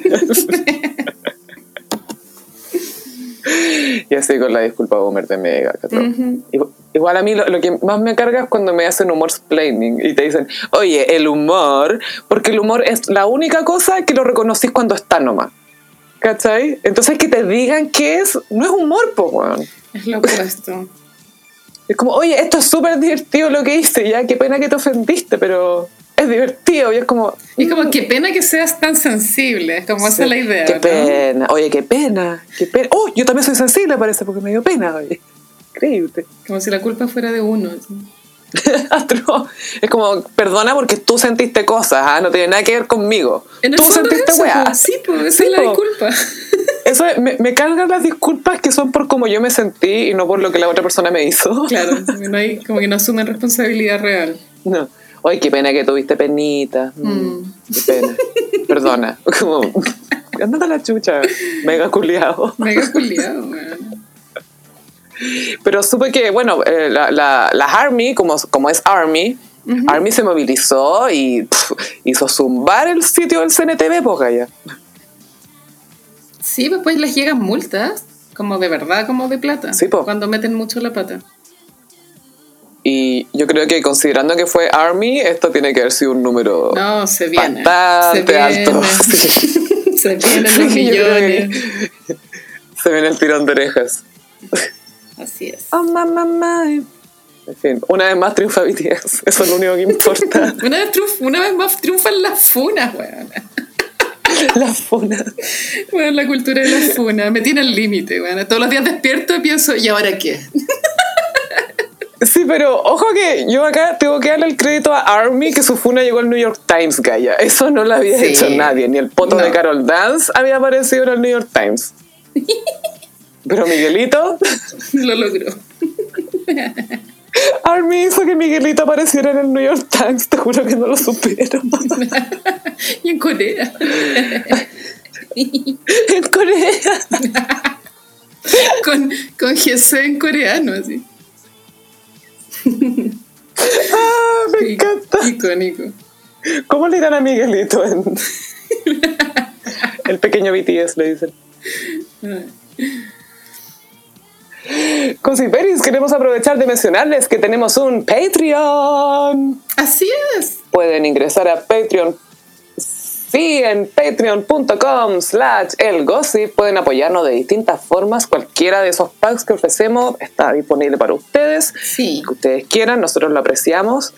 [SPEAKER 1] y así con la disculpa Boomer de Mega.
[SPEAKER 2] Ujú.
[SPEAKER 1] Igual- Igual a mí lo, lo que más me carga es cuando me hacen humor splaining y te dicen, oye, el humor, porque el humor es la única cosa que lo reconocís cuando está nomás. ¿Cachai? Entonces que te digan que es, no es humor, pues, weón.
[SPEAKER 2] Es lo opuesto.
[SPEAKER 1] Es como, oye, esto es súper divertido lo que hice, ya, qué pena que te ofendiste, pero es divertido. Y es como,
[SPEAKER 2] Y como, qué pena que seas tan sensible. Como esa es la idea.
[SPEAKER 1] Qué
[SPEAKER 2] ¿no?
[SPEAKER 1] pena, oye, qué pena, qué pena. Oh, yo también soy sensible, parece, porque me dio pena, oye. Increíble.
[SPEAKER 2] Como si la culpa fuera de uno.
[SPEAKER 1] Atroz. es como, perdona porque tú sentiste cosas, ¿ah? no tiene nada que ver conmigo.
[SPEAKER 2] En el
[SPEAKER 1] tú sentiste
[SPEAKER 2] es
[SPEAKER 1] weá.
[SPEAKER 2] Sí, pues, esa
[SPEAKER 1] Sí,
[SPEAKER 2] es la
[SPEAKER 1] po.
[SPEAKER 2] disculpa.
[SPEAKER 1] Eso es- me, me cargan las disculpas que son por cómo yo me sentí y no por lo que la otra persona me hizo.
[SPEAKER 2] Claro, no, hay, como que no asumen responsabilidad real.
[SPEAKER 1] No. Oye, qué pena que tuviste penita. Mm,
[SPEAKER 2] Mm.
[SPEAKER 1] Qué pena. Perdona. Como, andate a la chucha. Mega culiado.
[SPEAKER 2] Mega culiado.
[SPEAKER 1] Pero supe que, bueno, eh, la, la, la Army, como, como es Army, Army se movilizó y hizo zumbar el sitio del CNTV, pues, ya.
[SPEAKER 2] Sí, pues, pues les llegan multas, como de verdad, como de plata.
[SPEAKER 1] Sí, po.
[SPEAKER 2] Cuando meten mucho la pata.
[SPEAKER 1] Y yo creo que considerando que fue Army, esto tiene que haber sido un número
[SPEAKER 2] No, se viene.
[SPEAKER 1] bastante
[SPEAKER 2] se viene.
[SPEAKER 1] alto. Sí.
[SPEAKER 2] se vienen los millones.
[SPEAKER 1] Se viene el tirón de orejas.
[SPEAKER 2] Así es.
[SPEAKER 1] Oh, mamá, mamá. En fin, una vez más triunfa BTS. Eso es lo único que importa.
[SPEAKER 2] Una vez, una vez más triunfan las funas, weón.
[SPEAKER 1] La funa.
[SPEAKER 2] Bueno, la cultura de la funa me tiene al límite, weón. Todos los días despierto y pienso, ¿y ahora qué?
[SPEAKER 1] Sí, pero ojo que yo acá tengo que darle el crédito a Army que su funa llegó al New York Times, Gaya. Eso no lo había
[SPEAKER 2] Sí.
[SPEAKER 1] hecho nadie. Ni el poto
[SPEAKER 2] No.
[SPEAKER 1] de Carol Dance había aparecido en el New York Times. Pero Miguelito,
[SPEAKER 2] Lo logró.
[SPEAKER 1] Army hizo que Miguelito apareciera en el New York Times. Te juro que no lo supero.
[SPEAKER 2] Y en Corea.
[SPEAKER 1] en Corea.
[SPEAKER 2] Con, con GC en coreano, así.
[SPEAKER 1] Ah, me encanta.
[SPEAKER 2] Icónico.
[SPEAKER 1] ¿Cómo le dirán a Miguelito. El pequeño BTS le dicen. Cosiperis, queremos aprovechar de mencionarles que tenemos un Patreon.
[SPEAKER 2] Así es.
[SPEAKER 1] Pueden ingresar a Patreon. Sí, en patreon.com slash elgossip pueden apoyarnos de distintas formas. Cualquiera de esos packs que ofrecemos está disponible para ustedes.
[SPEAKER 2] Sí.
[SPEAKER 1] que ustedes quieran, nosotros lo apreciamos.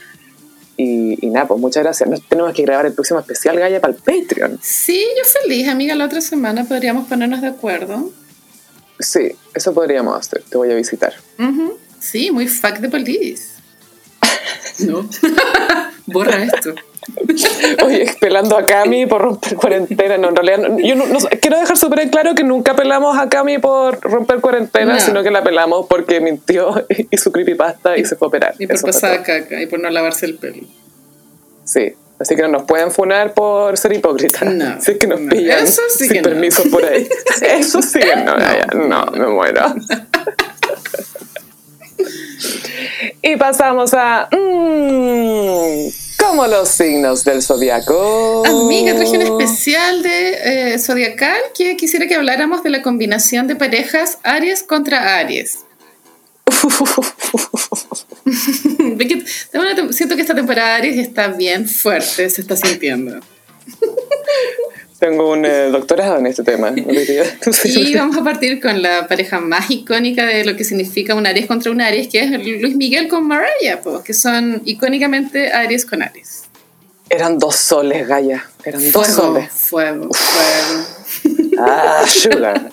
[SPEAKER 1] Y, y nada, pues muchas gracias. Nos tenemos que grabar el próximo especial Gaya para el Patreon.
[SPEAKER 2] Sí, yo feliz, amiga. La otra semana podríamos ponernos de acuerdo.
[SPEAKER 1] Sí, eso podríamos hacer. Te voy a visitar.
[SPEAKER 2] Ujú. Sí, muy fuck de police. No. Borra esto.
[SPEAKER 1] Oye, pelando a Cami por romper cuarentena. No, en realidad, no- yo no, no- quiero dejar súper claro que nunca pelamos a Cami por romper cuarentena,
[SPEAKER 2] No.
[SPEAKER 1] sino que la pelamos porque mintió y su creepypasta y se fue a operar.
[SPEAKER 2] Y por
[SPEAKER 1] Eso todo.
[SPEAKER 2] caca y por no lavarse el pelo.
[SPEAKER 1] Sí. Así que no nos pueden funar por ser hipócritas.
[SPEAKER 2] No,
[SPEAKER 1] si es que nos
[SPEAKER 2] no.
[SPEAKER 1] pillan
[SPEAKER 2] Eso sí
[SPEAKER 1] sin permiso por ahí. Eso sí que no, no, me muero. y pasamos a... Mmm, como los signos del zodiaco.
[SPEAKER 2] Amiga, traje un especial de eh, Zodiacal que quisiera que habláramos de la combinación de parejas Aries contra Aries. Siento que esta temporada Aries está bien fuerte, se está sintiendo.
[SPEAKER 1] Tengo un eh, doctorado en este tema.
[SPEAKER 2] Y vamos a partir con la pareja más icónica de lo que significa un Aries contra un Aries, que es Luis Miguel con Mariah, po, que son icónicamente Aries con Aries.
[SPEAKER 1] Eran dos soles, Gaia. Eran dos soles.
[SPEAKER 2] fuego, fuego.
[SPEAKER 1] Ah, sugar.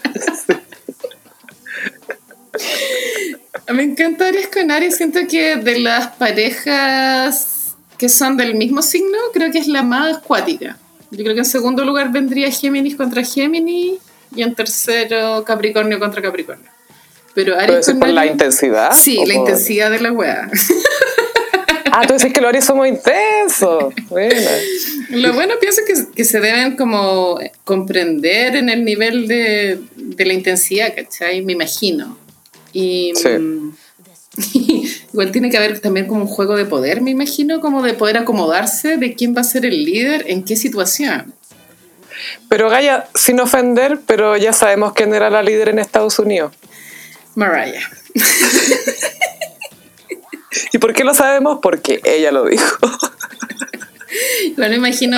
[SPEAKER 2] Me encanta Aries con Aries. Siento que de las parejas que son del mismo signo, creo que es la más acuática. Yo creo que en segundo lugar vendría Géminis contra Géminis y en tercero Capricornio contra Capricornio. Pero
[SPEAKER 1] ¿Puede
[SPEAKER 2] Aries con
[SPEAKER 1] por la intensidad?
[SPEAKER 2] Sí,
[SPEAKER 1] ¿O
[SPEAKER 2] la
[SPEAKER 1] por-
[SPEAKER 2] intensidad de la wea.
[SPEAKER 1] Ah, tú decís que los Aries somos intensos. Bueno.
[SPEAKER 2] Lo bueno pienso que, que se deben como comprender en el nivel de, de la intensidad, ¿cachai? Me imagino. Y
[SPEAKER 1] Sí.
[SPEAKER 2] mm, igual tiene que haber también como un juego de poder, me imagino, como de poder acomodarse de quién va a ser el líder en qué situación.
[SPEAKER 1] Pero Gaia, sin ofender, pero ya sabemos quién era la líder en Estados Unidos.
[SPEAKER 2] Mariah.
[SPEAKER 1] ¿Y por qué lo sabemos? Porque ella lo dijo.
[SPEAKER 2] Igual me imagino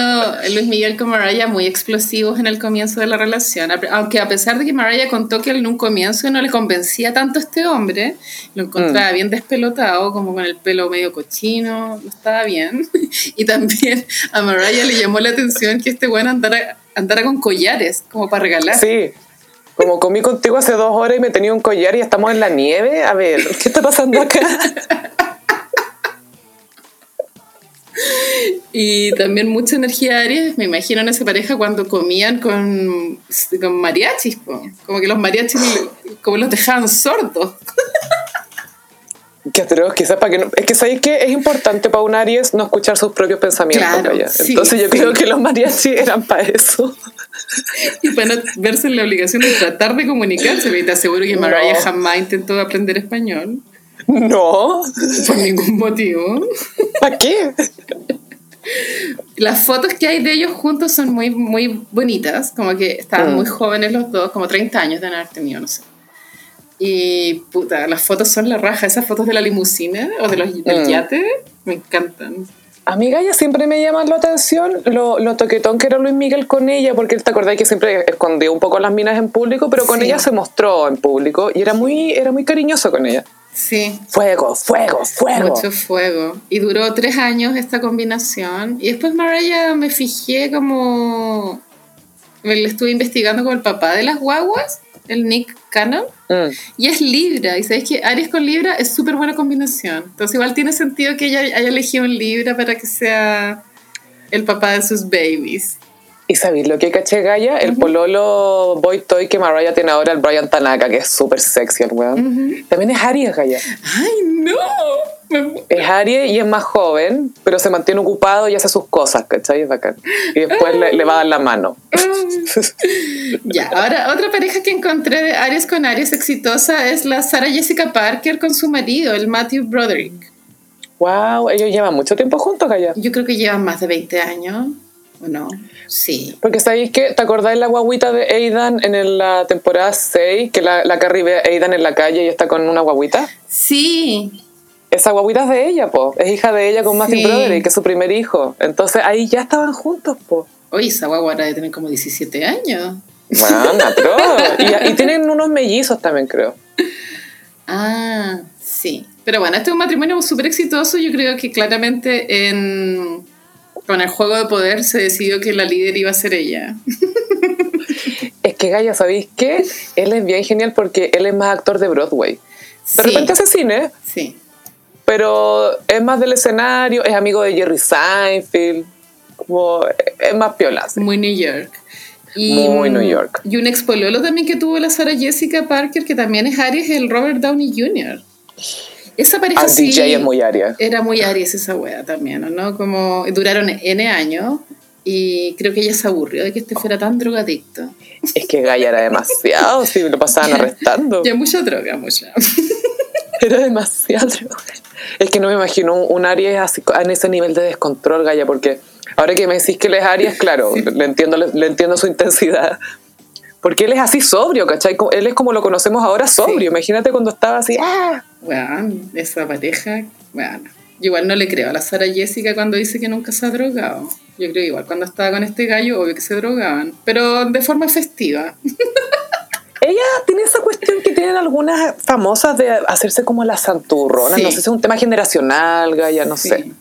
[SPEAKER 2] Luis Miguel con Mariah muy explosivos en el comienzo de la relación. Aunque a pesar de que Mariah contó que en un comienzo no le convencía tanto a este hombre, lo encontraba bien despelotado, como con el pelo medio cochino, no estaba bien. Y también a Mariah le llamó la atención que este bueno andara, andara con collares, como para regalar.
[SPEAKER 1] Sí. Como comí contigo hace dos horas y me tenía un collar y estamos en la nieve. A ver, ¿qué está pasando acá?
[SPEAKER 2] Y también mucha energía Aries, me imagino en esa pareja cuando comían con, con mariachis, po. como que los mariachis como los dejaban sordos.
[SPEAKER 1] Que atroz, quizás para que no. Es que sabéis que es importante para un Aries no escuchar sus propios pensamientos.
[SPEAKER 2] Claro, sí,
[SPEAKER 1] Entonces yo
[SPEAKER 2] sí.
[SPEAKER 1] creo que los mariachis eran para eso.
[SPEAKER 2] Y para no verse en la obligación de tratar de comunicarse, te aseguro que Mariah
[SPEAKER 1] No.
[SPEAKER 2] jamás intentó aprender español,
[SPEAKER 1] No.
[SPEAKER 2] por ningún motivo.
[SPEAKER 1] ¿Para qué?
[SPEAKER 2] las fotos que hay de ellos juntos son muy, muy bonitas, como que estaban
[SPEAKER 1] Mm.
[SPEAKER 2] muy jóvenes los dos, como 30 años de haber tenido, no sé. Y puta, las fotos son la raja, esas fotos de la limusina o de los, del
[SPEAKER 1] Mm.
[SPEAKER 2] yate, me encantan.
[SPEAKER 1] A mí Gaya siempre me llama la atención lo, lo toquetón que era Luis Miguel con ella, porque te acordás que siempre escondió un poco las minas en público, pero con
[SPEAKER 2] Sí.
[SPEAKER 1] ella se mostró en público y era muy, era muy cariñoso con ella.
[SPEAKER 2] Sí,
[SPEAKER 1] Fuego, fuego, fuego.
[SPEAKER 2] mucho fuego. Y duró tres años esta combinación. Y después Mariah me fijé como... Me le estuve investigando con el papá de las guaguas, el Nick Cannon.
[SPEAKER 1] Mm.
[SPEAKER 2] Y es Libra, y sabéis que Aries con Libra es súper buena combinación. Entonces igual tiene sentido que ella haya elegido un Libra para que sea el papá de sus babies.
[SPEAKER 1] ¿Y sabéis lo que caché Gaya? El pololo boy toy que Mariah tiene ahora, el Brian Tanaka, que es súper sexy el weón. También es Aries, Gaya.
[SPEAKER 2] ¡Ay, no!
[SPEAKER 1] Es Aries y es más joven, pero se mantiene ocupado y hace sus cosas, ¿cachai? Es bacán. Y después le, le va a dar la mano.
[SPEAKER 2] Ya, ahora otra pareja que encontré de Aries con Aries exitosa es la Sarah Jessica Parker con su marido, el Matthew Broderick.
[SPEAKER 1] wow, ellos llevan mucho tiempo juntos, Gaya.
[SPEAKER 2] Yo creo que llevan más de 20 años, ¿o no? Sí.
[SPEAKER 1] Porque sabéis que, ¿te acordáis la guaguita de Aidan en la temporada 6? Que la, la Carrie ve a Aidan en la calle y está con una guaguita.
[SPEAKER 2] Sí,
[SPEAKER 1] Esa guaguita es de ella, po. Es hija de ella con Matthew
[SPEAKER 2] Sí.
[SPEAKER 1] Broderick, que es su primer hijo. Entonces ahí ya estaban juntos, po.
[SPEAKER 2] Oye, esa guagua ahora debe tener como 17 años.
[SPEAKER 1] Bueno, y, y tienen unos mellizos también, creo.
[SPEAKER 2] Ah, sí. Pero bueno, este es un matrimonio súper exitoso. Yo creo que claramente en, con el juego de poder se decidió que la líder iba a ser ella.
[SPEAKER 1] Es que Gaya, ¿sabéis qué? Él es bien genial porque él es más actor de Broadway. De
[SPEAKER 2] Sí,
[SPEAKER 1] repente hace cine,
[SPEAKER 2] sí.
[SPEAKER 1] pero es más del escenario, es amigo de Jerry Seinfeld, como es más piola. sí.
[SPEAKER 2] Muy New York. Y,
[SPEAKER 1] Muy New York.
[SPEAKER 2] Y un expololo también que tuvo la Sarah Jessica Parker, que también es Aries, el Robert Downey Jr. Esa pareja sí
[SPEAKER 1] DJ es muy aria.
[SPEAKER 2] era muy Aries esa wea también, ¿o ¿no? Como duraron N años y creo que ella se aburrió de que este fuera tan drogadicto.
[SPEAKER 1] Es que Gaia era demasiado, si lo pasaban arrestando.
[SPEAKER 2] Ya mucha droga, mucha.
[SPEAKER 1] Era demasiado. Es que no me imagino un, Aries así, en ese nivel de descontrol, Gaia, porque ahora que me decís que él es Aries, claro, le, entiendo, le, le entiendo su intensidad. Porque él es así sobrio, ¿cachai? Él es como lo conocemos ahora sobrio.
[SPEAKER 2] Sí.
[SPEAKER 1] Imagínate cuando estaba así, ¡ah!
[SPEAKER 2] Bueno, esa pareja, yo Igual no le creo a la Sara Jessica cuando dice que nunca se ha drogado. Yo creo igual cuando estaba con este gallo, obvio que se drogaban, pero de forma festiva.
[SPEAKER 1] Ella tiene esa cuestión que tienen algunas famosas de hacerse como la santurrona.
[SPEAKER 2] Sí.
[SPEAKER 1] No sé si es un tema generacional, Gaia, no
[SPEAKER 2] Sí.
[SPEAKER 1] sé.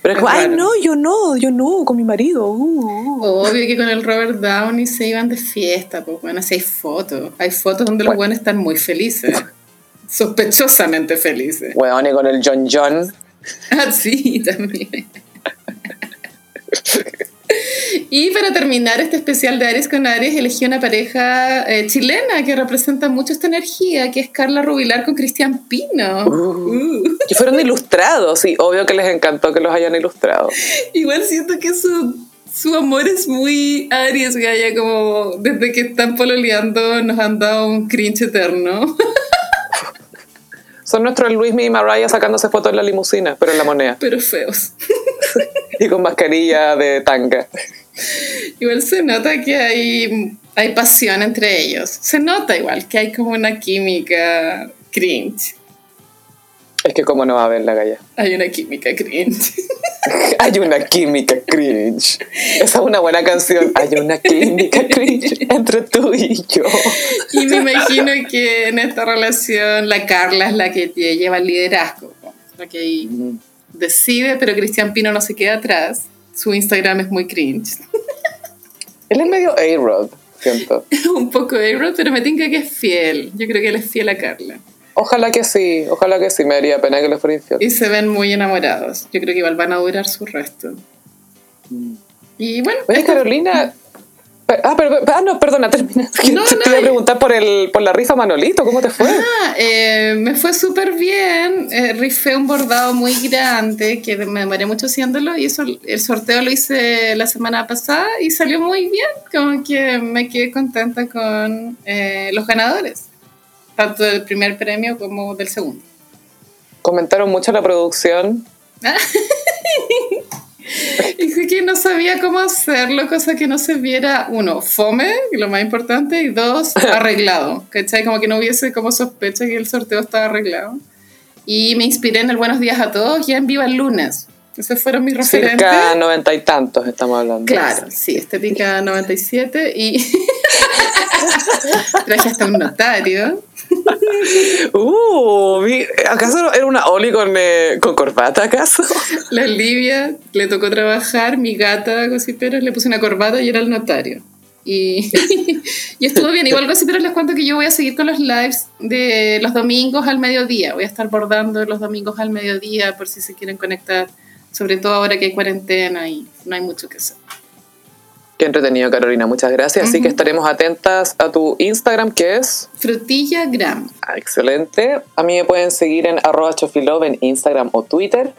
[SPEAKER 1] Pero es como, ay, no, yo no, yo no, con mi marido. uh, uh".
[SPEAKER 2] Obvio que con el Robert Downey se iban de fiesta, pues bueno, así hay fotos. Hay fotos donde los
[SPEAKER 1] Bueno.
[SPEAKER 2] buenos están muy felices. Sospechosamente felices.
[SPEAKER 1] Weón, y con el John John.
[SPEAKER 2] Ah, sí, también. Y para terminar este especial de Aries con Aries, elegí una pareja eh, chilena que representa mucho esta energía, que es Carla Rubilar con Cristian Pino. Uh.
[SPEAKER 1] Que fueron ilustrados, sí, obvio que les encantó que los hayan ilustrado.
[SPEAKER 2] Igual siento que su, su amor es muy Aries, Gaya, como desde que están pololeando nos han dado un cringe eterno.
[SPEAKER 1] Son nuestros Luismi y Mariah sacándose fotos en la limusina, pero en la moneda.
[SPEAKER 2] Pero feos.
[SPEAKER 1] Y con mascarilla de tanga.
[SPEAKER 2] Igual se nota que hay, hay pasión entre ellos. Se nota igual que hay como una química cringe.
[SPEAKER 1] Es que cómo no va a ver la galla.
[SPEAKER 2] Hay una química cringe.
[SPEAKER 1] Hay una química cringe. Esa es una buena canción. Hay una química cringe entre tú y yo.
[SPEAKER 2] Y me imagino que en esta relación la Carla es la que te lleva el liderazgo. La que ahí decide, pero Cristian Pino no se queda atrás. Su Instagram es muy cringe.
[SPEAKER 1] Él es medio A-Rod, siento.
[SPEAKER 2] Un poco A-Rod, pero me tinca que es fiel. Yo creo que él es fiel a Carla.
[SPEAKER 1] Ojalá que sí, ojalá que sí. Me daría pena que le fuera infiel.
[SPEAKER 2] Y se ven muy enamorados. Yo creo que igual van a durar su resto. Y bueno,
[SPEAKER 1] Oye,
[SPEAKER 2] esta-
[SPEAKER 1] Carolina. Ah, pero, ah, no, perdona, termina.
[SPEAKER 2] No,
[SPEAKER 1] te
[SPEAKER 2] no,
[SPEAKER 1] iba a preguntar por, el, por la rifa Manolito, ¿cómo te fue?
[SPEAKER 2] Ah, eh, me fue súper bien. Eh, rifé un bordado muy grande que me demoré mucho haciéndolo y eso, el sorteo lo hice la semana pasada y salió muy bien. Como que me quedé contenta con eh, los ganadores, tanto del primer premio como del segundo.
[SPEAKER 1] Comentaron mucho la producción.
[SPEAKER 2] Y sí, que no sabía cómo hacerlo, cosa que no se viera, uno, fome, y lo más importante, y dos, arreglado. ¿Cachai? Como que no hubiese como sospecha que el sorteo estaba arreglado. Y me inspiré en el Buenos Días a Todos ya en Viva el Lunes. Esos fueron mis referentes.
[SPEAKER 1] Cerca noventa y tantos estamos hablando.
[SPEAKER 2] Claro, sí, estética 97 y traje hasta un notario.
[SPEAKER 1] Uh, ¿acaso era una Oli con, eh, con corbata, acaso?
[SPEAKER 2] La Olivia le tocó trabajar, mi gata Gossiperos le puse una corbata y era el notario. Y, y estuvo bien. Igual Gossiperos les cuento que yo voy a seguir con los lives de los domingos al mediodía. Voy a estar bordando los domingos al mediodía por si se quieren conectar. Sobre todo ahora que hay cuarentena y no hay mucho que hacer.
[SPEAKER 1] Qué entretenido, Carolina, muchas gracias. Así que estaremos atentas a tu Instagram, que es
[SPEAKER 2] Frutilla Gram.
[SPEAKER 1] ah, excelente. A mí me pueden seguir en arroba chofilove en Instagram o Twitter.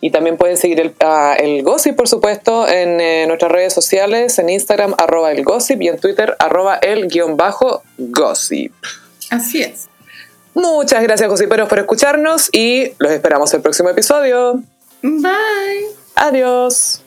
[SPEAKER 1] Y también pueden seguir el, el Gossip, por supuesto, en eh, nuestras redes sociales, en Instagram, arroba el Gossip, y en Twitter, arroba el guion bajo Gossip.
[SPEAKER 2] Así es.
[SPEAKER 1] Muchas gracias, Gossiperos, por escucharnos y los esperamos el próximo episodio.
[SPEAKER 2] Bye.
[SPEAKER 1] Adiós.